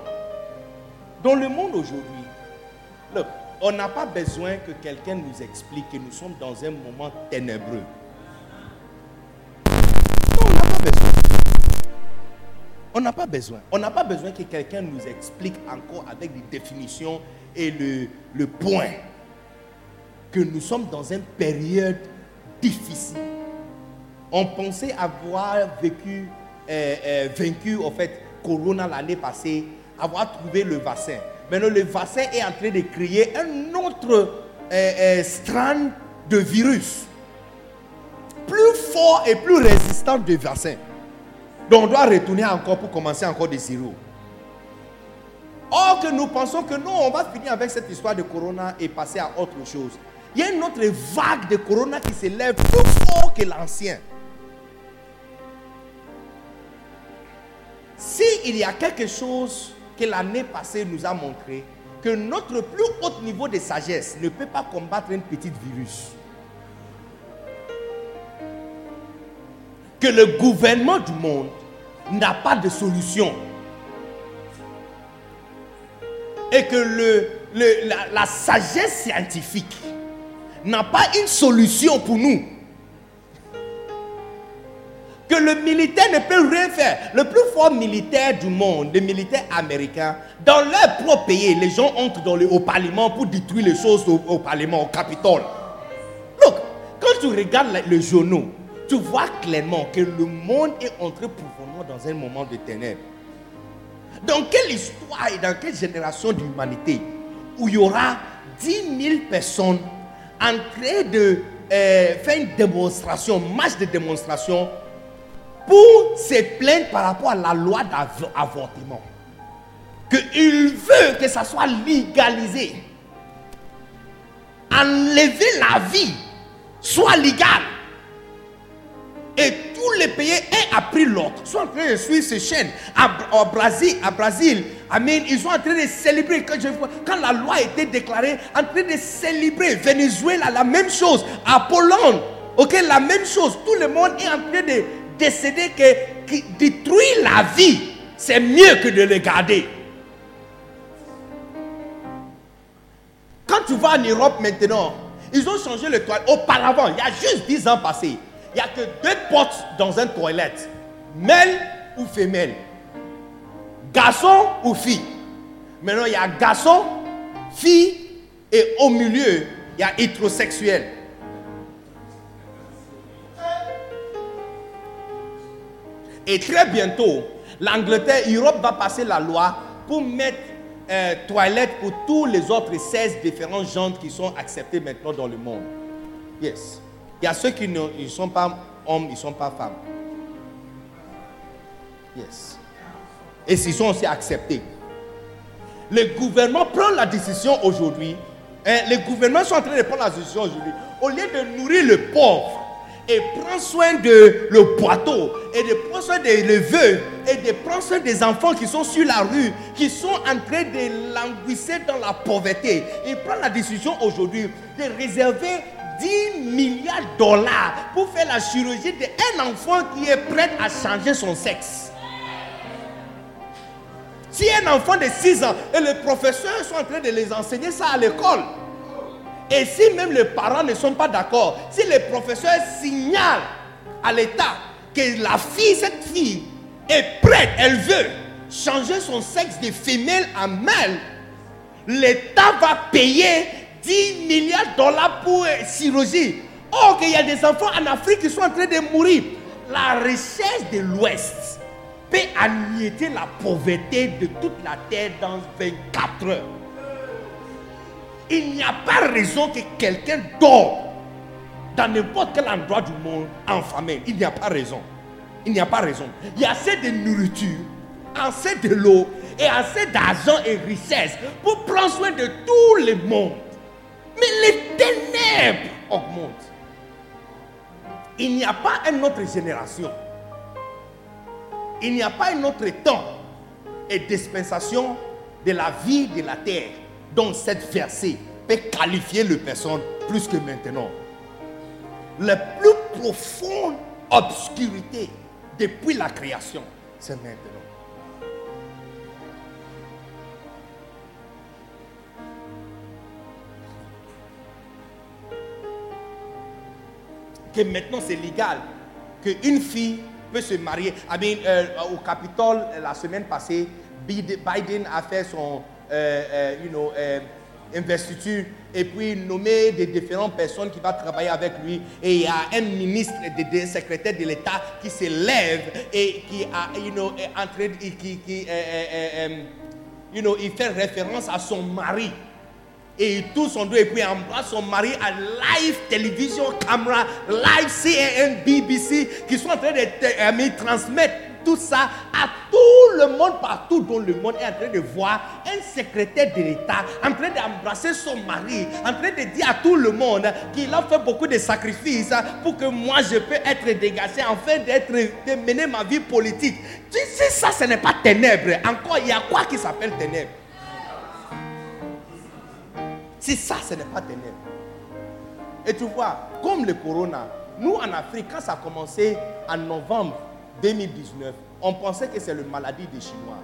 dans le monde aujourd'hui, on n'a pas besoin que quelqu'un nous explique que nous sommes dans un moment ténébreux. Non, on n'a pas besoin. On n'a pas besoin. On n'a pas besoin que quelqu'un nous explique encore avec des définitions et le, le point que nous sommes dans une période difficile. On pensait avoir vécu, euh, euh, vaincu en fait Corona l'année passée, avoir trouvé le vaccin. Maintenant, le vaccin est en train de créer un autre euh, strand de virus, plus fort et plus résistant de vaccin. Donc, on doit retourner encore pour commencer encore de zéro. Or que nous pensons que non, on va finir avec cette histoire de corona et passer à autre chose. Il y a une autre vague de corona qui s'élève plus fort que l'ancien. S'il y a quelque chose que l'année passée nous a montré, que notre plus haut niveau de sagesse ne peut pas combattre un petit virus. Que le gouvernement du monde n'a pas de solution. Et que la sagesse scientifique n'a pas une solution pour nous que le militaire ne peut rien faire. Le plus fort militaire du monde, les militaires américains, dans leur propre pays, les gens entrent dans le, au Parlement pour détruire les choses au, Parlement, au Capitole. Look, quand tu regardes les, journaux, tu vois clairement que le monde est entré profondément dans un moment de ténèbres. Dans quelle histoire et dans quelle génération de l'humanité où il y aura 10 000 personnes en train de euh, faire une démonstration, marche de démonstration pour se plaindre par rapport à la loi d'avortement. Qu'il veut que ça soit légalisé. Enlever la vie soit légal. Et tous les pays ont appris l'autre. Ils sont en train de suivre ces chaînes. À, Brésil, à Brésil, ils sont en train de célébrer. Quand, la loi a été déclarée, en train de célébrer. Venezuela, la même chose. À Pologne, ok, la même chose. Tout le monde est en train de décider que, détruire la vie, c'est mieux que de le garder. Quand tu vas en Europe maintenant, ils ont changé le toilette. Auparavant, il y a juste 10 ans passés, il n'y a que deux portes dans une toilette. Mâle ou femelle. Garçon ou fille. Maintenant, il y a garçon, fille et au milieu, il y a hétérosexuel. Et très bientôt, l'Angleterre, l'Europe va passer la loi pour mettre euh, toilette pour tous les autres 16 différents genres qui sont acceptés maintenant dans le monde. Yes. Il y a ceux qui ne sont pas hommes, ils ne sont pas femmes. Yes. Et s'ils sont aussi acceptés. Le gouvernement prend la décision aujourd'hui. Hein, les gouvernements sont en train de prendre la décision aujourd'hui. Au lieu de nourrir le pauvre, et prends soin de le poitou et de prendre soin des vœux et de prendre soin des enfants qui sont sur la rue, qui sont en train de languisser dans la pauvreté. Il prend la décision aujourd'hui de réserver 10 milliards de dollars pour faire la chirurgie d'un enfant qui est prêt à changer son sexe. Si un enfant de 6 ans et les professeurs sont en train de les enseigner ça à l'école, et si même les parents ne sont pas d'accord, si les professeurs signalent à l'État que la fille, cette fille, est prête, elle veut changer son sexe de femelle en mâle, l'État va payer 10 milliards de dollars pour chirurgie. Or, qu'il y a des enfants en Afrique qui sont en train de mourir. La recherche de l'Ouest peut annihiler la pauvreté de toute la terre dans 24 heures. Il n'y a pas raison que quelqu'un dort dans n'importe quel endroit du monde en famille. Il n'y a pas raison. Il n'y a pas raison. Il y a assez de nourriture, assez de l'eau et assez d'argent et richesse pour prendre soin de tout le monde. Mais les ténèbres augmentent. Il n'y a pas une autre génération. Il n'y a pas un autre temps et dispensation de la vie de la terre donc cette verset peut qualifier le personne plus que maintenant. La plus profonde obscurité depuis la création, c'est maintenant. Que maintenant c'est légal, qu'une fille peut se marier. I mean, euh, au Capitole, la semaine passée, Biden a fait son euh, euh, you know, investiture et puis nommer des différentes personnes qui vont travailler avec lui. Et il y a un ministre, des secrétaire de l'État qui se lève et qui a, you know, est qui, qui you know, il fait référence à son mari et il touche son dos et puis embrasse son mari à live télévision, caméra, live CNN, BBC, qui sont en train de euh, transmettre tout ça à tout le monde, partout dans le monde, est en train de voir un secrétaire de l'État en train d'embrasser son mari, en train de dire à tout le monde qu'il a fait beaucoup de sacrifices pour que moi je peux être dégagé, afin d'être, de mener ma vie politique. Tu sais, ça, ce n'est pas ténèbres. Encore, il y a quoi qui s'appelle ténèbres c'est ça, ce n'est pas ténèbres. Et tu vois, comme le corona, nous en Afrique, quand ça a commencé en novembre 2019, on pensait que c'est la maladie des Chinois.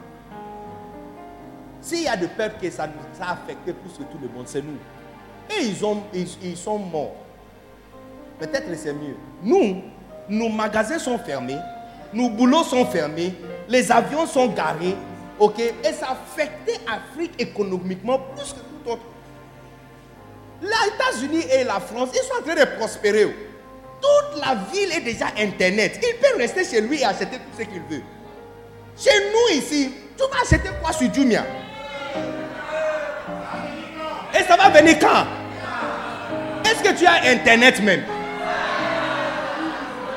S'il y a de peur que ça, ça a affecté plus que tout le monde, c'est nous. Et ils, ont, ils, sont morts. Peut-être c'est mieux. Nous, nos magasins sont fermés, nos boulots sont fermés, les avions sont garés, ok? Et ça a affecté l'Afrique économiquement plus que tout autre. Les États-Unis et la France, ils sont en train de prospérer. Toute la ville est déjà Internet. Il peut rester chez lui et acheter tout ce qu'il veut. Chez nous ici, tu vas acheter quoi sur Jumia? Et ça va venir quand? Est-ce que tu as Internet même?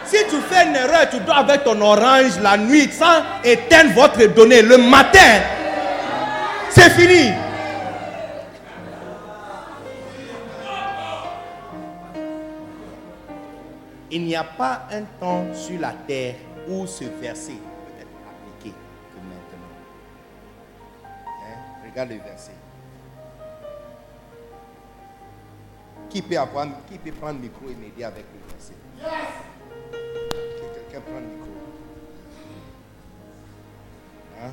Si tu fais une erreur, tu dois avec ton orange la nuit sans éteindre votre donnée. Le matin, c'est fini. Il n'y a pas un temps sur la terre où ce verset peut être appliqué que maintenant. Hein? Regarde le verset. Qui peut, avoir, qui peut prendre le micro et m'aider avec le verset? Yes. Quelqu'un prend le micro. Hein?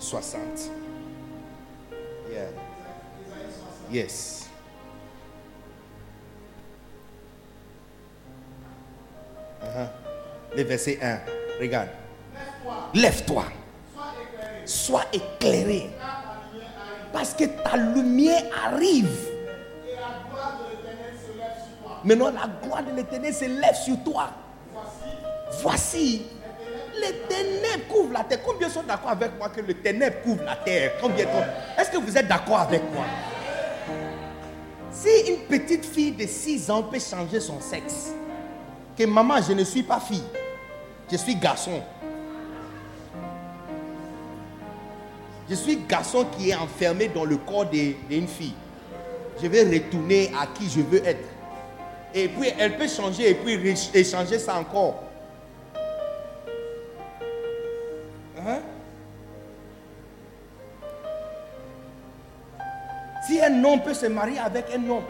60. Yeah. Yes. Le verset 1. Regarde. Lève-toi. Sois éclairé. Parce que ta lumière arrive. Maintenant, la gloire de l'éternel se lève sur toi. Voici. Les ténèbres couvrent la terre. Combien sont d'accord avec moi que le ténèbre couvre la terre? Combien Est-ce que vous êtes d'accord avec moi? Si une petite fille de 6 ans peut changer son sexe, que maman, je ne suis pas fille, je suis garçon. Je suis garçon qui est enfermé dans le corps d'une fille. Je vais retourner à qui je veux être. Et puis elle peut changer et puis échanger ça encore. Hein? Si un homme peut se marier avec un homme,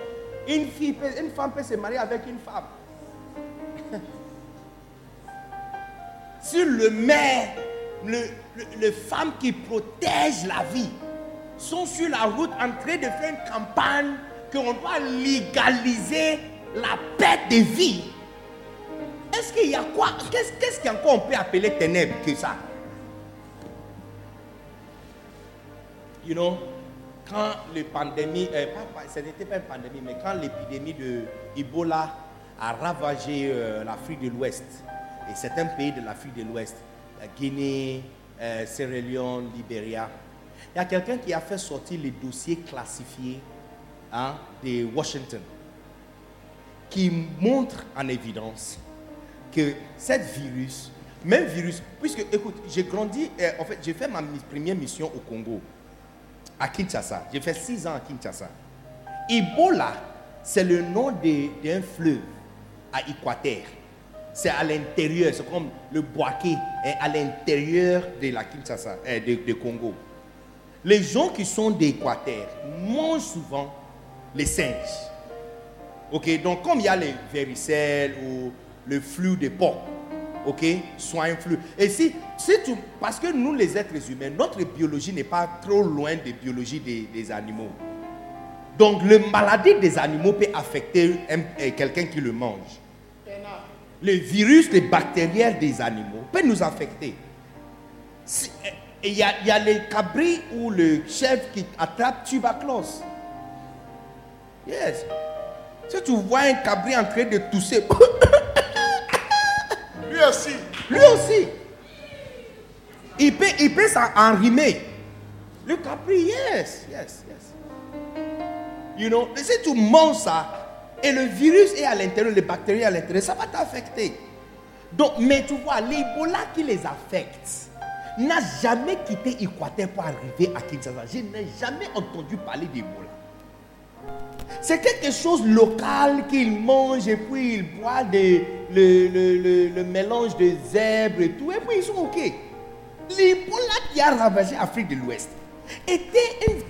une, fille une femme peut se marier avec une femme. Sur le maire, les femmes qui protègent la vie sont sur la route en train de faire une campagne qu'on doit légaliser la perte de vie. Est-ce qu'il y a quoi Qu'est-ce qu'il on peut appeler ténèbres que ça? You know, quand la pandémie, euh, ce n'était pas une pandémie, mais quand l'épidémie de Ebola a ravagé euh, l'Afrique de l'Ouest, et certains pays de l'Afrique de l'Ouest, Guinée, euh, Sierra Leone, Libéria. Il y a quelqu'un qui a fait sortir les dossiers classifiés hein, de Washington, qui montre en évidence que cette virus, même virus, puisque, écoute, j'ai grandi, euh, en fait, j'ai fait ma première mission au Congo, à Kinshasa. J'ai fait six ans à Kinshasa. Ebola, c'est le nom d'un fleuve à Équateur c'est à l'intérieur, c'est comme le boaké est à l'intérieur de la Kinshasa, euh, de, Congo. Les gens qui sont d'Équateur mangent souvent les singes. Ok, donc comme il y a les vericelles ou le flux de porc, ok, un flux. Et si, si parce que nous les êtres humains, notre biologie n'est pas trop loin de biologie des, animaux. Donc la maladie des animaux peut affecter quelqu'un qui le mange. Les virus, les bactériens des animaux peuvent nous affecter. Il y, a, les cabris ou le chef qui attrape tuberculose. Yes. Si tu vois un cabri en train de tousser, *coughs* lui aussi. Lui aussi. Il peut, il peut s'enrimer. Le cabri, yes, yes, yes. You know, si tu manges ça, et le virus est à l'intérieur, les bactéries à l'intérieur, ça va t'affecter. Donc, mais tu vois, l'Ebola qui les affecte n'a jamais quitté Équateur pour arriver à Kinshasa. Je n'ai jamais entendu parler d'Ebola. C'est quelque chose local qu'ils mangent et puis ils boivent le, mélange de zèbres et tout, et puis ils sont OK. L'Ebola qui a ravagé l'Afrique de l'Ouest était une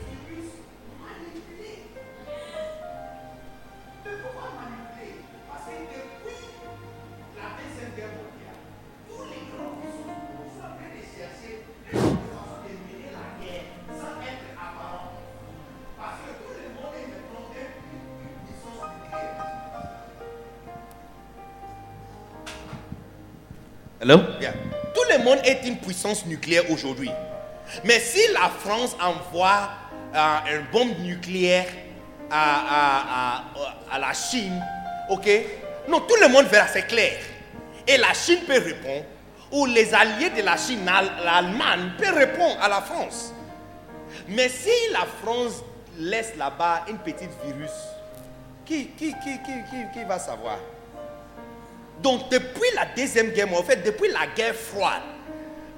Tout le monde est une puissance nucléaire aujourd'hui. Mais si la France envoie euh, une bombe nucléaire à, la Chine, ok? Non, tout le monde verra, c'est clair. Et la Chine peut répondre, ou les alliés de la Chine, l'Allemagne, peut répondre à la France. Mais si la France laisse là-bas une petite virus, qui, qui, qui, qui va savoir? Donc depuis la Deuxième Guerre en fait depuis la guerre froide,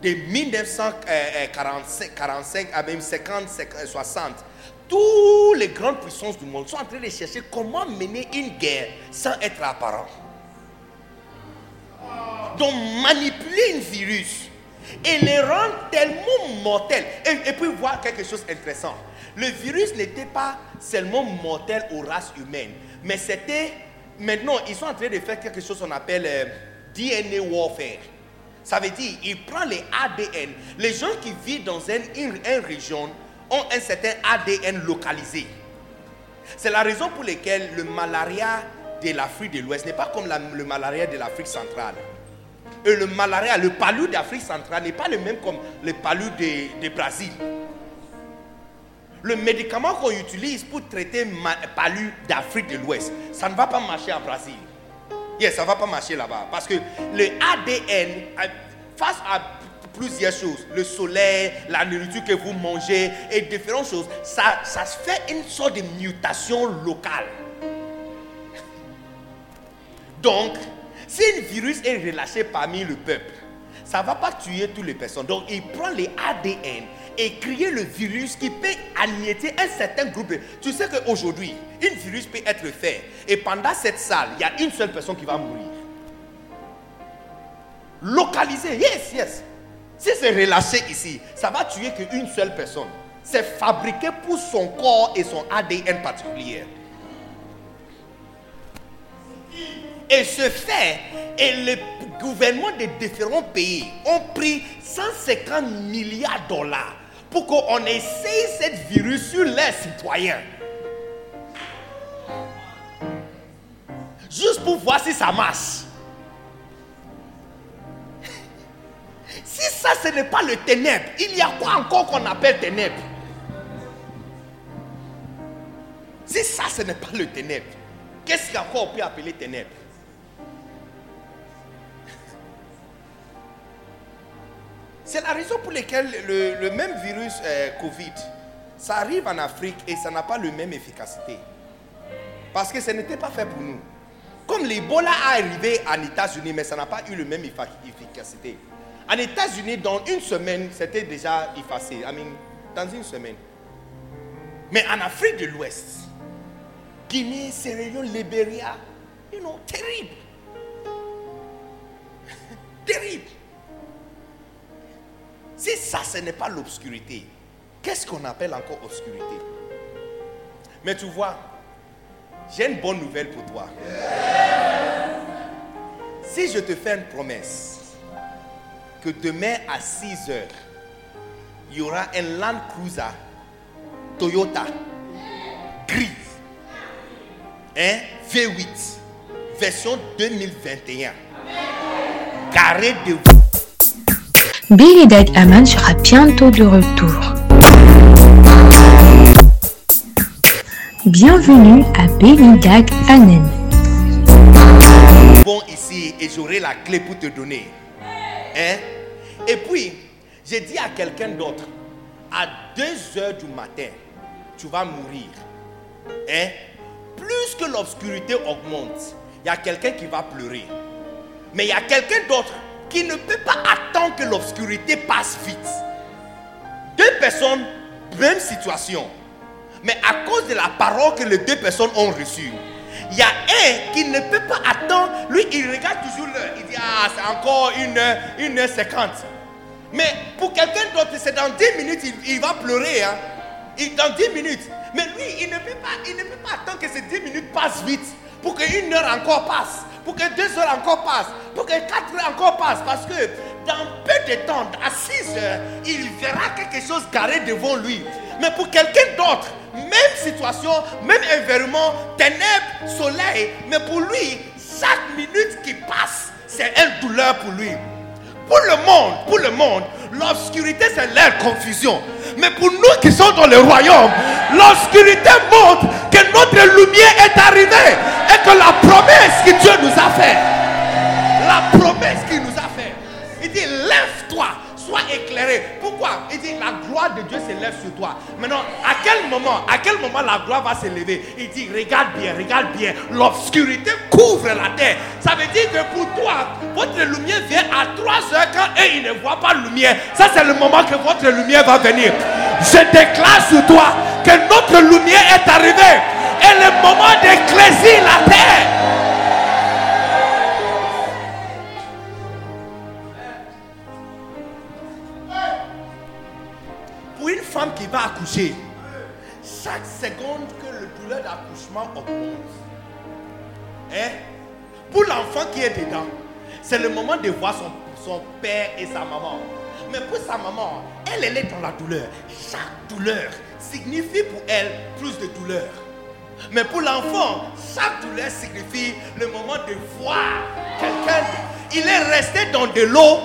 de 1945 45 à même 50, 60, toutes les grandes puissances du monde sont en train de chercher comment mener une guerre sans être apparent. Donc manipuler un virus et les rendre tellement mortels. Et, et puis voir quelque chose d'intéressant. Le virus n'était pas seulement mortel aux races humaines, mais c'était Maintenant, ils sont en train de faire quelque chose qu'on appelle euh, DNA warfare. Ça veut dire, ils prennent les ADN. Les gens qui vivent dans une, une, région ont un certain ADN localisé. C'est la raison pour laquelle le malaria de l'Afrique de l'Ouest n'est pas comme le malaria de l'Afrique centrale. Et le malaria, le palu d'Afrique centrale n'est pas le même comme le palu de, de Brésil. Le médicament qu'on utilise pour traiter palu d'Afrique de l'Ouest, ça ne va pas marcher en Brésil. Yes, ça ne va pas marcher là-bas. Parce que le ADN, euh, face à plusieurs choses, le soleil, la nourriture que vous mangez et différentes choses, ça, ça fait une sorte de mutation locale. Donc, si un virus est relâché parmi le peuple, ça ne va pas tuer toutes les personnes. Donc, il prend les ADN et créer le virus qui peut anéantir un certain groupe. Tu sais qu'aujourd'hui, un virus peut être fait et pendant cette salle, il y a une seule personne qui va mourir. Localisé, yes, yes. Si c'est relâché ici, ça va tuer qu'une seule personne. C'est fabriqué pour son corps et son ADN particulier. Et ce fait, et le gouvernement de différents pays ont pris 150 milliards de dollars pour qu'on essaye cette virus sur les citoyens. Juste pour voir si ça marche. *laughs* Si ça, ce n'est pas le ténèbre, il y a quoi encore qu'on appelle ténèbre? Si ça, ce n'est pas le ténèbre, qu'est-ce qu'encore on peut appeler ténèbre? C'est la raison pour laquelle le, même virus euh, Covid, ça arrive en Afrique et ça n'a pas la même efficacité. Parce que ce n'était pas fait pour nous. Comme l'Ebola a arrivé en États-Unis, mais ça n'a pas eu la même efficacité. En États-Unis, dans une semaine, c'était déjà effacé. I mean, dans une semaine. Mais en Afrique de l'Ouest, Guinée, Sierra Leone, Libéria, you know, terrible. *laughs* terrible. Si ça, ce n'est pas l'obscurité, qu'est-ce qu'on appelle encore obscurité? Mais tu vois, j'ai une bonne nouvelle pour toi. Si je te fais une promesse que demain à 6 heures, il y aura un Land Cruiser Toyota gris, un V8, version 2021. garés devant Billy Dag Aman sera bientôt de retour. Bienvenue à Billy Dag Anen. bon ici et j'aurai la clé pour te donner. Hein? Et puis, j'ai dit à quelqu'un d'autre, à 2 heures du matin, tu vas mourir. Hein? Plus que l'obscurité augmente, il y a quelqu'un qui va pleurer. Mais il y a quelqu'un d'autre qui ne peut pas attendre que l'obscurité passe vite. Deux personnes, même situation. Mais à cause de la parole que les deux personnes ont reçue, il y a un qui ne peut pas attendre. Lui, il regarde toujours l'heure. Il dit, ah, c'est encore une heure, une heure cinquante. Mais pour quelqu'un d'autre, c'est dans 10 minutes, il, il va pleurer. Hein. Il, dans 10 minutes. Mais lui, il ne, peut pas, il ne peut pas attendre que ces 10 minutes passent vite. Pour qu'une heure encore passe. Pour que deux heures encore passent. Pour que quatre heures encore passent. Parce que dans peu de temps, à 6 heures, il verra quelque chose carré devant lui. Mais pour quelqu'un d'autre, même situation, même environnement, ténèbres, soleil, mais pour lui, chaque minute qui passe, c'est une douleur pour lui. Pour le monde, pour le monde, l'obscurité c'est leur confusion. Mais pour nous qui sommes dans le royaume, l'obscurité montre que notre lumière est arrivée et que la promesse que Dieu nous a faite, la promesse qu'il nous a faite, il dit lève-toi, sois éclairé. Il dit la gloire de Dieu s'élève sur toi. Maintenant, à quel moment, à quel moment la gloire va s'élever Il dit regarde bien, regarde bien, l'obscurité couvre la terre. Ça veut dire que pour toi, votre lumière vient à 3 heures quand eux, ils ne voient pas la lumière. Ça, c'est le moment que votre lumière va venir. Je déclare sur toi que notre lumière est arrivée. Et le moment d'éclaircir la terre. Chaque seconde que le douleur d'accouchement augmente, hein, pour l'enfant qui est dedans, c'est le moment de voir son, père et sa maman. Mais pour sa maman, elle, elle est dans la douleur. Chaque douleur signifie pour elle plus de douleur. Mais pour l'enfant, chaque douleur signifie le moment de voir quelqu'un. Il est resté dans de l'eau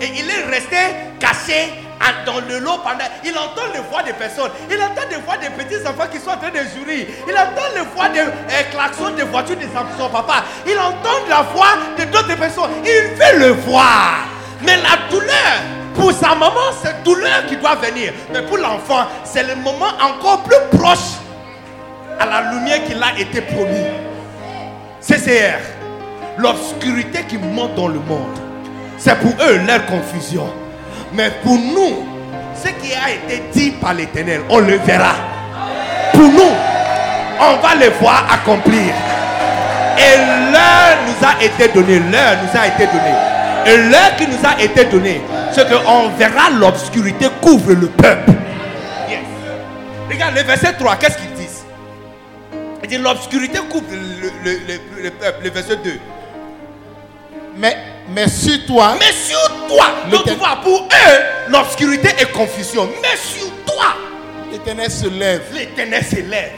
et il est resté caché dans de l'eau pendant. Il entend les voix des personnes. Il entend des voix des petits enfants qui sont en train de jurer. Il entend les voix des euh, klaxons des voitures de son- papa. Il entend la voix de d'autres personnes. Il veut le voir. Mais la douleur, pour sa maman, c'est douleur qui doit venir. Mais pour l'enfant, c'est le moment encore plus proche à la lumière qu'il a été promis. CCR, l'obscurité qui monte dans le monde, c'est pour eux leur confusion. Mais pour nous, ce qui a été dit par l'Éternel, on le verra. Pour nous, on va le voir accomplir. Et l'heure nous a été donnée, l'heure nous a été donnée. Et l'heure qui nous a été donnée, c'est qu'on verra l'obscurité couvre le peuple. Regarde le verset 3, qu'est-ce qu'ils disent Il dit l'obscurité couvre le- le peuple. Le verset 2. Mais, mais sur toi, Mais sur toi, pour eux, l'obscurité est confusion. Mais sur toi, l'Éternel se lève. l'éternel s'élève.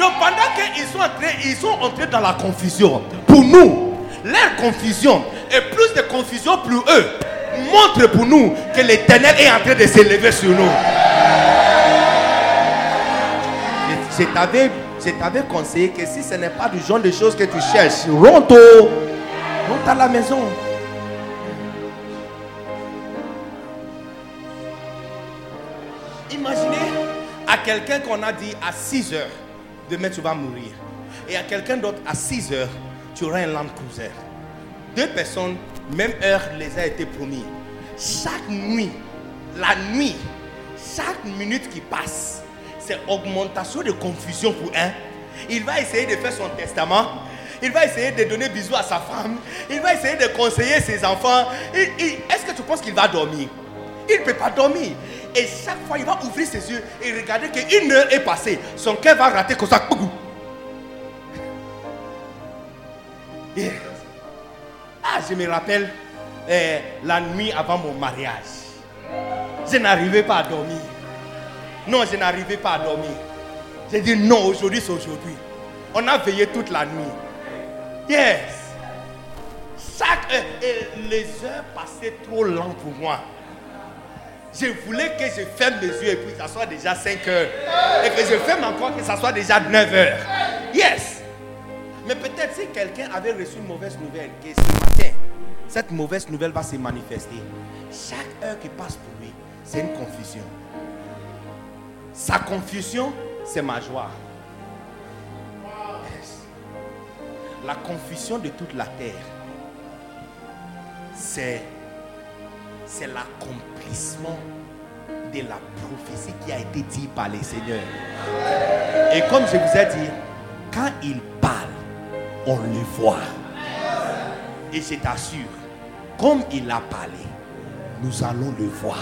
Donc pendant qu'ils sont entrés, ils sont entrés dans la confusion. Pour nous, leur confusion et plus de confusion pour eux montre pour nous que l'éternel est en train de s'élever sur nous. Je, t'avais, je t'avais conseillé que si ce n'est pas du genre de choses que tu cherches, rentre, rentre à la maison. Imaginez à quelqu'un qu'on a dit à 6 heures, demain tu vas mourir. Et à quelqu'un d'autre à 6 heures, tu auras un Land Cruiser. Deux personnes, même heure les a été promis. Chaque nuit, la nuit, chaque minute qui passe, c'est augmentation de confusion pour un. Il va essayer de faire son testament. Il va essayer de donner bisous à sa femme. Il va essayer de conseiller ses enfants. Est-ce que tu penses qu'il va dormir? Il ne peut pas dormir. Et chaque fois, il va ouvrir ses yeux et regarder qu'une heure est passée. Son cœur va rater comme ça. Ah, je me rappelle eh, la nuit avant mon mariage. Je n'arrivais pas à dormir. Non, je n'arrivais pas à dormir. J'ai dit non, aujourd'hui c'est aujourd'hui. On a veillé toute la nuit. Yes. Chaque et les heures passaient trop lent pour moi. Je voulais que je ferme les yeux et puis que ça soit déjà 5 heures. Et que je ferme encore que ça soit déjà 9 heures. Yes. Mais peut-être si quelqu'un avait reçu une mauvaise nouvelle, que ce matin, cette mauvaise nouvelle va se manifester. Chaque heure qui passe pour lui, c'est une confusion. Sa confusion, c'est ma joie. Yes. La confusion de toute la terre, c'est c'est l'accomplissement de la prophétie qui a été dit par les seigneurs. Et comme je vous ai dit, quand il parle, on le voit. Et je t'assure, comme il a parlé, nous allons le voir.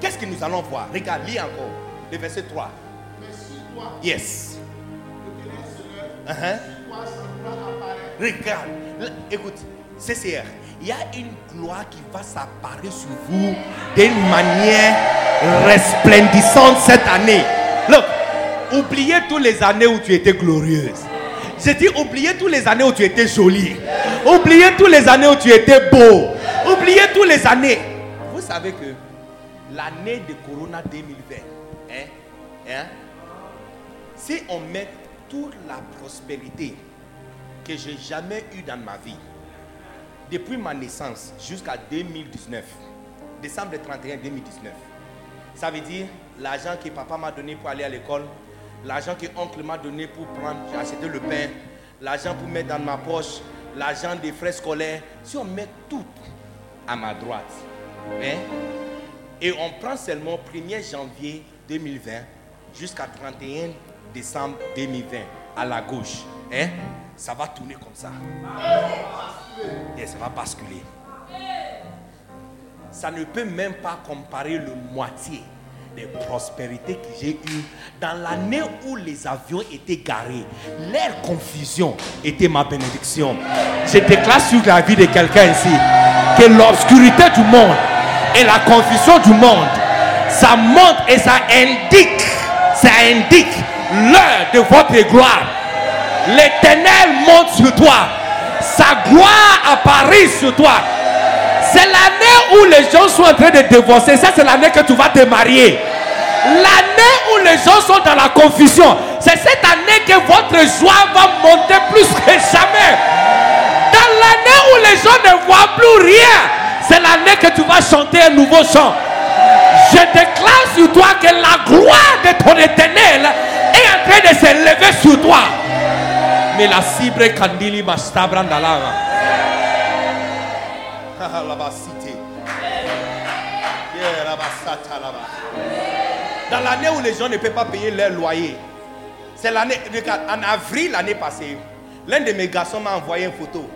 Qu'est-ce que nous allons voir? Regarde, lis encore le verset 3. Yes. Uh-huh. Regarde, écoute, CCR, il y a une gloire qui va s'apparaître sur vous d'une manière resplendissante cette année. Oubliez toutes les années où tu étais glorieuse. J'ai dit, oubliez toutes les années où tu étais jolie. Oubliez toutes les années où tu étais beau. Oubliez toutes les années. Vous savez que l'année de Corona 2020, hein, hein, si on met toute la prospérité que j'ai jamais eue dans ma vie, depuis ma naissance jusqu'à 2019, décembre 31 2019, ça veut dire l'argent que papa m'a donné pour aller à l'école, l'argent que oncle m'a donné pour prendre, acheté le pain, l'argent pour mettre dans ma poche, l'argent des frais scolaires. Si on met tout à ma droite, hein, et on prend seulement 1er janvier 2020 jusqu'à 31 décembre 2020 à la gauche, hein, ça va tourner comme ça. Et ça va basculer. Ça ne peut même pas comparer le moitié des prospérités que j'ai eues dans l'année où les avions étaient garés. Leur confusion était ma bénédiction. Je déclare sur la vie de quelqu'un ici que l'obscurité du monde et la confusion du monde, ça monte et ça indique, ça indique l'heure de votre gloire. L'éternel monte sur toi. Sa gloire apparaît sur toi. C'est l'année où les gens sont en train de divorcer. Ça, c'est l'année que tu vas te marier. L'année où les gens sont dans la confusion. C'est cette année que votre joie va monter plus que jamais. Dans l'année où les gens ne voient plus rien, c'est l'année que tu vas chanter un nouveau chant. Je déclare sur toi que la gloire de ton éternel est en train de s'élever sur toi. Mais la cible candili mastabra ndalava. Dans l'année où les gens ne peuvent pas payer leur loyer, c'est l'année, en avril l'année passée, l'un de mes garçons m'a envoyé une photo.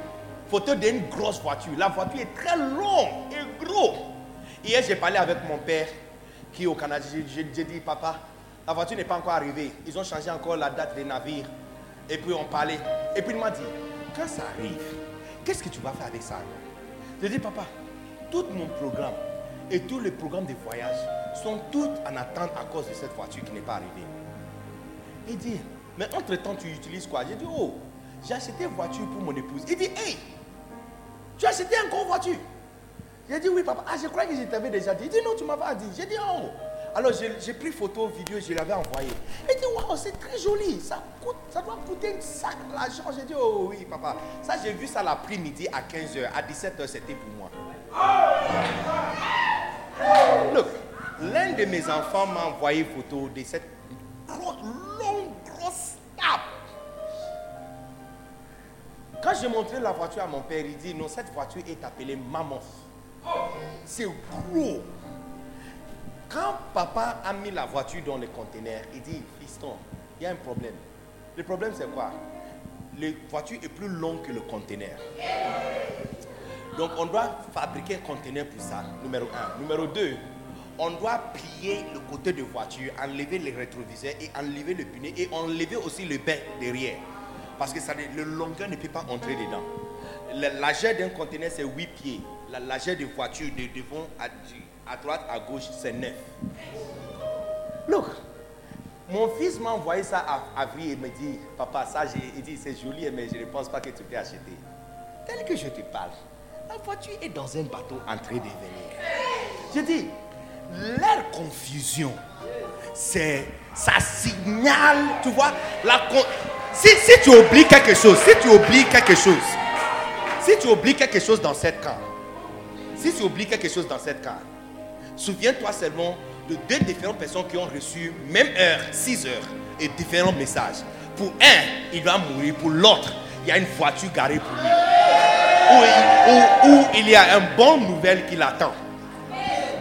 Photo d'une grosse voiture. La voiture est très longue et gros. Hier, j'ai parlé avec mon père qui est au Canada. J'ai dit, papa, la voiture n'est pas encore arrivée. Ils ont changé encore la date des navires. Et puis on parlait. Et puis il m'a dit, quand ça arrive, qu'est-ce que tu vas faire avec ça? J'ai dit, papa, tout mon programme et tous les programmes de voyage sont tous en attente à cause de cette voiture qui n'est pas arrivée. Il dit, mais entre-temps, tu utilises quoi? J'ai dit, oh, j'ai acheté une voiture pour mon épouse. Il dit, hey, tu as acheté encore une voiture? J'ai dit, oui, papa. Ah, je crois que je t'avais déjà dit. Il dit, non, tu m'as pas dit. J'ai dit, oh. Alors, j'ai pris photo, vidéo, je l'avais envoyé. Il dit, waouh, c'est très joli. Ça, coûte, ça doit coûter un sac d'argent. J'ai dit, oh oui, papa. Ça, j'ai vu ça l'après-midi à 15h. À 17h, c'était pour moi. Look, l'un de mes enfants m'a envoyé photo de cette gros- longue, grosse tape. Quand j'ai montré la voiture à mon père, il dit non, cette voiture est appelée Maman. C'est gros. Quand papa a mis la voiture dans le conteneur, il dit Fiston, il y a un problème. Le problème, c'est quoi? La voiture est plus longue que le conteneur. Donc, on doit fabriquer un conteneur pour ça, numéro un. Numéro deux, on doit plier le côté de voiture, enlever les rétroviseurs et enlever le pneu et enlever aussi le bain derrière. Parce que ça, le longueur ne peut pas entrer dedans. La largeur d'un conteneur, c'est 8 pieds. La largeur de voiture de devant à, à droite, à gauche, c'est 9. Look, Mon fils m'a envoyé ça à avril et me dit, papa, ça, il dit, c'est joli, mais je ne pense pas que tu peux acheter. Tel que je te parle, la voiture est dans un bateau en train de venir. Je dis, leur confusion, c'est, ça signale, tu vois, la con- si, si tu oublies quelque chose, si tu oublies quelque chose, si tu oublies quelque chose dans cette cas, si tu oublies quelque chose dans cette cas, souviens-toi seulement de deux différentes personnes qui ont reçu même heure, 6 heures, et différents messages. Pour un, il va mourir. Pour l'autre, il y a une voiture garée pour lui. Où, il- y a une bonne nouvelle qui l'attend.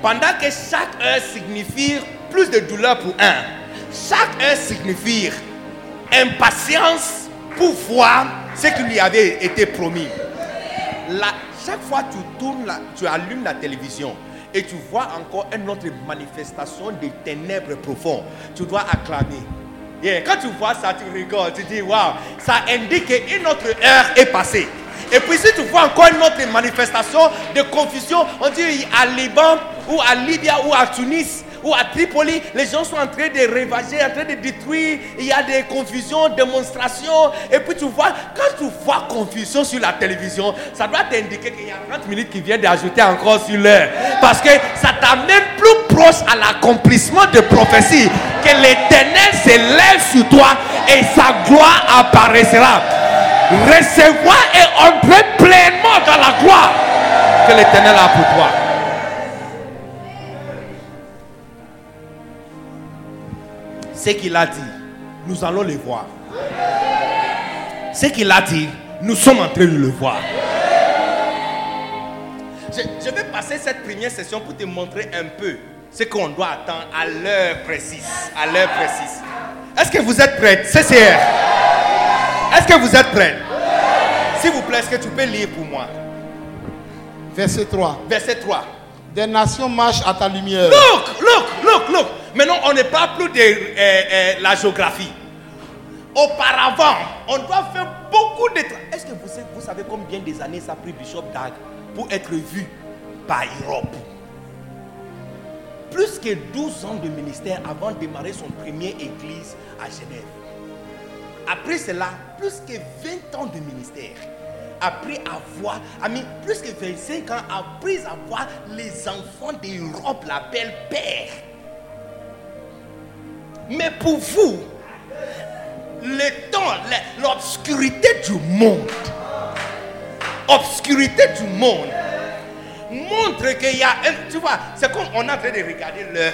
Pendant que chaque heure signifie plus de douleur pour un, chaque heure signifie impatience pour voir ce qui lui avait été promis. Chaque fois que tu tournes, tu allumes la télévision et tu vois encore une autre manifestation des ténèbres profondes, tu dois acclamer. Yeah, Quand tu vois ça, tu rigoles, tu dis waouh, ça indique qu'une autre heure est passée. Et puis si tu vois encore une autre manifestation de confusion, on dit à Liban ou à Libye ou à Tunis ou à Tripoli, les gens sont en train de ravager, en train de détruire, il y a des confusions, démonstrations. Et puis tu vois, quand tu vois confusion sur la télévision, ça doit t'indiquer qu'il y a 30 minutes qui viennent d'ajouter encore sur l'heure. Parce que ça t'amène plus proche à l'accomplissement de prophétie, que l'éternel se lève sur toi et sa gloire apparaîtra. Recevoir et entrer pleinement dans la gloire que l'éternel a pour toi. Ce qu'il a dit, nous allons le voir. Ce qu'il a dit, nous sommes en train de le voir. Je, je vais passer cette première session pour te montrer un peu ce qu'on doit attendre à l'heure précise. À l'heure précise. Est-ce que vous êtes prêts? CCR. Est-ce que vous êtes prêts? S'il vous plaît, est-ce que tu peux lire pour moi? Verset 3. Verset 3. Des nations marchent à ta lumière. Look, look, look, look. Maintenant, on ne parle plus de euh, euh, la géographie. Auparavant, on doit faire beaucoup de travail. Est-ce que vous savez, combien des années ça a pris Bishop Dag pour être vu par Europe? Plus que 12 ans de ministère avant de démarrer son premier église à Genève. Après cela, plus que 20 ans de ministère. Après avoir, ami, plus que 25 ans, après avoir les enfants d'Europe l'appellent père. Mais pour vous, le temps, l'obscurité du monde, obscurité du monde, montre qu'il y a tu vois, c'est comme on est en train de regarder l'heure.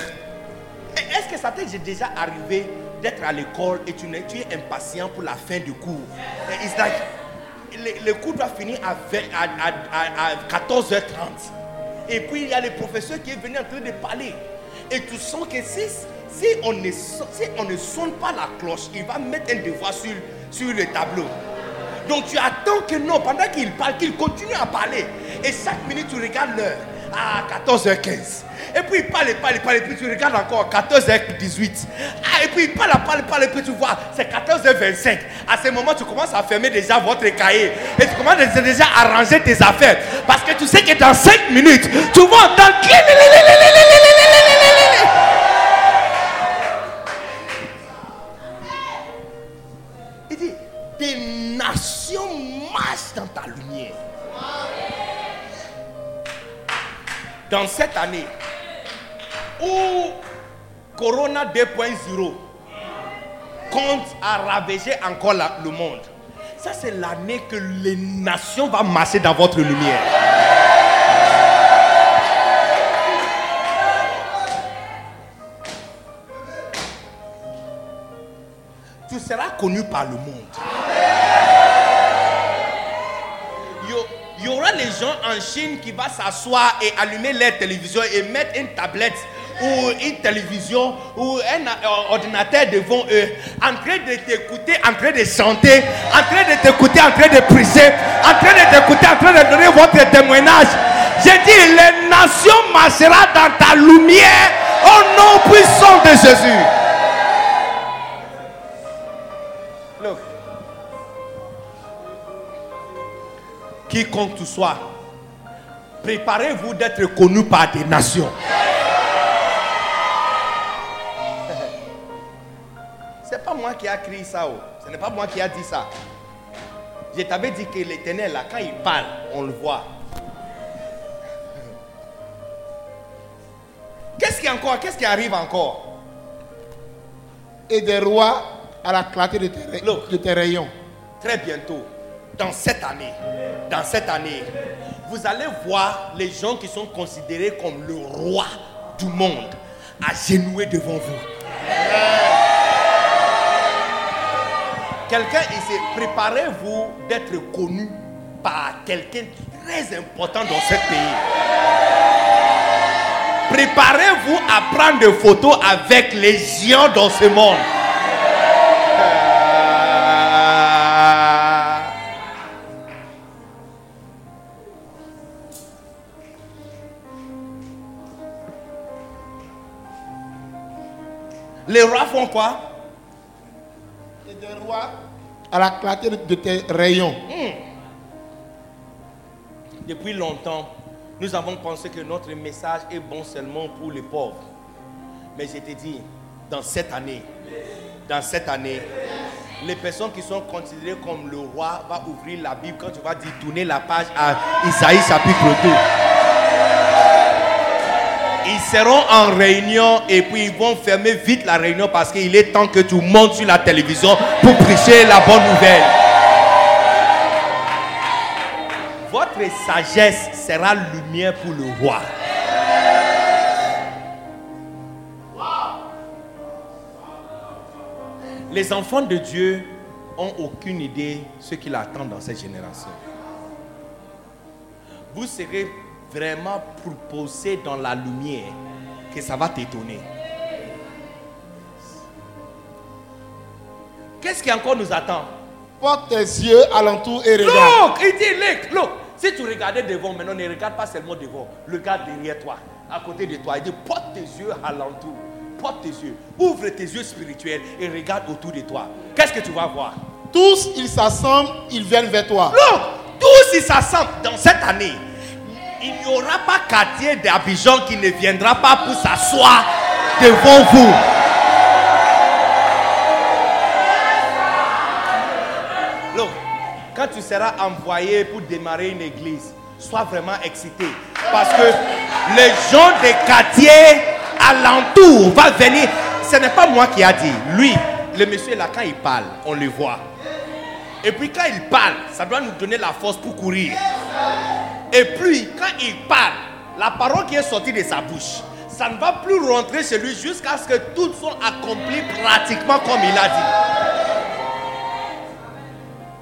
Est-ce que ça t'est déjà arrivé d'être à l'école et tu, es impatient pour la fin du cours? Le, le cours doit finir à, 20 à- à- à- à 14h30. Et puis il y a le professeur qui est venu en train de parler. Et tu sens que si, si, on, ne, si on ne sonne pas la cloche, il va mettre un devoir sur, sur le tableau. Donc tu attends que non, pendant qu'il parle, qu'il continue à parler. Et chaque minute, tu regardes l'heure. À 14h15. Et puis il parle, il parle, il parle, et puis tu regardes encore 14h18. Ah, et puis il parle, parle, parle, et puis tu vois, c'est 14h25. À ce moment, tu commences à fermer déjà votre cahier. Et tu commences déjà à ranger tes affaires. Parce que tu sais que dans 5 minutes, tu vas entendre. Nations marchent dans ta lumière. Dans cette année où Corona 2.0 compte à ravager encore le monde, ça c'est l'année que les nations vont marcher dans votre lumière. Tu seras connu par le monde. Il y- aura les gens en Chine qui vont s'asseoir et allumer leur télévision et mettre une tablette ou une télévision ou un euh, ordinateur devant eux, en train de t'écouter, en train de chanter, en train de t'écouter, en train de prier, en train de t'écouter, en train de donner votre témoignage. J'ai dit, les nations marcheront dans ta lumière au nom puissant de Jésus. Quiconque tu sois, préparez-vous d'être connu par des nations. *laughs* moi qui a écrit ça. oh. Ce n'est pas moi qui a dit ça. Je t'avais dit que l'éternel, là, quand il parle, on le voit. *laughs* Qu'est-ce qui est encore Qu'est-ce qui arrive encore? Et des rois à la clarté de tes, ra- Look. de tes rayons. Très bientôt, dans cette année, dans cette année, vous allez voir les gens qui sont considérés comme le roi du monde agenouillés devant vous. Quelqu'un ici, préparez-vous d'être connu par quelqu'un très important dans ce pays. Préparez-vous à prendre des photos avec les géants dans ce monde. Les rois font quoi? Et des rois à la clarté de, tes rayons. Depuis longtemps, nous avons pensé que notre message est bon seulement pour les pauvres. Mais je te dis, dans cette année, dans cette année, les personnes qui sont considérées comme le roi vont ouvrir la Bible quand tu vas dire tourner la page à Isaïe chapitre 2. Ils seront en réunion et puis ils vont fermer vite la réunion parce qu'il est temps que tu montes sur la télévision pour prêcher la bonne nouvelle. Votre sagesse sera lumière pour le roi. Les enfants de Dieu ont aucune idée ce qui l'attend dans cette génération. Vous serez vraiment proposé dans la lumière que ça va t'étonner. Qu'est-ce qui encore nous attend? Porte tes yeux alentour et regarde. Look, il dit, look, look. Si tu regardais devant, maintenant ne regarde pas seulement devant, regarde derrière toi, à côté de toi. Il dit, porte tes yeux alentour, porte tes yeux, ouvre tes yeux spirituels et regarde autour de toi. Qu'est-ce que tu vas voir? Tous, ils s'assemblent, ils viennent vers toi. Look, tous ils s'assemblent dans cette année. Il n'y aura pas quartier d'Abidjan qui ne viendra pas pour s'asseoir devant vous. Look, quand tu seras envoyé pour démarrer une église, sois vraiment excité. Parce que les gens des quartiers alentours vont venir. Ce n'est pas moi qui a dit. Lui, le monsieur là, quand il parle, on le voit. Et puis quand il parle, ça doit nous donner la force pour courir. Et puis quand il parle, la parole qui est sortie de sa bouche, ça ne va plus rentrer chez lui jusqu'à ce que tout soit accompli pratiquement comme il a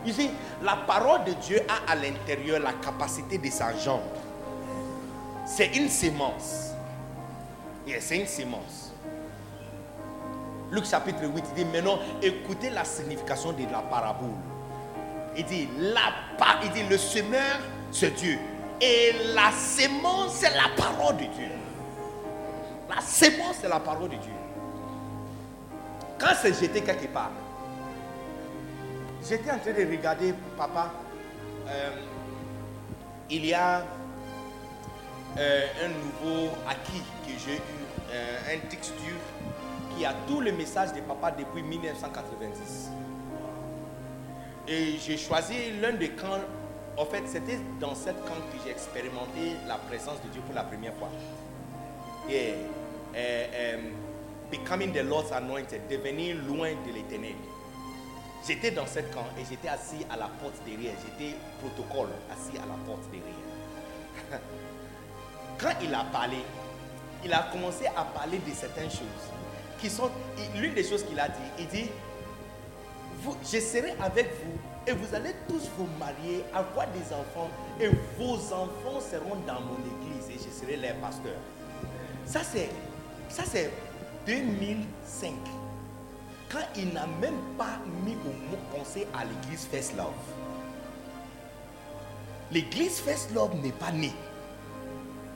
dit. Ici, la parole de Dieu a à l'intérieur la capacité de s'engendrer. C'est une sémence. C'est une sémence. Luc chapitre 8, il dit maintenant, écoutez la signification de la parabole. Il dit, la, il dit le semeur, c'est Dieu. Et la sémence, c'est la parole de Dieu. La sémence, c'est la parole de Dieu. Quand c'est jeté quelque part, j'étais en train de regarder, papa, euh, il y a euh, un nouveau acquis que j'ai eu, euh, un texture qui a tout le message de papa depuis 1990. Et j'ai choisi l'un des camps. En fait, c'était dans cette camp que j'ai expérimenté la présence de Dieu pour la première fois. Et euh, euh, becoming the Lord's anointed, devenir loin de l'éternel. J'étais dans cette camp et j'étais assis à la porte derrière. J'étais protocole, assis à la porte derrière. *laughs* Quand il a parlé, il a commencé à parler de certaines choses qui sont. L'une des choses qu'il a dit, il dit vous- je serai avec vous et vous allez tous vous marier, avoir des enfants et vos enfants seront dans mon église et je serai leur pasteur. Ça c'est ça c'est 2005. Quand il n'a même pas mis au mot pensée à l'église First Love. L'église First Love n'est pas née,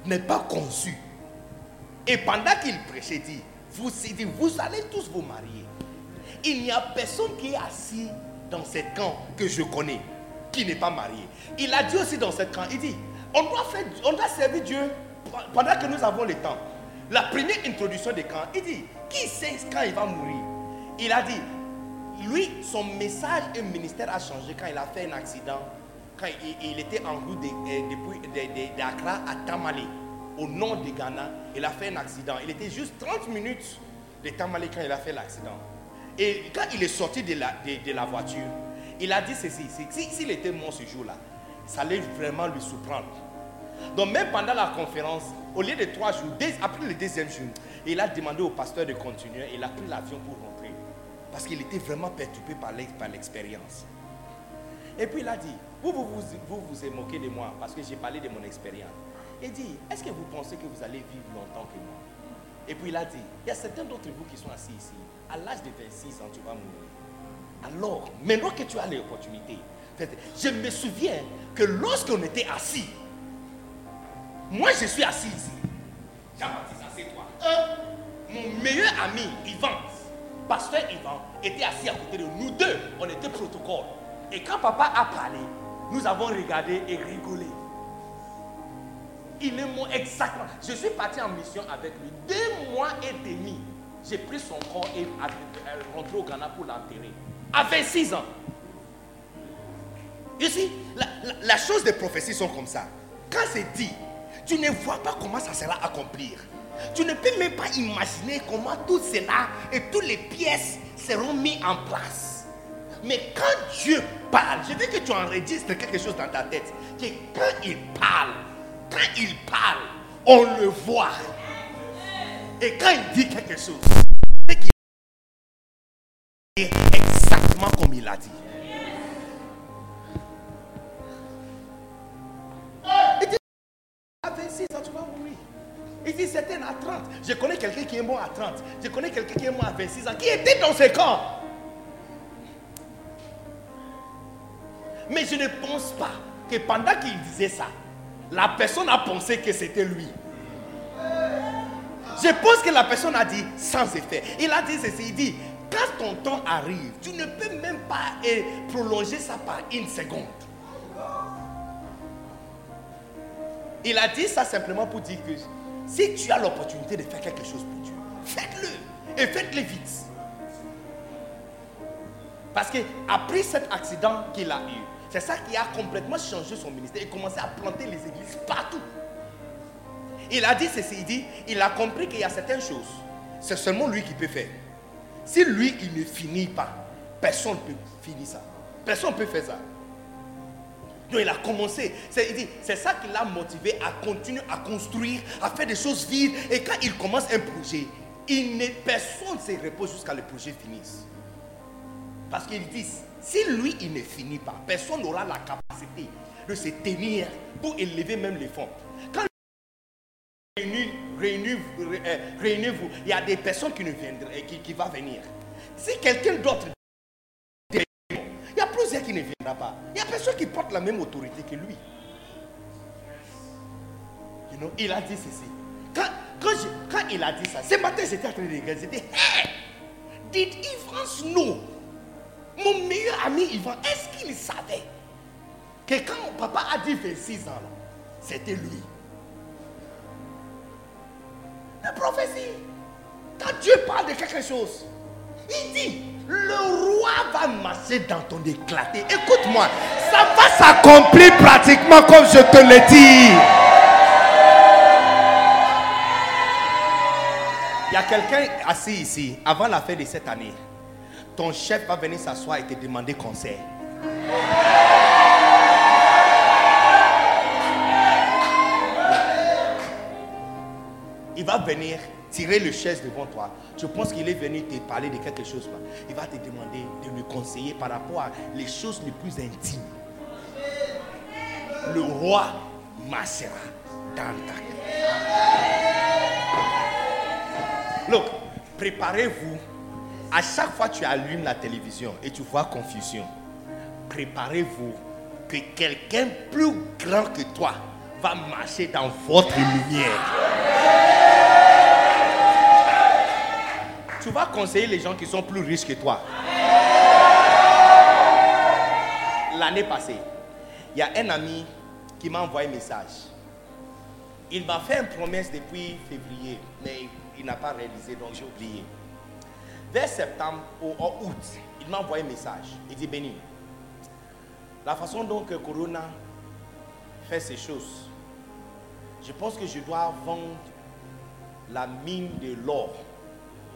n'est pas conçue. Et pendant qu'il prêchait, dit, vous allez tous vous marier. Il n'y a personne qui est assis dans cette camp que je connais qui n'est pas marié. Il a dit aussi dans cette camp, il dit, on doit, faire, on doit servir Dieu pendant que nous avons le temps. La première introduction des camps, il dit, qui sait quand il va mourir? Il a dit, lui, son message et ministère a changé quand il a fait un accident. Quand il, était en route de- euh, de- de- d'Accra à Tamale, au nord du Ghana, il a fait un accident. Il était juste 30 minutes de Tamale quand il a fait l'accident. Et quand il est sorti de la, voiture, il a dit ceci, s'il était mort ce jour-là, ça allait vraiment lui surprendre. Donc même pendant la conférence, au lieu de trois jours, après le deuxième jour, il a demandé au pasteur de continuer. Il a pris l'avion pour rentrer. Parce qu'il était vraiment perturbé par l'ex- par l'expérience. Et puis il a dit, vous vous, vous, de moi parce que j'ai parlé de mon expérience. Il dit, est-ce que vous pensez que vous allez vivre longtemps que moi? Et puis il a dit, il y a certains d'entre vous qui sont assis ici. À l'âge de 26 ans, tu vas mourir. Alors, maintenant que tu as l'opportunité, je me souviens que lorsqu'on était assis, moi je suis assis ici. Jean-Baptiste, assieds-toi. Mon meilleur ami, Yvan, pasteur Yvan, était assis à côté de nous. Nous deux, on était protocole. Et quand papa a parlé, nous avons regardé et rigolé. Il est mort exactement. Je suis parti en mission avec lui. Deux mois et demi, j'ai pris son corps et euh, rentré au Ghana pour l'enterrer. À 26 ans. Ici, la, la- la chose des prophéties sont comme ça. Quand c'est dit, tu ne vois pas comment ça sera accomplir. Tu ne peux même pas imaginer comment tout cela et toutes les pièces seront mises en place. Mais quand Dieu parle, je veux que tu enregistres quelque chose dans ta tête. Que quand il parle, quand il parle, on le voit. Et quand il dit quelque chose, c'est qu'il dit exactement comme il a dit. Il dit, à 26 ans, tu vas mourir. Il dit, certains à 30. Je connais quelqu'un qui est mort à 30. Je connais quelqu'un qui est mort à 26 ans, qui était dans ce camp. Mais je ne pense pas que pendant qu'il disait ça, la personne a pensé que c'était lui. Je pense que la personne a dit sans effet. Il a dit ceci, il dit, quand ton temps arrive, tu ne peux même pas eh, prolonger ça par une seconde. Il a dit ça simplement pour dire que si tu as l'opportunité de faire quelque chose pour Dieu, faites-le. Et faites-le vite. Parce que après cet accident qu'il a eu, c'est ça qui a complètement changé son ministère et commencé à planter les églises partout. Il a dit ceci, il dit, il a compris qu'il y a certaines choses, c'est seulement lui qui peut faire. Si lui, il ne finit pas, personne ne peut finir ça. Personne ne peut faire ça. Donc il a commencé. C'est, ça qui l'a motivé à continuer à construire, à faire des choses vides. Et quand il commence un projet, il ne, personne ne se repose jusqu'à le projet finisse. Parce qu'il dit, si lui, il ne finit pas, personne n'aura la capacité de se tenir pour élever même les fonds. Quand réunis, réunis, euh, il y a des personnes qui ne viendraient, qui, qui va venir. Si quelqu'un d'autre il y a plusieurs qui ne viendra pas. Il y a personne qui porte la même autorité que lui. You know, il a dit ceci. Quand, quand, je- quand il a dit ça, ce matin j'étais en train de regarder, j'ai dit, hey, did Ivan know? Mon meilleur ami Ivan, est-ce qu'il savait que quand papa a dit 26 ans, c'était lui? La prophétie. Quand Dieu parle de quelque chose, il dit, le roi va marcher dans ton éclaté. Écoute-moi, ça va s'accomplir pratiquement comme je te l'ai dit. Il y a quelqu'un assis ici, avant la fin de cette année. Ton chef va venir s'asseoir et te demander conseil. Il va venir tirer le chaise devant toi. Je pense qu'il est venu te parler de quelque chose. Il va te demander de le conseiller par rapport à les choses les plus intimes. Le roi marchera dans ta Look, préparez-vous. À chaque fois que tu allumes la télévision et tu vois confusion, préparez-vous que quelqu'un plus grand que toi va marcher dans votre lumière. Tu vas conseiller les gens qui sont plus riches que toi. L'année passée, il y a un ami qui m'a envoyé un message. Il m'a fait une promesse depuis février, mais il n'a pas réalisé, donc j'ai oublié. vers septembre ou août, il m'a envoyé un message. Il dit Béni, la façon dont Corona fait ces choses, je pense que je dois vendre la mine de l'or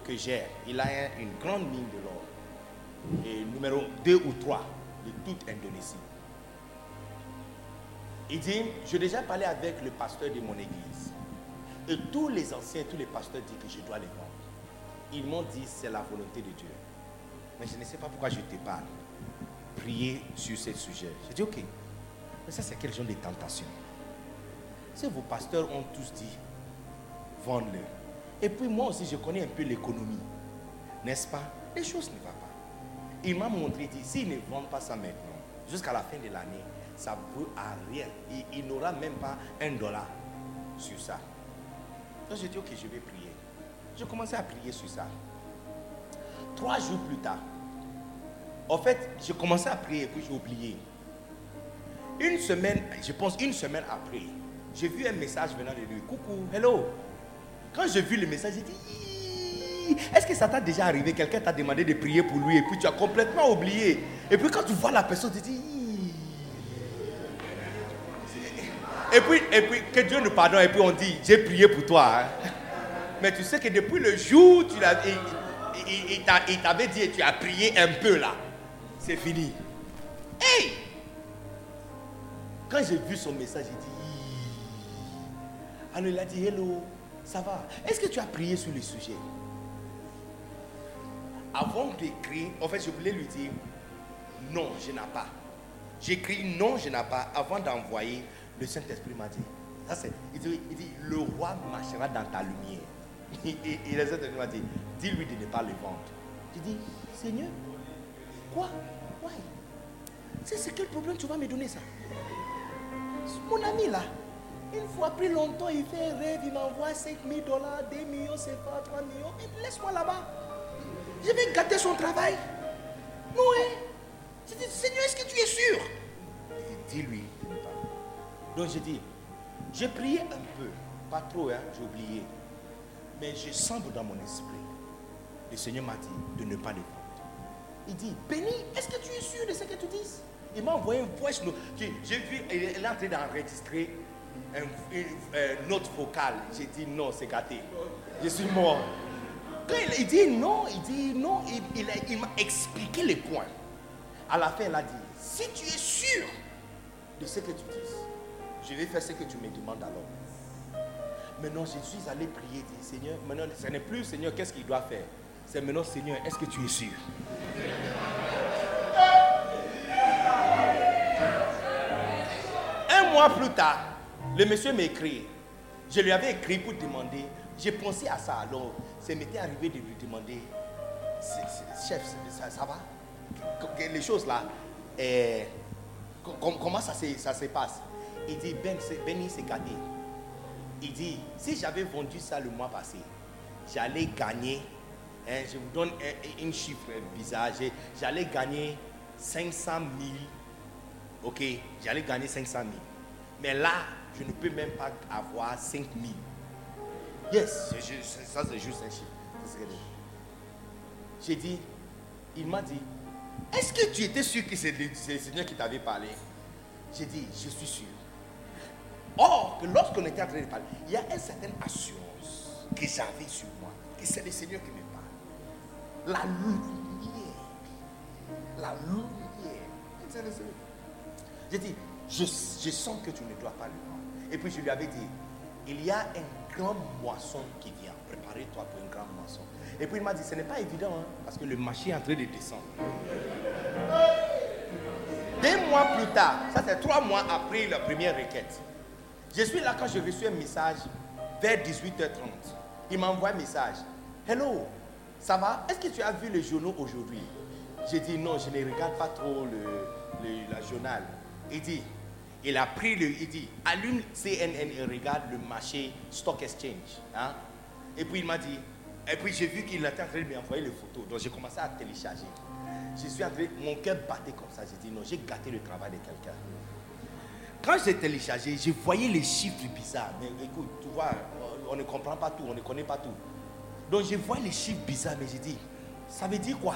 que j'ai. Il a un- une grande mine de l'or. Et numéro 2 ou 3 de toute Indonésie. Il dit, j'ai déjà parlé avec le pasteur de mon église. Et tous les anciens, tous les pasteurs disent que je dois les vendre. Ils m'ont dit, c'est la volonté de Dieu. Mais je ne sais pas pourquoi je te parle. Prier sur ce sujet. J'ai dit, ok. Mais ça, c'est quel genre de tentation? Si vos pasteurs ont tous dit, vendre-le. Et puis moi aussi, je connais un peu l'économie. N'est-ce pas? Les choses ne vont pas. Il m'a montré, dit, s'ils ne vendent pas ça maintenant, jusqu'à la fin de l'année, ça ne vaut à rien. Il, n'aura même pas un dollar sur ça. Donc j'ai dit, ok, je vais prier. J'ai commencé à prier sur ça. Trois jours plus tard, en fait, j'ai commencé à prier, puis j'ai oublié. Une semaine, je pense une semaine après, j'ai vu un message venant de lui. Coucou, hello. Quand j'ai vu le message, j'ai dit, est-ce que ça t'a déjà arrivé? Quelqu'un t'a demandé de prier pour lui et puis tu as complètement oublié. Et puis quand tu vois la personne, tu dis, et puis, et puis que Dieu nous pardonne et puis on dit, j'ai prié pour toi. hein. Mais tu sais que depuis le jour où tu l'as, il, il- il t'a- il t'avait dit tu as prié un peu là, c'est fini. Hey! Quand j'ai vu son message, j'ai dit. Alors il a dit, hello, ça va. Est-ce que tu as prié sur le sujet? Avant d'écrire, en fait, je voulais lui dire, non, je n'ai pas. J'écris non, je n'ai pas. Avant d'envoyer, le Saint-Esprit m'a dit, ça c'est, il dit, le roi marchera dans ta lumière. *laughs* Et, et- le Saint-Esprit m'a dit, dis-lui de ne pas le vendre. J'ai dit, Seigneur, quoi? Why? C'est quel problème tu vas me donner ça? Mon ami là, une fois après longtemps, il fait un rêve, il m'envoie 5 000 dollars, 2 millions, c'est pas 3 millions. Mais Laisse-moi là-bas. Je vais gâter son travail. Hein J'ai dit, Seigneur, est-ce que tu es sûr? Il dit, pas. Donc j'ai dit, j'ai prié un peu, pas trop, hein, j'ai oublié. Mais je sens dans mon esprit. Le Seigneur m'a dit de ne pas le. Il dit, Béni, est-ce que tu es sûr de ce que tu dis Il m'a envoyé un voice note. J'ai vu, il est en train d'enregistrer une, note vocale. J'ai dit, non, c'est gâté. Je suis mort. Quand il, dit non, il dit non, il, il a- il m'a expliqué les points. À la fin, il a dit, si tu es sûr de ce que tu dis, je vais faire ce que tu me demandes alors. Maintenant, je suis allé prier, dire, Seigneur, maintenant, ce n'est plus Seigneur, qu'est-ce qu'il doit faire? C'est maintenant, Seigneur, est-ce que tu es sûr? Un mois plus tard, le monsieur m'a écrit. Je lui avais écrit pour demander. J'ai pensé à ça alors. Ça m'était arrivé de lui demander Chef, ça, va? Les choses là, eh, com- com- comment ça se, passe? Il dit Ben, Benny, c'est gâté. Il dit Si j'avais vendu ça le mois passé, j'allais gagner. hein, je vous donne un, un chiffre bizarre. J'allais gagner 500 000 Ok, j'allais gagner 500 000. Mais là, je ne peux même pas avoir 5 000. Yes, ça c'est juste un chiffre. J'ai dit. Il m'a dit, est-ce que tu étais sûr que c'est le, Seigneur qui t'avait parlé? J'ai dit, je suis sûr. Or, que lorsqu'on était en train de parler, il y a une certaine assurance que j'avais sur moi, que c'est le Seigneur qui me parle. La lumière. La lumière. C'est le Seigneur. J'ai dit, je, je sens que tu ne dois pas le vendre. Et puis je lui avais dit, il y a un grand moisson qui vient. Prépare-toi pour une grande moisson. Et puis il m'a dit, ce n'est pas évident, hein, parce que le marché est en train de descendre. Deux mois plus tard, ça c'est trois mois après la première requête, je suis là quand j'ai reçu un message vers 18h30. Il m'a envoyé un message. Hello, ça va? Est-ce que tu as vu le journaux aujourd'hui? J'ai dit non, je ne regarde pas trop le, le- journal. Il dit, il a pris le, il dit, allume CNN et regarde le marché Stock Exchange. hein. Et puis il m'a dit, et puis j'ai vu qu'il était en train de m'envoyer les photos. Donc j'ai commencé à télécharger. Je suis en train, mon cœur battait comme ça. J'ai dit non, j'ai gâté le travail de quelqu'un. Quand j'ai téléchargé, je voyais les chiffres bizarres. Mais écoute, tu vois, on ne comprend pas tout, on ne connaît pas tout. Donc je vois les chiffres bizarres, mais j'ai dit, Ça veut dire quoi?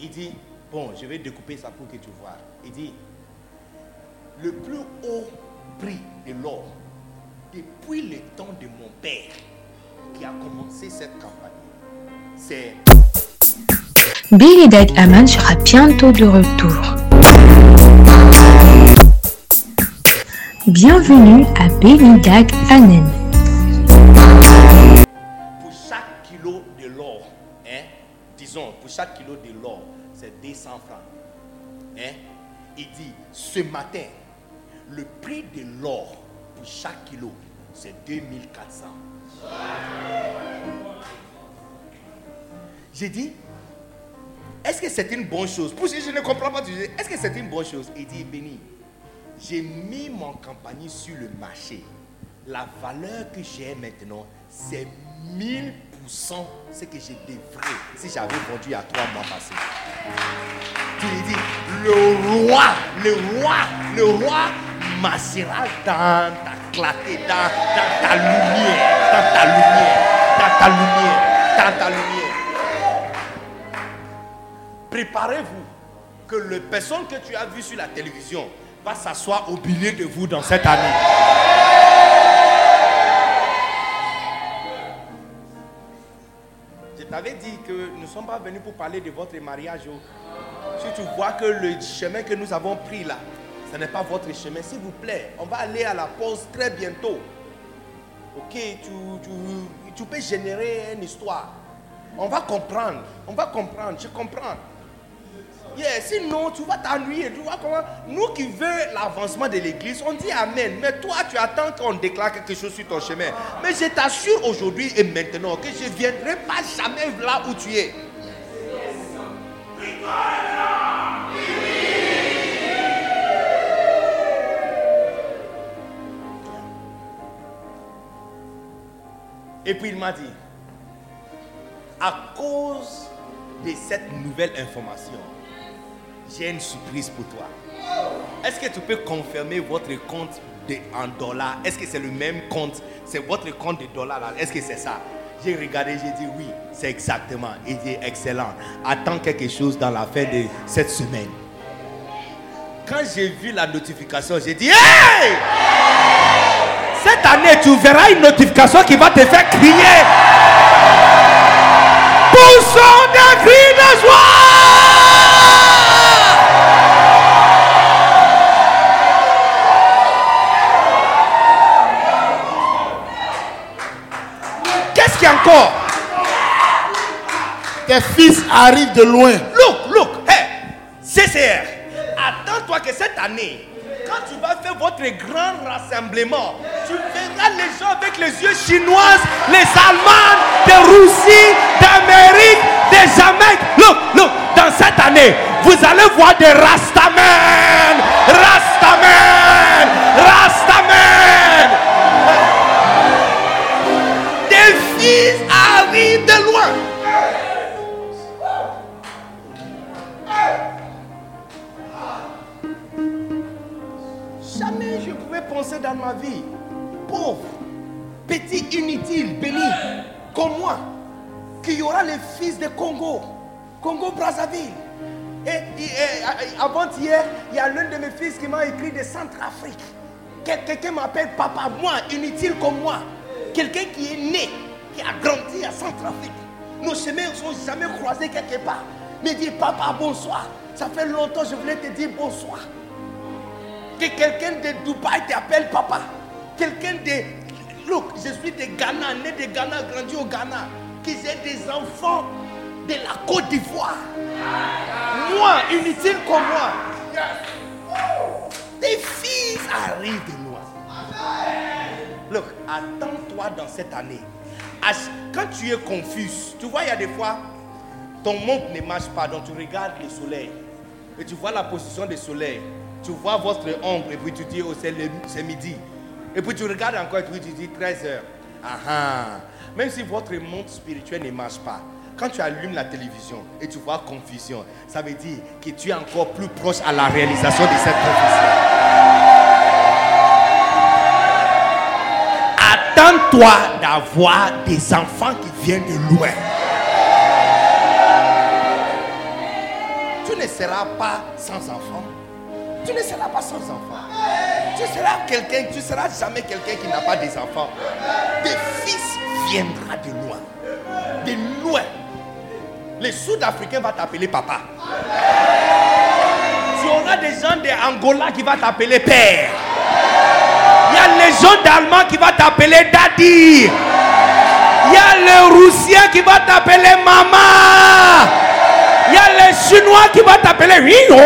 Il dit, bon, je vais découper ça pour que tu vois. Il dit, le plus haut prix de l'or, depuis le temps de mon père qui a commencé cette campagne, c'est Billy Dag Aman sera bientôt de retour. Bienvenue à Billy Dag Anen. pour chaque kilo de l'or, hein, disons, pour chaque kilo de l'or, c'est 200 francs. Hein, il dit, ce matin, le prix de l'or pour chaque kilo, c'est 2400. J'ai dit, est-ce que c'est une bonne chose? Pour je ne comprends pas, est-ce que c'est une bonne chose? Il dit, béni, j'ai mis mon compagnie sur le marché. La valeur que j'ai maintenant, c'est 1000% ce que je devrais si j'avais vendu a trois mois passés. Tu lui dis, le roi, le roi, le roi marchera dans ta clarté, dans, dans ta lumière, dans ta lumière, dans ta lumière, dans ta lumière. Préparez-vous que le personne que tu as vu sur la télévision va s'asseoir au milieu de vous dans cette année. Je t'avais dit que nous ne sommes pas venus pour parler de votre mariage. Si tu vois que le chemin que nous avons pris là, ce n'est pas votre chemin, s'il vous plaît, on va aller à la pause très bientôt. Ok, tu, tu- tu peux générer une histoire. On va comprendre. On va comprendre. Je comprends. Sinon, tu vas t'ennuyer. Tu comment? Nous qui veulent l'avancement de l'église, on dit Amen. Mais toi, tu attends qu'on déclare quelque chose sur ton chemin. Mais je t'assure aujourd'hui et maintenant que je ne viendrai pas jamais là où tu es. Et puis il m'a dit, à cause de cette nouvelle information, j'ai une surprise pour toi. Est-ce que tu peux confirmer votre compte de, en dollars? Est-ce que c'est le même compte? C'est votre compte de dollars là? Est-ce que c'est ça? J'ai regardé, j'ai dit oui, c'est exactement. Il dit excellent. Attends quelque chose dans la fin de cette semaine. Quand j'ai vu la notification, j'ai dit Hey Cette année, tu verras une notification qui va te faire crier. Poussons des cris de joie Qu'est-ce qu'il y a encore? Tes fils arrivent de loin. Look, look, hey, CCR, attends-toi que cette année, quand tu vas faire votre grand rassemblement, tu verras les gens avec les yeux chinoises, les Allemands, de Russie, d'Amérique, de Jamaïque. Look, look, dans cette année, vous allez voir des Rastamen, Rastamen, Rastamen. Des fils arrivent de loin. Dans ma vie, pauvre, petit, inutile, béni, comme moi, qu'il y aura les fils de Congo, Congo-Brazzaville. Et, et- avant-hier, il y a l'un de mes fils qui m'a écrit de Centrafrique. Quel- Quelqu'un m'appelle papa, moi, inutile comme moi. Quelqu'un qui est né, qui a grandi à Centrafrique. Nos chemins sont jamais croisés quelque part. Mais dit papa, bonsoir. Ça fait longtemps que je voulais te dire bonsoir. Que quelqu'un de Dubaï t'appelle papa. Quelqu'un de. Look, je suis de Ghana, né de Ghana, grandi au Ghana. Qui j'ai des enfants de la Côte d'Ivoire. Moi, inutile comme moi. Tes fils arrivent de loin. Look, attends-toi dans cette année. Quand tu es confus, tu vois, il y a des fois, ton monde ne marche pas, donc tu regardes le soleil. Et tu vois la position du soleil. Tu vois votre ombre, et puis tu dis, oh, c'est midi. Et puis tu regardes encore, et puis tu dis 13 heures. Ah ah. Même si votre monde spirituel ne marche pas, quand tu allumes la télévision et tu vois confusion, ça veut dire que tu es encore plus proche à la réalisation de cette confusion. Attends-toi d'avoir des enfants qui viennent de loin. tu ne seras pas sans enfant. Tu ne seras pas sans enfant. Tu seras quelqu'un, tu seras jamais quelqu'un qui n'a pas des enfants. Des fils viendra de loin. De loin. Les Sud-Africains vont t'appeler papa. Tu auras des gens d'Angola qui vont t'appeler père. Il y a les gens d'Allemagne qui vont t'appeler daddy. Il y a les Roussiens qui vont t'appeler maman. Il y a les Chinois qui vont t'appeler Rio.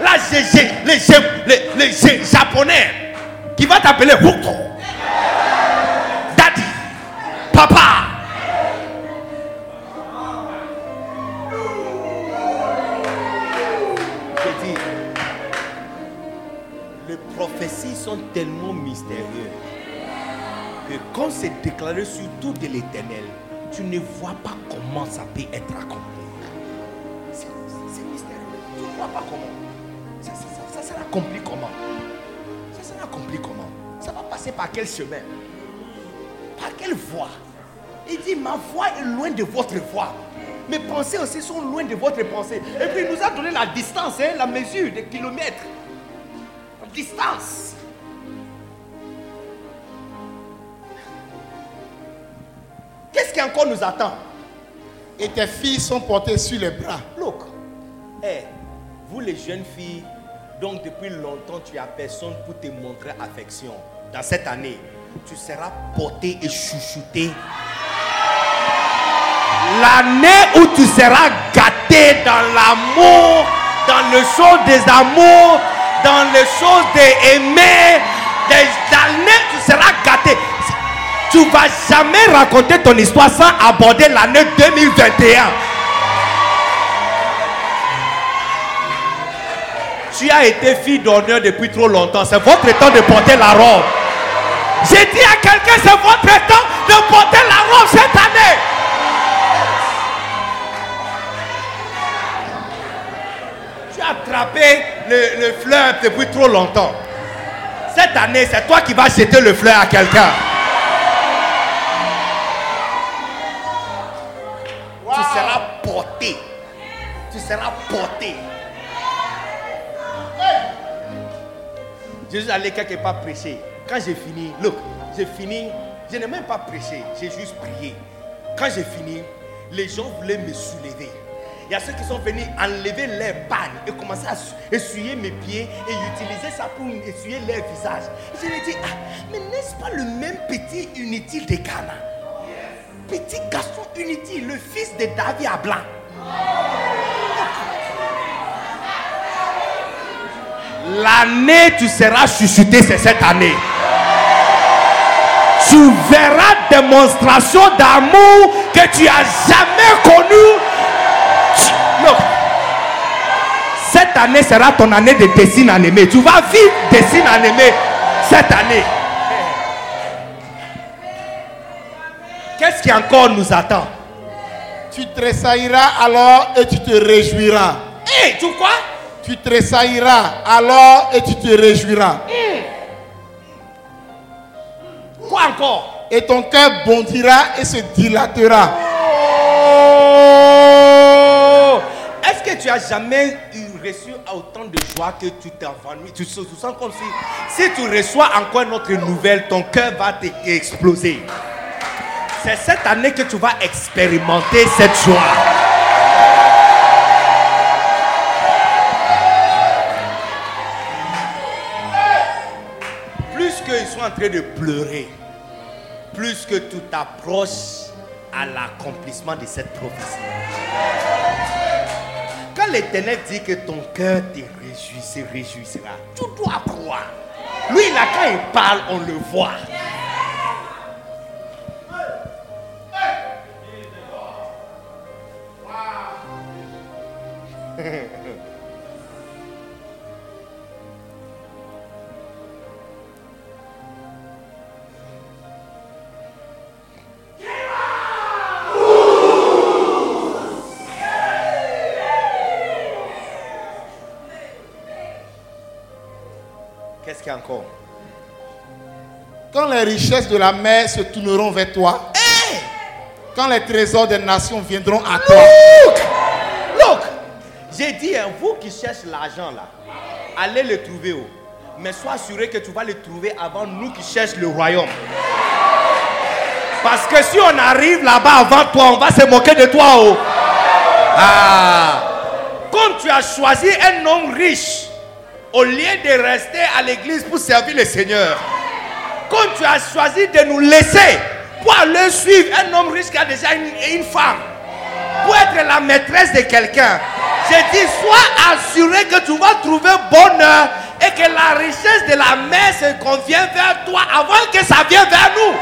Là, j'ai les, les, les, Japonais qui vont t'appeler Huko. Daddy. Papa. Je dis, les prophéties sont tellement mystérieuses que quand c'est déclaré sur tout de l'éternel, tu ne vois pas comment ça peut être accompli. C'est mystérieux. Tu ne vois pas comment. Ça, ça, sera accompli comment? Ça sera accompli comment? Ça va passer par quel chemin Par quelle voie? Il dit, ma voix est loin de votre voix. Mes pensées aussi sont loin de votre pensée. Et puis il nous a donné la distance, hein, la mesure des kilomètres. La distance. Qu'est-ce qui encore nous attend? Et tes filles sont portées sur les bras. Look, hey, vous les jeunes filles, donc depuis longtemps tu as personne pour te montrer affection. Dans cette année, tu seras portée et chouchoutée. L'année où tu seras gâté dans l'amour, dans les choses des amours, dans les choses d'aimer, l'année où tu seras gâté. Tu vas jamais raconter ton histoire sans aborder l'année 2021. Tu as été fille d'honneur depuis trop longtemps. C'est votre temps de porter la robe. J'ai dit à quelqu'un, c'est votre temps de porter la robe cette année. Tu as attrapé le, le fleur depuis trop longtemps. Cette année, c'est toi qui vas jeter le fleur à quelqu'un. Tu seras porté. Je suis allé quelque part prêcher. Quand j'ai fini, look, j'ai fini, je n'ai même pas prêché, j'ai juste prié. Quand j'ai fini, les gens voulaient me soulever. Il y a ceux qui sont venus enlever leurs bagnes et commencer à essuyer mes pieds et utiliser ça pour essuyer leur visage. Je ai dit, ah, mais n'est-ce pas le même petit inutile de Ghana? Petit garçon inutile, le fils de David à blanc. L'année tu seras chuchoté, c'est cette année. Tu verras démonstration d'amour que tu as jamais connu. Cette année sera ton année de dessin animé. Tu vas vivre dessin animé cette année. Qu'est-ce qui encore nous attend? Tu tressailleras alors et tu te réjouiras. Hé, tu quoi Tu tressailleras alors et tu te réjouiras. Quoi encore? Et ton cœur bondira et se dilatera. Oh Est-ce que tu as jamais eu reçu autant de joie que tu t'ennuies Tu te sens comme si, si tu reçois encore notre nouvelle, ton cœur va exploser. C'est cette année que tu vas expérimenter cette joie. Plus qu'ils sont en train de pleurer, plus que tu t'approches à l'accomplissement de cette prophétie. Quand l'Éternel dit que ton cœur te réjouit, se réjouira, tu dois croire. Lui, là, quand il parle, on le voit. Qu'est-ce qu'il y a encore? Quand les richesses de la mer se tourneront vers toi, quand les trésors des nations viendront à toi. Look. J'ai dit, hein, vous qui cherchez l'argent là, allez le trouver. oh. Mais sois assuré que tu vas le trouver avant nous qui cherchons le royaume. Parce que si on arrive là-bas avant toi, on va se moquer de toi. Oh. Ah. Comme tu as choisi un homme riche, au lieu de rester à l'église pour servir le Seigneur, comme tu as choisi de nous laisser pour aller suivre un homme riche qui a déjà une femme, pour être la maîtresse de quelqu'un, j'ai dit, sois assuré que tu vas trouver bonheur et que la richesse de la mer se convient vers toi avant que ça vienne vers nous.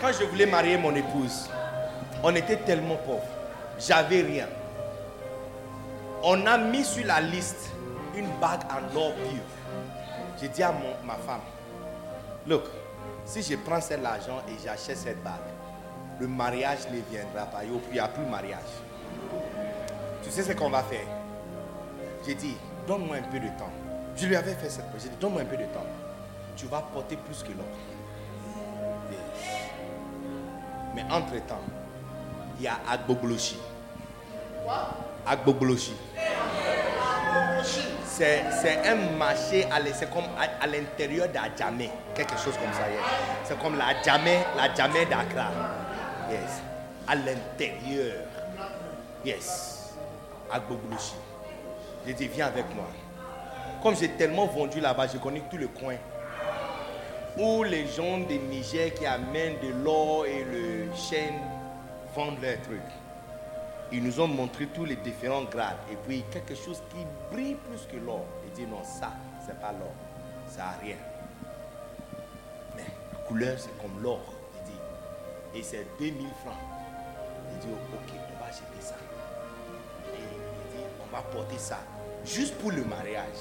Quand je voulais marier mon épouse, on était tellement pauvres. J'avais rien. On a mis sur la liste une bague en or pur. J'ai dit à mon- ma femme, look, si je prends cet argent et j'achète cette bague, le mariage ne viendra pas. Il n'y a plus mariage. Tu sais ce qu'on va faire? J'ai dit, donne-moi un peu de temps. Je lui avais fait cette J'ai dit, donne-moi un peu de temps. Tu vas porter plus que. Yes. Mais entre-temps, il y a Agbogloshi. Agbogloshi. C'est c'est un marché, c'est comme à, à l'intérieur d'Adjamé, quelque chose comme ça. C'est comme la Djamé, la Djamé d'Accra. À l'intérieur. Yes. Agbogloshi. J'ai dit, viens avec moi. Comme j'ai tellement vendu là-bas, je connais tout le coin. Où les gens de Niger qui amènent de l'or et le chêne vendent leurs trucs. Ils nous ont montré tous les différents grades. Et puis quelque chose qui brille plus que l'or. Ils disent non, ça, c'est pas l'or. Ça n'a rien. Mais la couleur, c'est comme l'or. Et c'est 2000 francs. Il dit, ok, on va acheter ça. Et il dit, on va porter ça. Juste pour le mariage.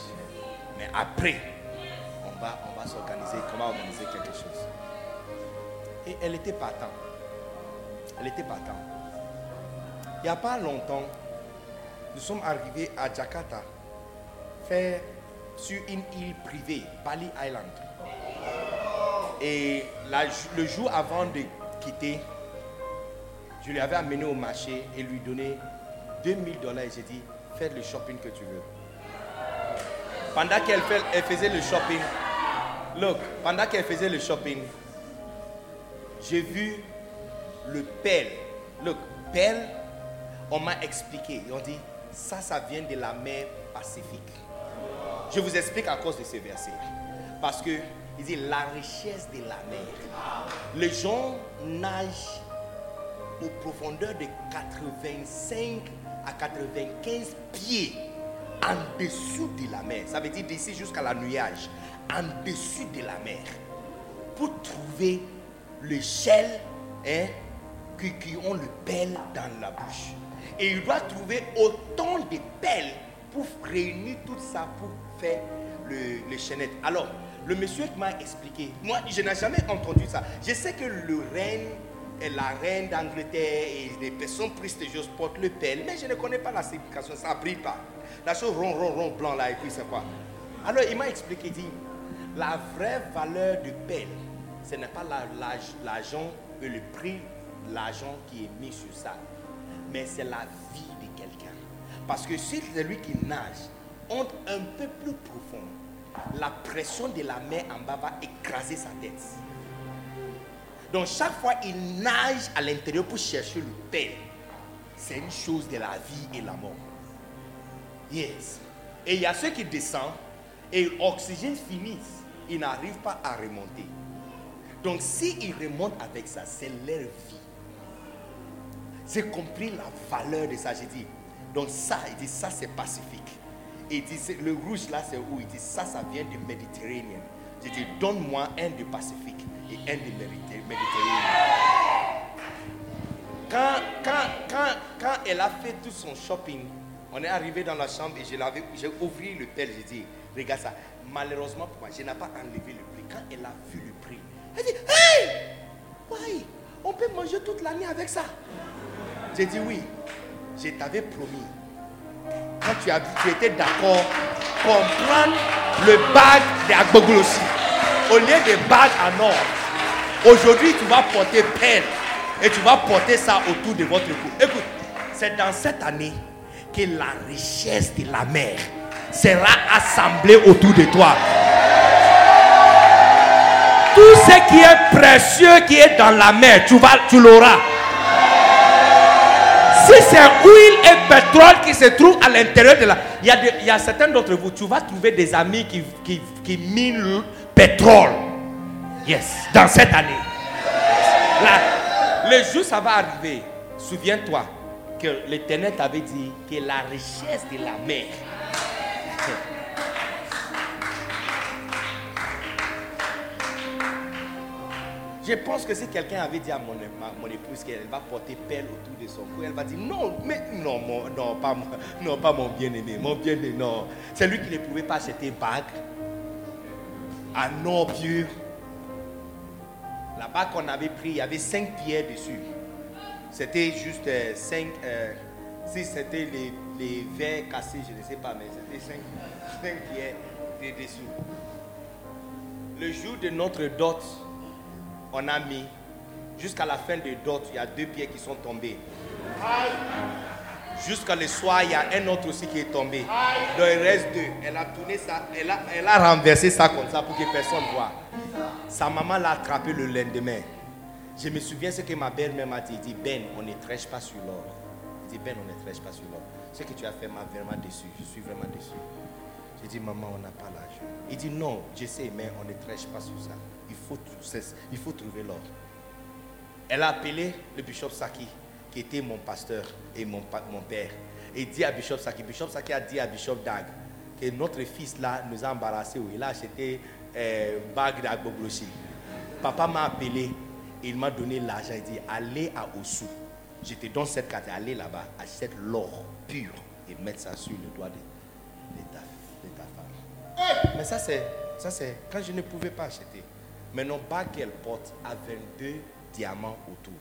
Mais après, on va, on va s'organiser. Comment organiser quelque chose. Et elle était partant. Elle était partant. Il n'y a pas longtemps, nous sommes arrivés à Jakarta, faire sur une île privée, Bali Island. Et le jour avant de quitter, je lui avais amené au marché et lui donné 2000 dollars. Et j'ai dit, fais le shopping que tu veux. Pendant qu'elle faisait le shopping, look, pendant qu'elle faisait le shopping, j'ai vu le pelle. Look, pelle, on m'a expliqué. Ils ont dit, ça, ça vient de la mer Pacifique. Je vous explique à cause de ce verset. Parce que, il dit, la richesse de la mer. Les gens nagent aux profondeurs de 85 à 95 pieds en dessous de la mer. Ça veut dire d'ici jusqu'à la nuage, en dessous de la mer, pour trouver le shell hein, qui, ont le pelle dans la bouche. Et il doit trouver autant de pelles pour réunir tout ça pour faire le, le chaînette. Alors, le monsieur m'a expliqué, moi je n'ai jamais entendu ça. Je sais que le reine et la reine d'Angleterre et les personnes prestigieuses portent le pelle, mais je ne connais pas la signification, ça ne brille pas. La chose rond, rond, rond, blanc là, et puis c'est quoi? Alors il m'a expliqué, il dit, la vraie valeur de pelle, ce n'est pas l'argent et le prix de l'argent qui est mis sur ça, mais c'est la vie de quelqu'un. Parce que si celui qui nage entre un peu plus profond, la pression de la mer en bas va écraser sa tête. Donc chaque fois il nage à l'intérieur pour chercher le père, c'est une chose de la vie et la mort. Yes. Et il y a ceux qui descendent et l'oxygène finit, ils n'arrivent pas à remonter. Donc s'ils remontent avec ça, c'est leur vie. J'ai compris la valeur de ça. J'ai dit, donc ça, il dit, ça c'est pacifique. Il dit, le rouge là, c'est où? Il dit, ça, ça vient du Méditerranée. J'ai dit, donne-moi un du Pacifique et un du Méditer- Méditerranée. Quand, quand, quand, quand elle a fait tout son shopping, on est arrivé dans la chambre et je j'ai ouvert le pelle, j'ai dit, regarde ça. Malheureusement pour moi, je n'ai pas enlevé le prix. Quand elle a vu le prix, elle dit, hey, why? On peut manger toute l'année avec ça. J'ai dit oui. Je t'avais promis. Quand tu, as, tu étais d'accord pour prendre le bag d'Agboglosi au lieu de bag en or, Aujourd'hui, tu vas porter peine et tu vas porter ça autour de votre cou. Écoute, c'est dans cette année que la richesse de la mer sera assemblée autour de toi. Tout ce qui est précieux qui est dans la mer, tu, tu l'auras. C'est huile et pétrole qui se trouve à l'intérieur de la... Il y a, il y a certains d'entre vous, tu vas trouver des amis qui, qui, qui minent le pétrole. Yes, dans cette année. Là, le jour ça va arriver, souviens-toi que l'Éternel t'avait dit que la richesse de la mer Je pense que si quelqu'un avait dit à mon, mon épouse qu'elle va porter pelle autour de son cou, elle va dire non, mais non, non, pas, *laughs* non, pas mon bien-aimé, mon bien-aimé, non. C'est lui qui ne pouvait pas acheter bague, un or pur. La bague qu'on avait pris, il y avait cinq pierres dessus. C'était juste euh, cinq. Euh, si c'était les, verres cassés, je ne sais pas, mais c'était cinq, pierres dessous. Le jour de notre dot, on a mis, jusqu'à la fin de dot, il y a deux pieds qui sont tombés. Jusqu'à le soir, il y a un autre aussi qui est tombé. Donc il reste deux. Elle a tourné ça, elle a, elle a renversé ça comme ça pour que personne ne voit. Sa maman l'a attrapé le lendemain. Je me souviens ce que ma belle-mère m'a dit. dit, Ben, on ne trèche pas sur l'or. Il dit, Ben, on ne trèche pas sur l'or. Ce que tu as fait m'a vraiment déçu. Je suis vraiment déçu. J'ai dit, maman, on n'a pas l'argent. Il dit, non, je sais, mais on ne trèche pas sur ça il faut, il faut trouver l'ordre. Elle a appelé le bishop Saki, qui était mon pasteur et mon, mon père. Et dit à Bishop Saki, Bishop Saki a dit à Bishop Dag que notre fils là nous a embarrassés. Il a acheté euh, bague d'Agboblochi. Papa m'a appelé, il m'a donné l'argent. Il dit allez à Osu. Je te donne cette carte, allez là-bas, achète l'or pur et mettre ça sur le doigt de, ta, de ta, femme. Mais ça c'est, ça c'est quand je ne pouvais pas acheter. Mais non pas qu'elle porte a 22 diamants autour.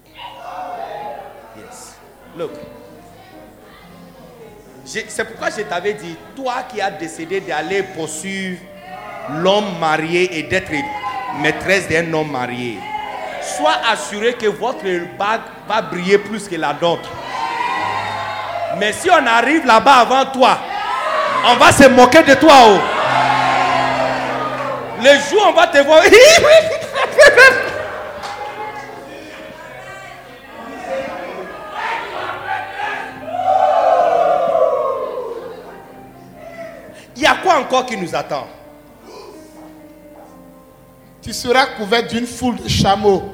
Yes. Look. C'est pourquoi je t'avais dit, toi qui as décidé d'aller poursuivre l'homme marié et d'être maîtresse d'un homme marié, sois assuré que votre bague va briller plus que la nôtre. Mais si on arrive là-bas avant toi, on va se moquer de toi. Oh. Le jour on va te voir. *laughs* Il y a quoi encore qui nous attend? Tu seras couvert d'une foule de chameaux,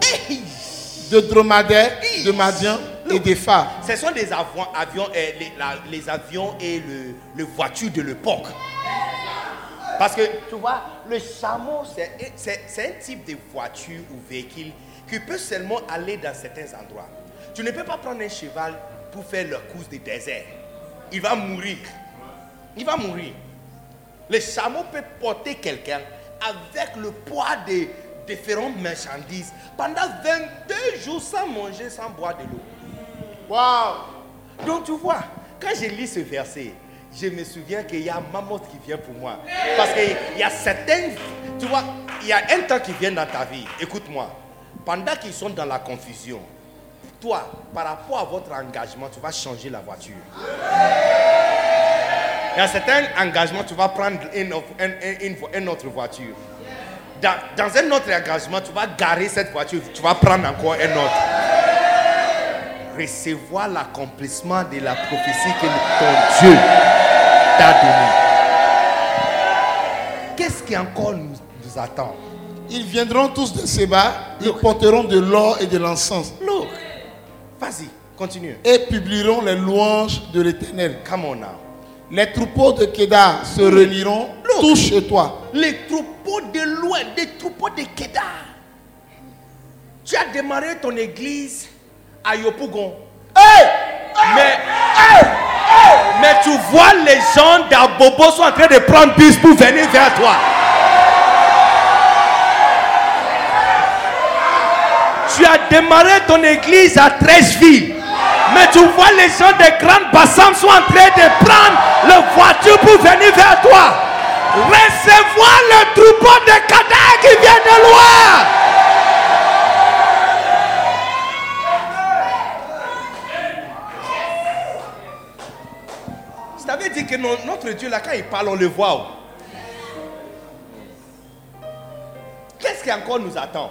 de dromadaires, de madiens et des phares. Ce sont des avions, avions euh, les, avions et le, le voiture de l'époque. Parce que, tu vois, le chameau, c'est un type de voiture ou véhicule qui peut seulement aller dans certains endroits. Tu ne peux pas prendre un cheval pour faire la course du désert. Il va mourir. Il va mourir. Le chameau peut porter quelqu'un avec le poids de différentes marchandises pendant 22 jours sans manger, sans boire de l'eau. Waouh! Donc tu vois, quand je lis ce verset, je me souviens qu'il y a Mamoth qui vient pour moi. Parce qu'il y a tu vois, il y a un temps qui vient dans ta vie. Écoute-moi, pendant qu'ils sont dans la confusion, toi, par rapport à votre engagement, tu vas changer la voiture. Il y a certains engagements, tu vas prendre une, une, autre voiture. Dans, dans, un autre engagement, tu vas garer cette voiture, tu vas prendre encore un autre. Recevoir l'accomplissement de la prophétie que ton Dieu Qu'est-ce qui encore nous, attend? Ils viendront tous de Séba, ils porteront de l'or et de l'encens. Look, vas-y, continue. Et publieront les louanges de l'éternel. Come on now. Les troupeaux de Kedar se réuniront tous chez toi. Les troupeaux de loin, des troupeaux de Kedar. Tu as démarré ton église à Yopougon. Hey! Mais, mais tu vois les gens d'Abobo sont en train de prendre bus pour venir vers toi. Tu as démarré ton église à Trècheville. Mais tu vois les gens de Grande Bassam sont en train de prendre leur voiture pour venir vers toi. Recevoir le troupeau de cadavres qui vient de loin. Notre Dieu, là, quand il parle, on le voit. oh. Qu'est-ce qui encore nous attend?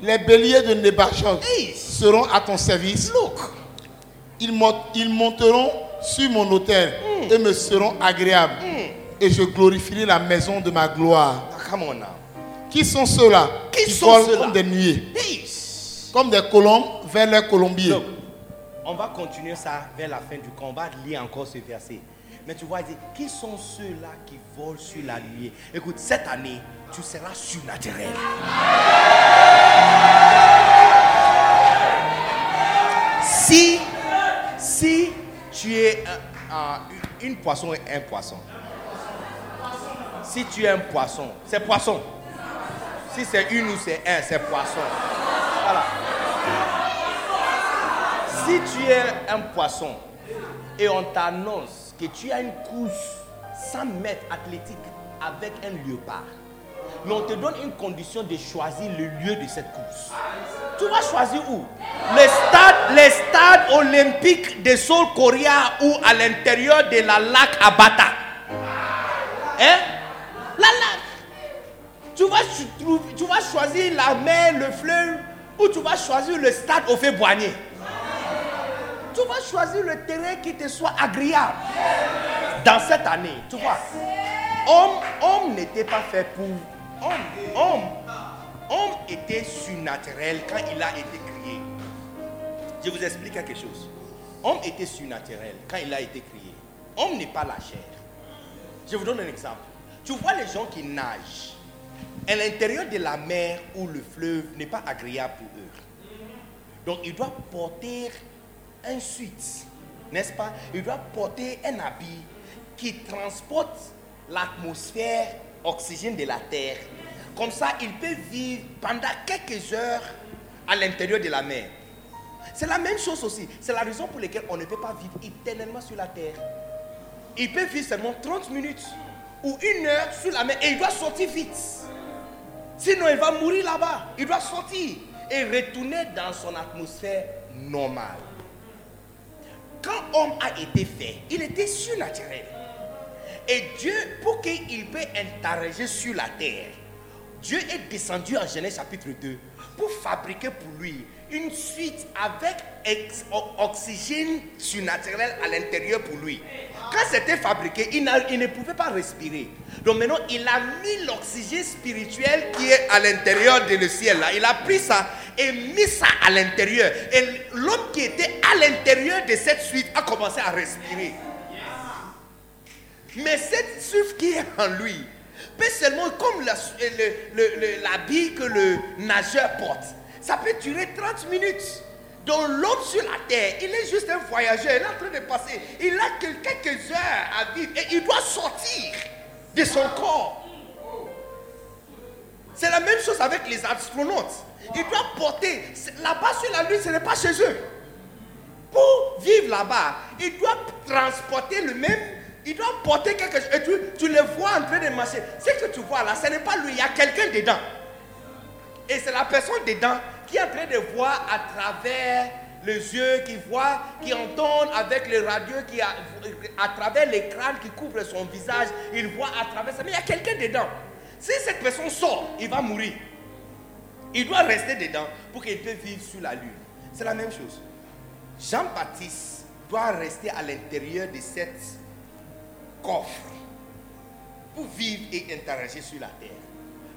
Les béliers de Nebajoth seront à ton service. Ils, mon- ils monteront sur mon autel Hmm. et me seront agréables. Et je glorifierai la maison de ma gloire. Ah, Come on now. Qui sont ceux-là Qui sont volent ceux-là? comme des nuées, Hey. comme des colombes vers leur colombier. Donc, on va continuer ça vers la fin du va lire encore ce verset. Mais tu vois, qui sont ceux-là qui volent sur la nuée? Écoute, cette année, tu seras surnaturel. Si, si tu es un- un- une poisson et un poisson, si tu es un poisson, c'est poisson. Si c'est une ou c'est un, c'est poisson. Voilà. Si tu es un poisson et on t'annonce que tu as une course 100 mètres athlétique avec un léopard, mais on te donne une condition de choisir le lieu de cette course. Tu vas choisir où? Le stade, les stades olympiques de Seoul Korea ou à l'intérieur de la lac Abata. Hein? La lac. Tu vas, tu vas choisir la mer, le fleuve, ou tu vas choisir le stade au fait Boigné. Tu vas choisir le terrain qui te soit agréable. Dans cette année, tu vois, homme, homme n'était pas fait pour. Homme, homme, homme était surnaturel quand il a été créé. Je vous explique quelque chose. Homme était surnaturel quand il a été créé. Homme n'est pas la chair. Je vous donne un exemple. Tu vois les gens qui nagent. À l'intérieur de la mer ou le fleuve n'est pas agréable pour eux. Donc ils doivent porter un suite, n'est-ce pas? Ils doivent porter un habit qui transporte l'atmosphère oxygène de la terre. Comme ça, ils peuvent vivre pendant quelques heures à l'intérieur de la mer. C'est la même chose aussi. C'est la raison pour laquelle on ne peut pas vivre éternellement sur la terre. Il peut vivre seulement 30 minutes ou une heure sur la mer et il doit sortir vite. Sinon, il va mourir là-bas. Il doit sortir et retourner dans son atmosphère normale. Quand homme a été fait, il était surnaturel. Et Dieu, pour qu'il puisse interagir sur la terre, Dieu est descendu en Genèse chapitre 2 pour fabriquer pour lui une suite avec oxygène surnaturel à l'intérieur pour lui. Quand c'était fabriqué, il, il ne pouvait pas respirer. Donc maintenant, il a mis l'oxygène spirituel qui est à l'intérieur de le ciel. Là. Il a pris ça et mis ça à l'intérieur. Et l'homme qui était à l'intérieur de cette suite a commencé à respirer. Mais cette suite qui est en lui peut seulement, comme l'habit que le nageur porte, ça peut durer 30 minutes. Donc l'homme sur la terre, il est juste un voyageur, il est en train de passer. Il a que quelques heures à vivre et il doit sortir de son corps. C'est la même chose avec les astronautes. Ils doivent porter, là-bas sur la Lune, ce n'est pas chez eux. Pour vivre là-bas, ils doivent transporter le même, ils doivent porter quelque chose. Et tu, tu les vois en train de marcher. Ce que tu vois là, ce n'est pas lui, il y a quelqu'un dedans. Et c'est la personne dedans qui est en train de voir à travers les yeux, qui voit, qui entend avec le radio, qui à travers l'écran qui couvre son visage, il voit à travers ça. Mais il y a quelqu'un dedans. Si cette personne sort, il va mourir. Il doit rester dedans pour qu'il puisse vivre sur la lune. C'est la même chose. Jean-Baptiste doit rester à l'intérieur de cette coffre pour vivre et interagir sur la terre.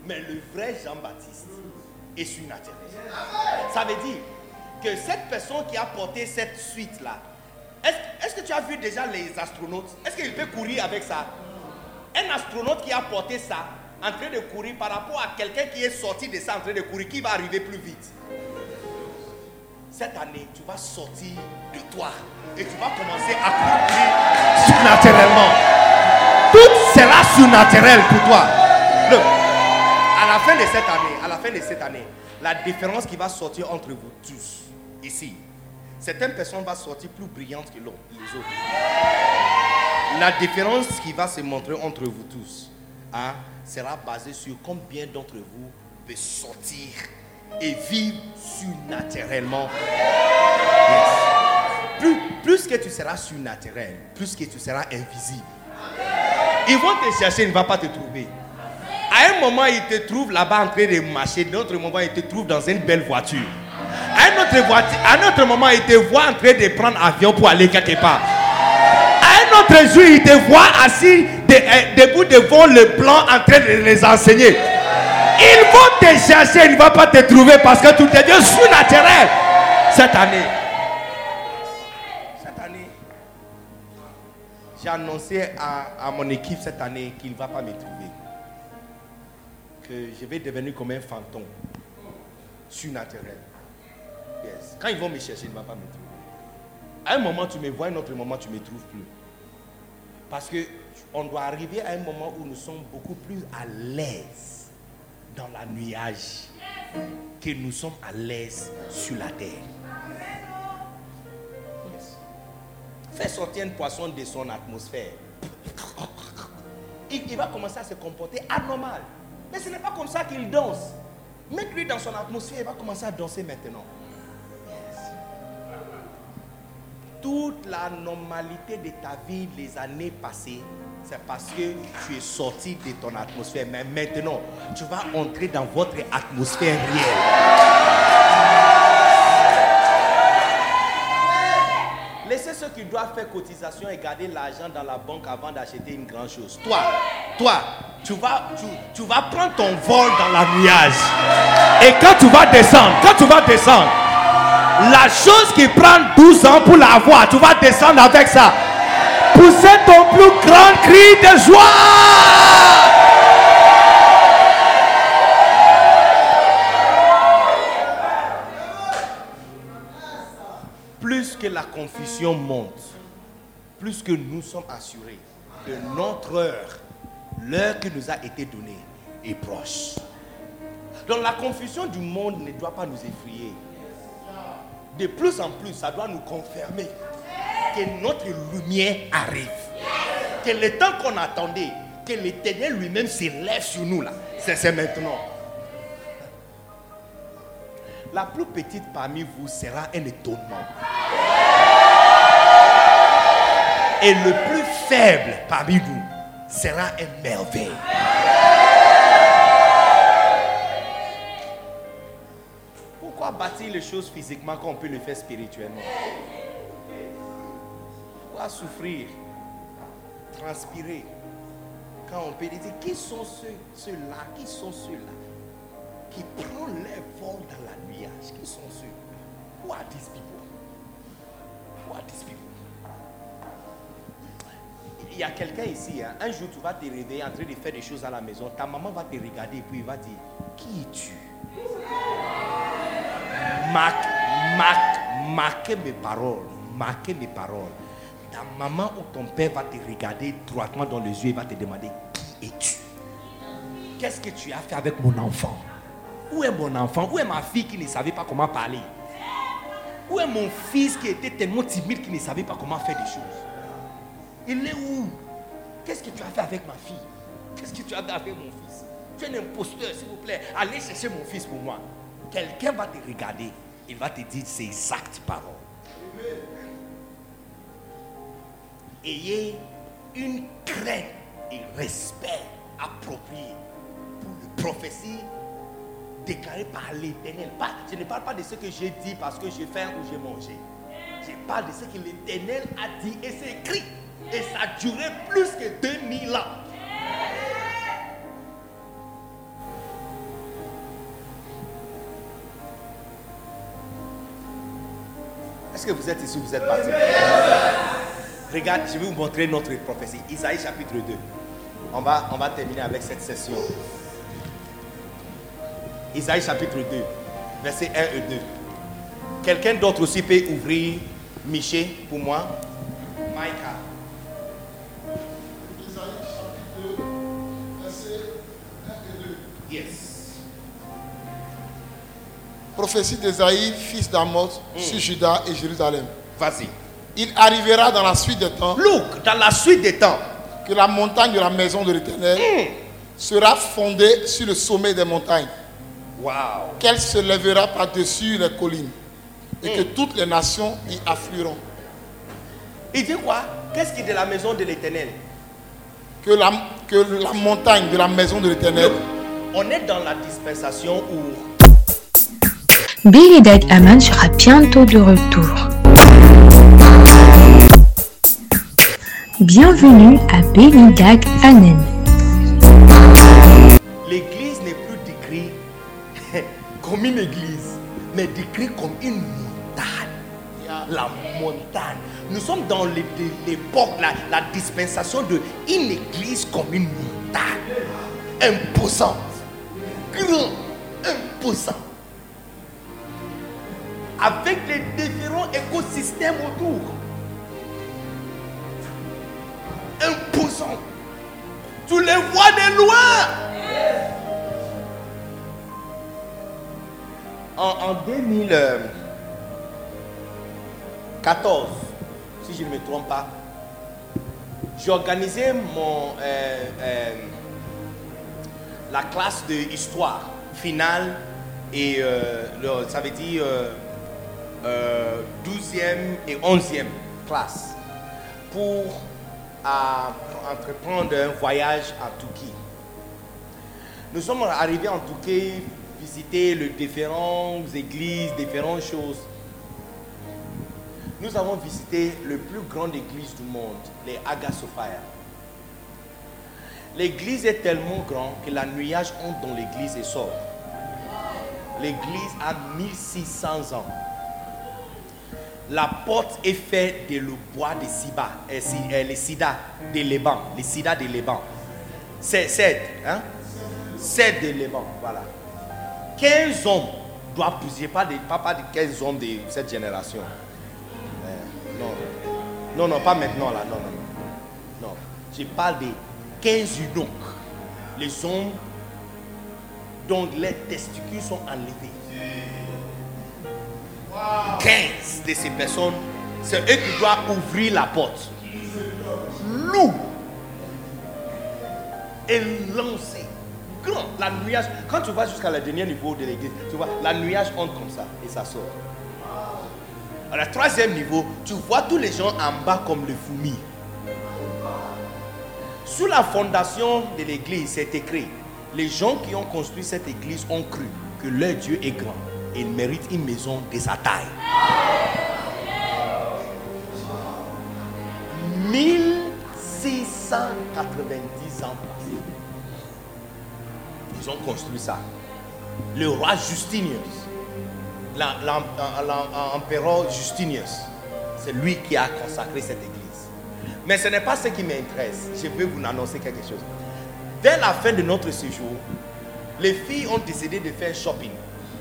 Mais le vrai Jean-Baptiste est surnaturel. Ça veut dire que cette personne qui a porté cette suite-là, est-ce est-ce que tu as vu déjà les astronautes? Est-ce qu'il peut courir avec ça? Un astronaute qui a porté ça, en train de courir par rapport à quelqu'un qui est sorti de ça en train de courir, qui va arriver plus vite cette année, tu vas sortir de toi et tu vas commencer à courir surnaturellement. Tout sera surnaturel pour toi. Donc, à la fin de cette année, fin de cette année, la différence qui va sortir entre vous tous ici, certaines personnes vont sortir plus brillantes que les autres. La différence qui va se montrer entre vous tous hein, sera basée sur combien d'entre vous peut sortir et vivre surnaturellement. Plus, plus que tu seras surnaturel, plus que tu seras invisible. Ils vont te chercher, ils ne vont pas te trouver. À un moment, ils te trouvent là-bas en train de marcher. D'un autre moment, ils te trouvent dans une belle voiture. À un autre, moment, ils te voient en train de prendre avion pour aller quelque part. À un autre jour, ils te voient assis de- debout devant le plan en train de les enseigner. Ils vont te chercher, ils ne vont pas te trouver parce que tout est Dieu surnaturel cette année. Cette année, j'ai annoncé à, à mon équipe cette année qu'il ne va pas me trouver. Que je vais devenir comme un fantôme surnaturel. Yes. Quand ils vont me chercher, ils ne vont pas me trouver. À un moment, tu me vois, à un autre moment, tu ne me trouves plus. Parce que on doit arriver à un moment où nous sommes beaucoup plus à l'aise dans la nuage que nous sommes à l'aise sur la terre. Fais sortir un poisson de son atmosphère. Il va commencer à se comporter anormal. Mais ce n'est pas comme ça qu'il danse. Mets-lui dans son atmosphère, il va commencer à danser maintenant. Toute la normalité de ta vie les années passées, c'est parce que tu es sorti de ton atmosphère. Mais maintenant, tu vas entrer dans votre atmosphère réelle. Qui doivent faire cotisation et garder l'argent dans la banque avant d'acheter une grande chose. Toi, toi, tu vas, tu, tu vas prendre ton vol dans la nuage. Et quand tu vas descendre, quand tu vas descendre, la chose qui prend 12 ans pour l'avoir, tu vas descendre avec ça. Pousser ton plus grand cri de joie. Plus que la confusion monte, plus que nous sommes assurés que notre heure, l'heure qui nous a été donnée, est proche. Donc la confusion du monde ne doit pas nous effrayer. De plus en plus, ça doit nous confirmer que notre lumière arrive. Que le temps qu'on attendait, que l'éternel lui-même s'élève sur nous là, c'est c'est maintenant. La plus petite parmi vous sera un étonnement. Et le plus faible parmi nous sera un merveille. Pourquoi bâtir les choses physiquement quand on peut le faire spirituellement? Pourquoi souffrir, transpirer quand on peut dire qui sont ceux, ceux-là, qui sont ceux-là qui prennent leur vol dans la Qui sont ceux Who are these people? Who are these people? Il y a quelqu'un ici, hein, un jour tu vas te réveiller en train de faire des choses à la maison, ta maman va te regarder et puis il va dire, qui es-tu? Marque, marque, marquez mes paroles, marquez mes paroles. Ta maman ou ton père va te regarder droitement dans les yeux et va te demander, qui es-tu? Qu'est-ce que tu as fait avec mon enfant? Où est mon enfant? Où est ma fille qui ne savait pas comment parler? Où est mon fils qui était tellement timide qu'il ne savait pas comment faire des choses? Il est où? Qu'est-ce que tu as fait avec ma fille? Qu'est-ce que tu as fait avec mon fils? Tu es un imposteur, s'il vous plaît. Allez chercher mon fils pour moi. Quelqu'un va te regarder. Il va te dire ces exactes paroles. Ayez une crainte et respect approprié pour les prophéties déclarées par l'éternel. Je ne parle pas de ce que j'ai dit parce que j'ai faim ou j'ai mangé. Je parle de ce que l'éternel a dit et c'est écrit. Et ça a duré plus que 2000 ans. Est-ce que vous êtes ici, vous êtes partis Regarde, je vais vous montrer notre prophétie. Isaïe chapitre 2. On va, on va terminer avec cette session. Isaïe chapitre 2, versets 1 et 2. Quelqu'un d'autre aussi peut ouvrir Miché pour moi Maïka. Yes. Prophétie d'Ésaïe, fils d'Amos, sur Juda et Jérusalem. Vas-y. Il arrivera dans la suite des temps. Look, dans la suite des temps. Que la montagne de la maison de l'Éternel sera fondée sur le sommet des montagnes. Wow. Qu'elle se lèvera par-dessus les collines. Et que toutes les nations y afflueront. Il dit quoi Qu'est-ce qui est de la maison de l'éternel? Que la, que la montagne de la maison de l'éternel. On est dans la dispensation où? Billy Dag Aman sera bientôt de retour. Bienvenue à Billy Dag Anen. Comme une église, mais décrite comme une montagne. La montagne. Nous sommes dans l'é- l'époque, la, la dispensation de une église comme une montagne. Imposante. Grand. Imposant. Avec les différents écosystèmes autour. Imposant. Tu les vois de loin. En, en 2014, si je ne me trompe pas, j'ai organisé mon, euh, euh, la classe de histoire finale et euh, ça veut dire euh, euh, 12e et 11e classe pour entreprendre un voyage à Turquie. Nous sommes arrivés en Turquie, visiter les différentes églises, différentes choses. Nous avons visité le plus grande église du monde, les Hagia Sophia. L'église est tellement grande que la nuage entre dans l'église et sort. L'église a 1600 ans. La porte est faite de le bois de Siba, si- les sida de Liban, les sida de. C'est cèdre, hein? Cèdre de voilà. 15 hommes doivent pousser, pas, de, pas, pas de 15 hommes de cette génération. Euh, non. non, non, pas maintenant là, non, non, non. Je parle de 15 eunuques. Les hommes dont les testicules sont enlevés. 15 de ces personnes, c'est eux qui doivent ouvrir la porte. Lourd. Et lancer. La nuage. Quand tu vas jusqu'à le dernier niveau de l'église, tu vois, la nuage entre comme ça et ça sort. À la troisième niveau, tu vois tous les gens en bas comme le fourmis. Sous la fondation de l'église, c'est écrit les gens qui ont construit cette église ont cru que leur Dieu est grand et il mérite une maison de sa taille. 1690 ans. Ont construit ça. Le roi Justinius, la- la- la- l'empereur Justinius, c'est lui qui a consacré cette église. Mais ce n'est pas ce qui m'intéresse. Je veux vous annoncer quelque chose. Dès la fin de notre séjour, les filles ont décidé de faire shopping.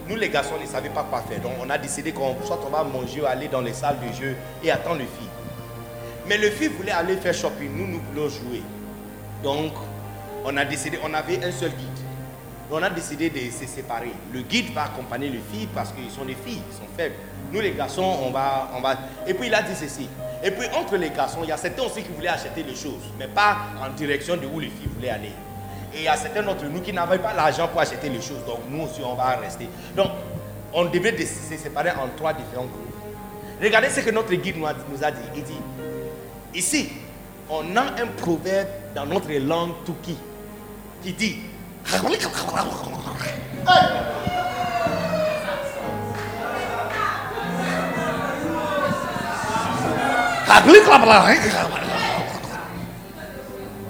Nous, les garçons, ne savaient pas quoi faire. Donc, on a décidé qu'on soit on va manger ou aller dans les salles de jeu et attendre les filles. Mais les filles voulaient aller faire shopping. Nous, nous voulons jouer. Donc, on a décidé, on avait un seul guide. On a décidé de se séparer. Le guide va accompagner les filles parce qu'ils sont des filles, ils sont faibles. Nous, les garçons, on va, on va. Et puis, il a dit ceci. Et puis, entre les garçons, il y a certains aussi qui voulaient acheter les choses, mais pas en direction de où les filles voulaient aller. Et il y a certains d'entre nous qui n'avaient pas l'argent pour acheter les choses. Donc, nous aussi, on va rester. Donc, on devait de- se séparer en trois différents groupes. Regardez ce que notre guide nous a, nous a dit. Il dit Ici, on a un proverbe dans notre langue touki qui dit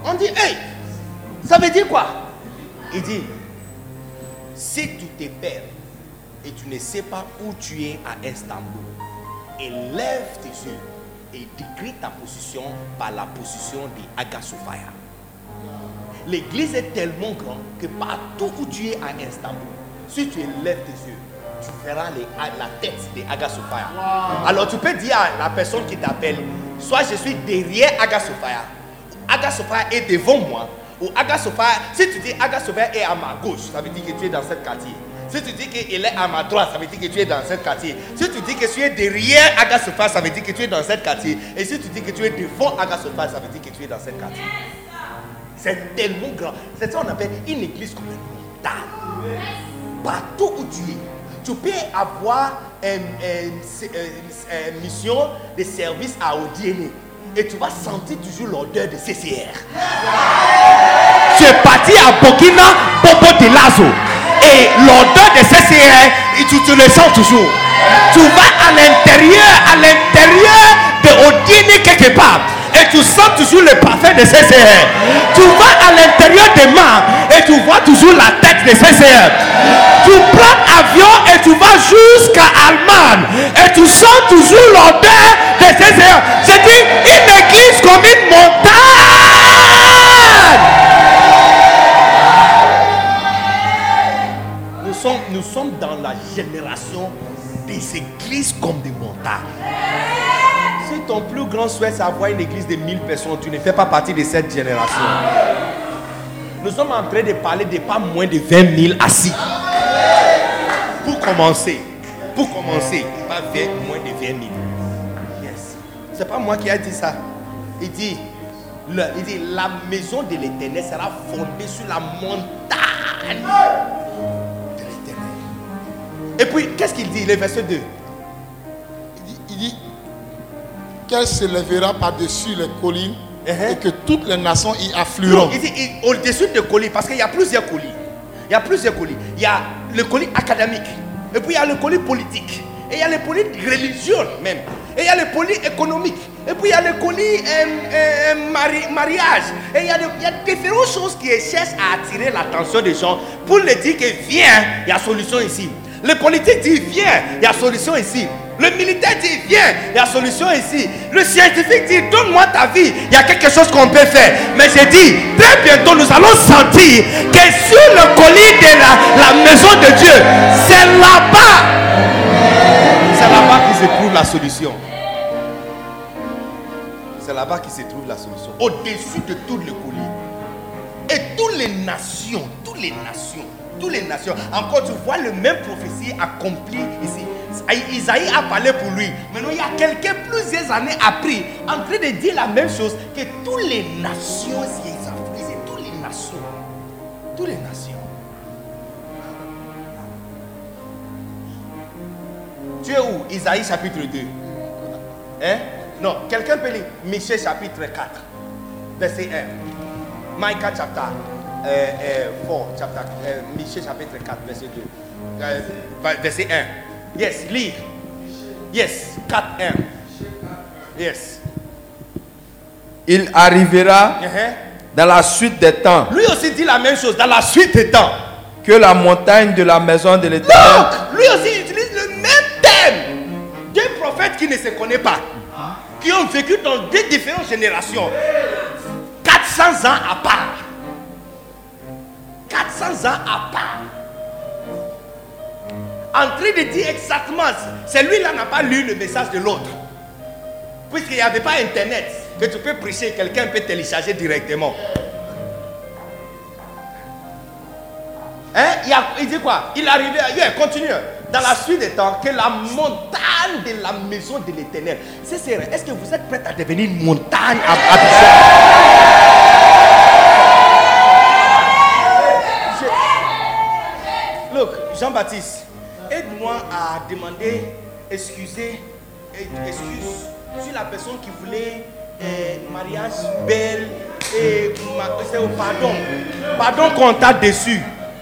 On dit, hey, ça veut dire quoi? Il dit, si tu te perds et tu ne sais pas où tu es à Istanbul, élève tes yeux et décris ta position par la position de Hagia Sophia. L'église est tellement grande que partout où tu es à Istanbul, si tu élèves tes yeux, tu verras les- la tête de. Alors tu peux dire à la personne qui t'appelle, soit je suis derrière Hagia Sophia, ou est devant moi, ou Hagia Sophia, si tu dis Hagia Sophia est à ma gauche, ça veut dire que tu es dans ce quartier. Si tu dis qu'il est à ma droite, ça veut dire que tu es dans ce quartier. Si tu dis que tu es derrière Hagia Sophia, ça veut dire que tu es dans ce quartier. Et si tu dis que tu es devant Hagia Sophia, ça veut dire que tu es dans ce quartier. C'est tellement grand. C'est ça qu'on appelle une église comme une montagne. Partout où tu es, tu peux avoir une, mission de service à Odiene. et tu vas sentir toujours l'odeur de CCR. Tu es parti à Burkina Bobo de Lazo et l'odeur de CCR, tu le sens toujours. Tu vas à l'intérieur, à l'intérieur de Odini quelque part et tu sens toujours le parfum de CCR. Tu vas à l'intérieur des mains et tu vois toujours la tête de CCR. Tu prends avion et tu vas jusqu'à Allemagne et tu sens toujours l'odeur de CCR. C'est dit une église comme une montagne. Nous sommes, nous sommes dans la génération des églises comme des montagnes. Si ton plus grand souhait c'est avoir une église de 1000 personnes, tu ne fais pas partie de cette génération. Nous sommes en train de parler de pas moins de 20 000 assis. Pour commencer. Pour commencer. Pas 20, moins de 20 000. Yes. C'est pas moi qui a dit ça. Il dit, il dit la maison de l'éternel sera fondée sur la montagne de l'éternel. Et puis, qu'est-ce qu'il dit, le verset 2 qu'elle se lèvera par-dessus les collines et que toutes les nations y afflueront. Non, il dit au-dessus de colis, parce qu'il y a plusieurs colis. Il y a plusieurs colis. Il y a le colis académique, et puis il y a le colis politique, et il y a le colis religieux même, et il y a le colis économique, et puis il y a le colis euh, euh, mari- mariage, et il y, a de- il y a différentes choses qui cherchent à attirer l'attention des gens pour leur dire que viens, il y a solution ici. Le politique dit viens, il y a solution ici. Le militaire dit viens, il y a solution ici. Le scientifique dit donne-moi ta vie, il y a quelque chose qu'on peut faire. Mais j'ai dit très bientôt nous allons sentir que sur le colis de la, la maison de Dieu, c'est là-bas. C'est là-bas qui se trouve la solution. C'est là-bas qui se trouve la solution. Au-dessus de tout le colis. Et toutes les nations, toutes les nations, toutes les nations. Encore, tu vois le même prophétie accomplie ici. Isaïe a parlé pour lui. Maintenant, il y a quelqu'un plusieurs années après en train de dire la même chose que toutes les nations s'y affligent. Toutes les nations. Toutes les nations. Tu es où? Isaïe chapitre 2. Hein? Non, quelqu'un peut lire Michée chapitre 4, verset 1. Micah chapter euh, euh, 4, chapter, euh, Michée chapitre 4, verset 2. Euh, verset 1. Yes, lis. Yes, 4, 1. Yes. Il arrivera Uh-huh. dans la suite des temps Lui aussi dit la même chose dans la suite des temps. que la montagne de la maison de l'éternel Donc, lui aussi utilise le même thème. Deux prophètes qui ne se connaissent pas, qui ont vécu dans deux différentes générations. 400 ans à part. 400 ans à part. En train de dire exactement, celui-là n'a pas lu le message de l'autre. Puisqu'il n'y avait pas Internet, que tu peux prêcher, quelqu'un peut télécharger directement. Hein? Il, il dit quoi? Il arrivait, yeah, continue. Dans la suite des temps, que la montagne de la maison de l'éternel. C'est sérieux. Est-ce que vous êtes prêts à devenir une montagne à, à Bishop? Je- Look, Jean-Baptiste, aide-moi à demander, excuser, excuse sur la personne qui voulait eh, mariage belle et pardon. Pardon qu'on t'a déçu.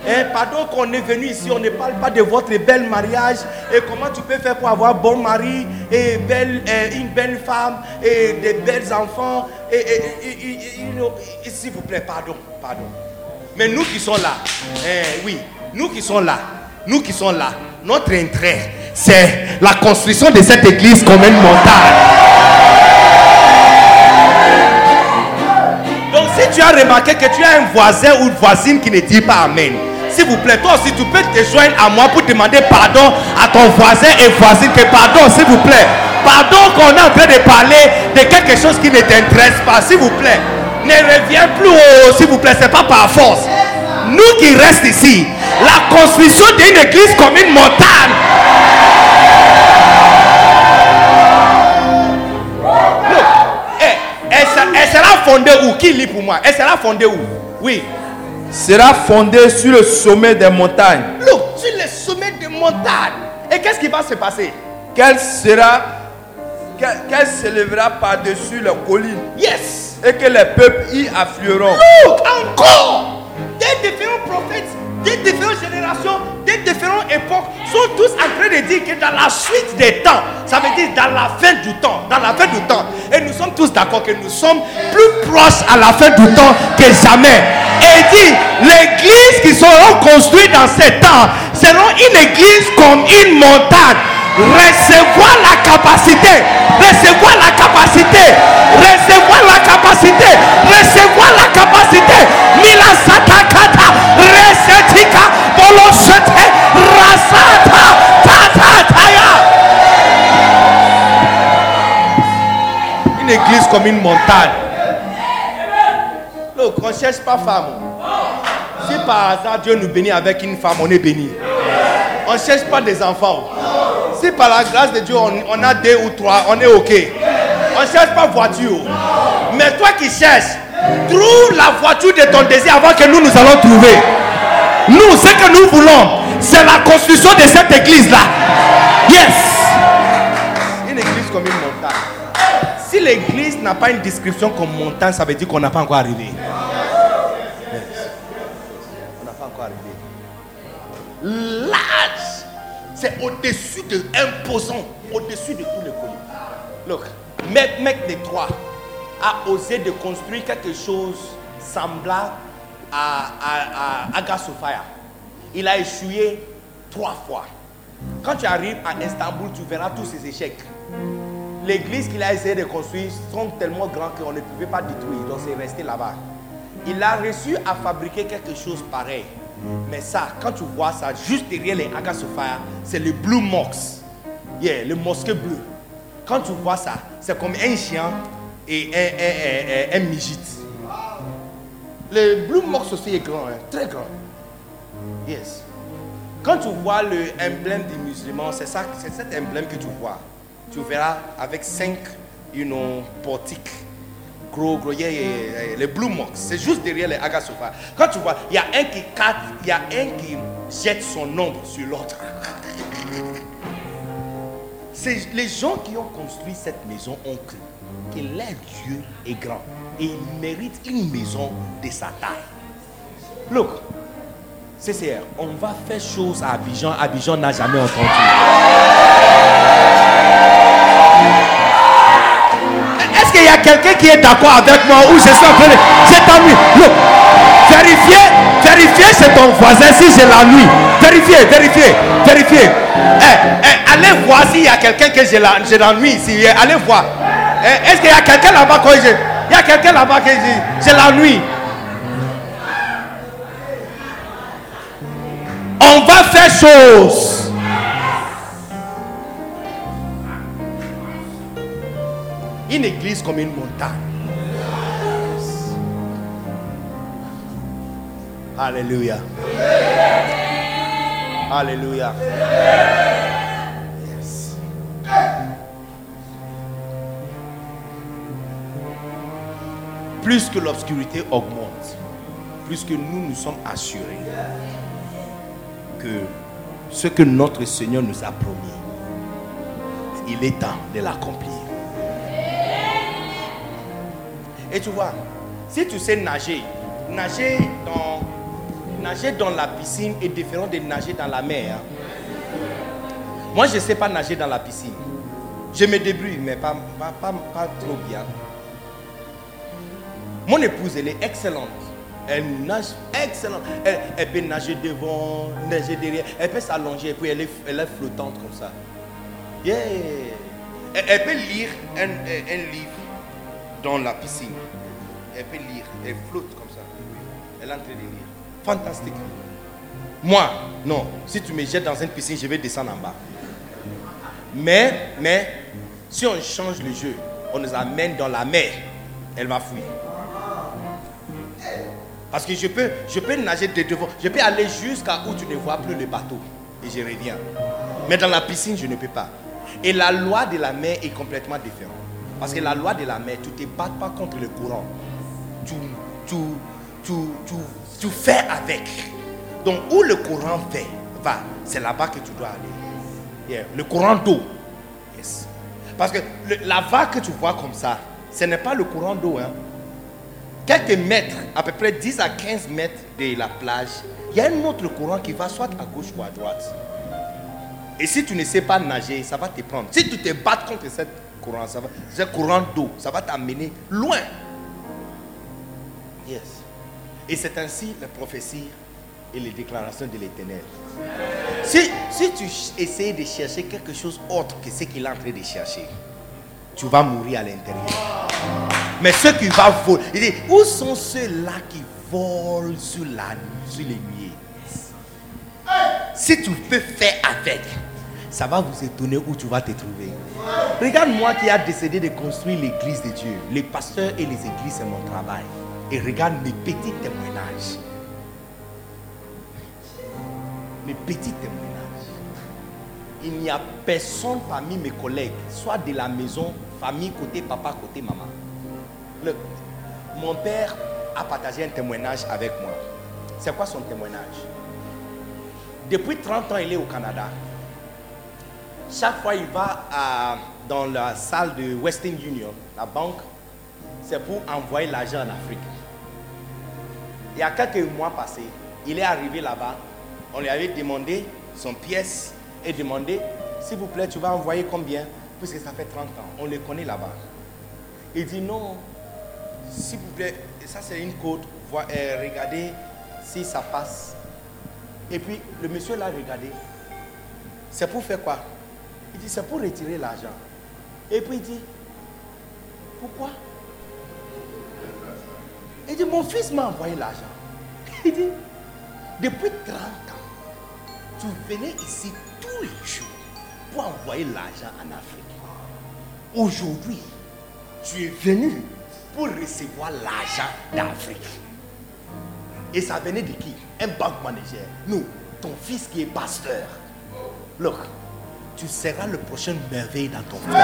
Hein, pardon qu'on est venu ici, on ne parle pas de votre bel mariage et comment tu peux faire pour avoir bon mari et eh, une belle femme et des belles enfants. Et, s'il vous plaît, pardon, pardon. Mais nous qui sommes là, eh, oui, nous qui sommes là, nous qui sommes là, notre intérêt, c'est la construction de cette église comme une montagne. Donc si tu as remarqué que tu as un voisin ou une voisine qui ne dit pas Amen, s'il vous plaît, toi aussi tu peux te joindre à moi pour demander pardon à ton voisin et voisine que pardon, s'il vous plaît. Pardon qu'on est en train de parler de quelque chose qui ne t'intéresse pas, s'il vous plaît. Ne reviens plus haut, s'il vous plaît, c'est pas par force. Nous qui restons ici, la construction d'une église comme une montagne. Look, eh, elle, elle sera fondée où? Qui lit pour moi? Elle sera fondée où? Oui. sera fondée sur le sommet des montagnes. Look, sur le sommet de montagne. Et qu'est-ce qui va se passer? Quelle sera qu'elle qu'elle s'élèvera par-dessus les collines. Yes. Et que les peuples y afflueront. Look, encore. Des différents prophètes, des différentes générations, des différentes époques sont tous en train de dire que dans la suite des temps, ça veut dire dans la fin du temps, dans la fin du temps. Et nous sommes tous d'accord que nous sommes plus proches à la fin du temps que jamais. Et dit, l'église qui sera construite dans ces temps sera une église comme une montagne. Recevoir la capacité, recevoir la capacité, recevoir la capacité, recevoir capacité. Mila satakata, resetika, bolosete, rasata, tatataya. Une église comme une montagne. Donc, on ne cherche pas femme. Si par hasard Dieu nous bénit avec une femme, on est béni. On ne cherche pas des enfants. Si par la grâce de Dieu, on, on a deux ou trois, on est OK. On ne cherche pas voiture. Mais toi qui cherches, trouve la voiture de ton désir avant que nous, nous allons trouver. Nous, ce que nous voulons, c'est la construction de cette église-là. Yes. Une église comme une montagne. Si l'église n'a pas une description comme montagne, ça veut dire qu'on n'a pas encore arrivé. On n'a pas encore arrivé. Large, c'est au-dessus de imposant, au-dessus de tous les collines. Look, mec, de trois a osé de construire quelque chose semblable à, à, à. Il a échoué trois fois. Quand tu arrives à Istanbul, tu verras tous ces échecs. L'église qu'il a essayé de construire sont tellement grands qu'on ne pouvait pas détruire, donc c'est resté là-bas. Il a réussi à fabriquer quelque chose pareil. Mais ça, quand tu vois ça, juste derrière les Aga Sophia, c'est le Blue Mox. Yeah, le mosquée bleu. Quand tu vois ça, c'est comme un chien et un, un, un. Le Blue Mox aussi est grand, hein, très grand. Yes. Quand tu vois le emblème des musulmans, c'est ça, c'est cet emblème que tu vois. Tu verras avec cinq, you know, portiques. Gros, gros, yeah, yeah, yeah, les Blue Mox, c'est juste derrière les Aga Sophia. Quand tu vois, il y a un qui il y a un qui jette son ombre sur l'autre. C'est les gens qui ont construit cette maison ont cru que leur Dieu est grand et il mérite une maison de sa taille. Look, CCR, on va faire chose à Abidjan. Abidjan n'a jamais entendu. Est-ce qu'il y a quelqu'un qui est d'accord avec moi ou je suis en train de... C'est ta nuit. Look, vérifiez, vérifiez chez ton voisin si j'ai la nuit. Vérifiez, vérifiez, vérifiez. Eh, eh, allez voir s'il y a quelqu'un que j'ai nuit ici. Allez voir. Eh, Est-ce qu'il y a quelqu'un là-bas quand j'ai... Il y a quelqu'un là-bas dit, j'ai la nuit. On va faire chose. Une église comme une montagne. Alléluia. Alléluia. Plus que l'obscurité augmente, plus que nous nous sommes assurés que ce que notre Seigneur nous a promis, il est temps de l'accomplir. Et tu vois, si tu sais nager, nager dans, la piscine est différent de nager dans la mer. hein. Moi, je ne sais pas nager dans la piscine. Je me débrouille, mais pas, pas, pas trop bien. Mon épouse, elle est excellente. Elle nage excellente. Elle, peut nager devant, nager derrière. Elle peut s'allonger et puis elle est, elle est flottante comme ça. Yeah. Elle, peut lire un, un- un livre dans la piscine. Elle peut lire. Elle flotte comme ça. Elle est en train de lire. Fantastique. Moi, non. Si tu me jettes dans une piscine, je vais descendre en bas. Mais, mais, si on change le jeu, on nous amène dans la mer, elle va fuir. Parce que je peux, je peux nager de devant, je peux aller jusqu'à où tu ne vois plus le bateau et je reviens. Mais dans la piscine, je ne peux pas. Et la loi de la mer est complètement différente. Parce que la loi de la mer, tu ne te bats pas contre le courant. Tu, tu, tu, tu, tu fais avec. Donc, où le courant va, va c'est là-bas que tu dois aller. Le courant d'eau. Yes. Parce Parce que le- la vague que tu vois comme ça, ce n'est pas le courant d'eau. Hein. Quelques mètres, à peu près 10 à 15 mètres de la plage, il y a un autre courant qui va soit à gauche ou à droite. Et si tu ne sais pas nager, ça va te prendre. Si tu te bats contre cette courant, ça ce courant d'eau, ça va t'amener loin. Yes. Et c'est ainsi les prophéties et les déclarations de l'éternel. Si, si tu essayes de chercher quelque chose autre que ce qu'il est en train de chercher, tu vas mourir à l'intérieur. Mais ceux qui vont voler, il dit, où sont ceux-là qui volent sur, la, sur les nuées Si tu peux faire avec, ça va vous étonner où tu vas te trouver. Regarde-moi qui a décidé de construire l'église de Dieu. Les pasteurs et les églises, c'est mon travail. Et regarde mes petits témoignages. Mes petits témoignages. Il n'y a personne parmi mes collègues, soit de la maison, famille, côté papa, côté maman. Le- mon père a partagé un témoignage avec moi. C'est quoi son témoignage? Depuis 30 ans, il est au Canada. Chaque fois il va à- dans la salle de Western Union, la banque, c'est pour envoyer l'argent en Afrique. Il y a quelques mois passés, il est arrivé là-bas. On lui avait demandé son pièce et demandé, s'il vous plaît, tu vas envoyer combien Puisque ça fait 30 ans. On le connaît là-bas. Il dit non, s'il vous plaît, ça c'est une. Voi- euh, regardez si ça passe. Et puis le monsieur l'a regardé. C'est pour faire quoi? Il dit c'est pour retirer l'argent. Et puis il dit pourquoi? Il dit mon fils m'a envoyé l'argent. *laughs* Il dit depuis 30 ans, tu venais ici jours pour envoyer l'argent en Afrique. Aujourd'hui, tu es venu pour recevoir l'argent d'Afrique. Et ça venait de qui? Un bank manager. Nous, ton fils qui est pasteur. Look, tu seras le prochain merveille dans ton famille.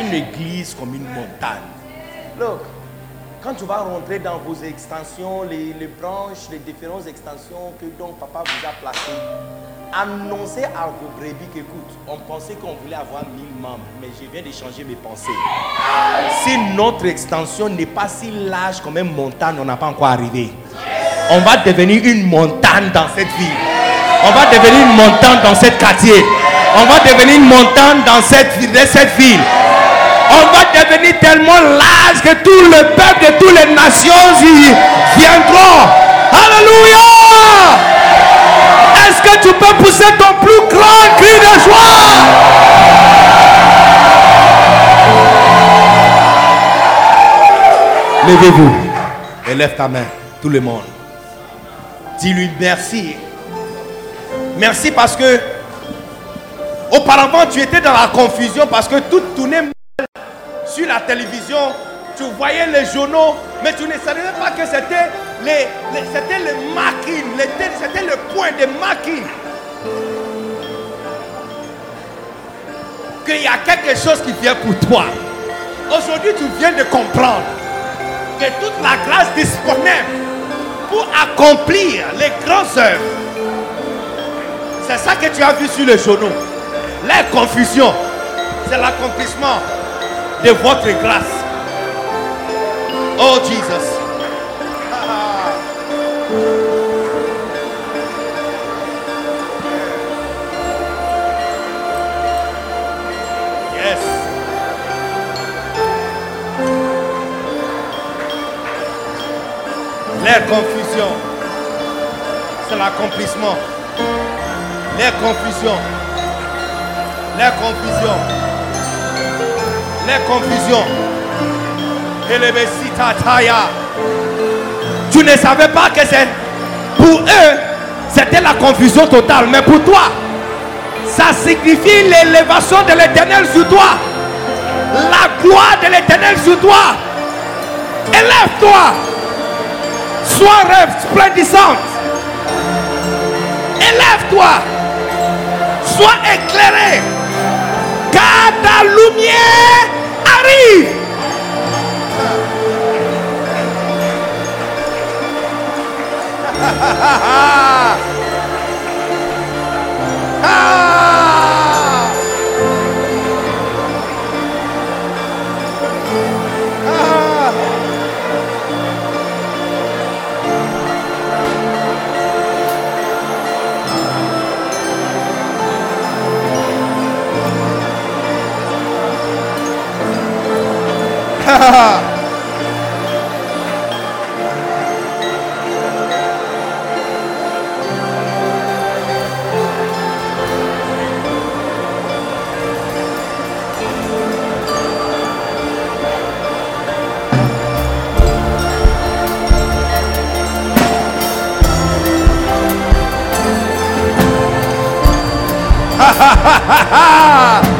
Une église comme une montagne. Look, quand tu vas rentrer dans vos extensions, les, branches, les différentes extensions que donc papa vous a placées, annoncez à vos brebis qu'écoute, on pensait qu'on voulait avoir 1000 membres, mais je viens de changer mes pensées. Si notre extension n'est pas si large comme une montagne, on n'a pas encore arrivé. On va devenir une montagne dans cette ville. On va devenir une montagne dans cette quartier. On va devenir une montagne dans cette ville. Tellement large que tout le peuple de toutes les nations y viendront. Alléluia! Est-ce que tu peux pousser ton plus grand cri de joie? Levez-vous et lève ta main, tout le monde. Dis-lui merci. Merci parce que auparavant tu étais dans la confusion parce que tout tournait sur la télévision. Tu voyais les journaux, mais tu ne savais pas que c'était les, c'était le marking, c'était le point de marking. Qu'il y a quelque chose qui vient pour toi. Aujourd'hui, tu viens de comprendre que toute la grâce disponible pour accomplir les grandes œuvres, c'est ça que tu as vu sur les journaux. La confusion, c'est l'accomplissement de votre grâce. Oh Jesus. Yes. Leur confusion, c'est l'accomplissement. Leur confusion, leur confusion, leur confusion. Et les Taya. Tu ne savais pas que c'est pour eux, c'était la confusion totale. Mais pour toi, ça signifie l'élévation de l'éternel sur toi. La gloire de l'éternel sur toi. Élève-toi. Sois resplendissante. Élève-toi. Sois éclairé. Car ta lumière Paris. *laughs* ah! Arrive. Oh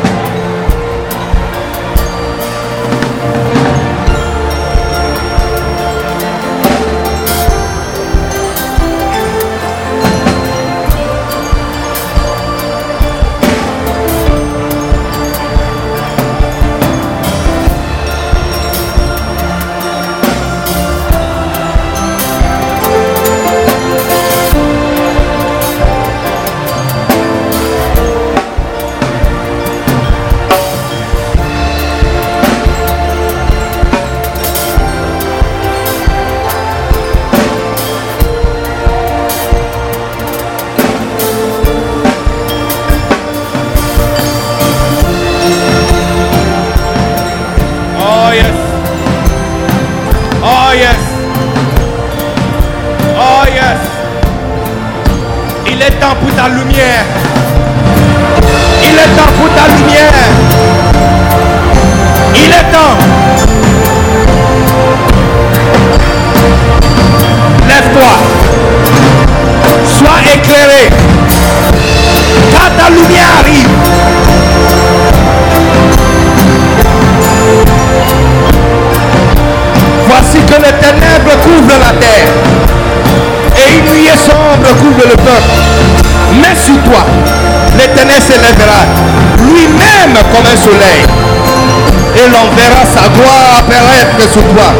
est temps pour ta lumière. Il est temps pour ta lumière. Il est temps. Lève-toi. Sois éclairé. Car ta lumière arrive. Voici que les ténèbres couvrent la terre et une nuit sombre couvre le peuple. Mais sur toi, l'éternel s'élèvera, lui-même comme un soleil, et l'on verra sa gloire apparaître sur toi.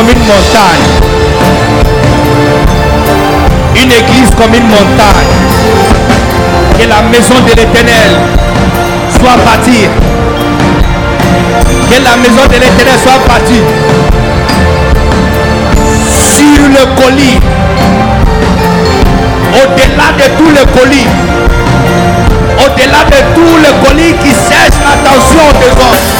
Comme une montagne. Une église comme une montagne. Que la maison de l'éternel soit bâtie. Que la maison de l'éternel soit bâtie. Sur le colis. Au-delà de tout le colis. Au-delà de tout le colis qui cherche l'attention des hommes.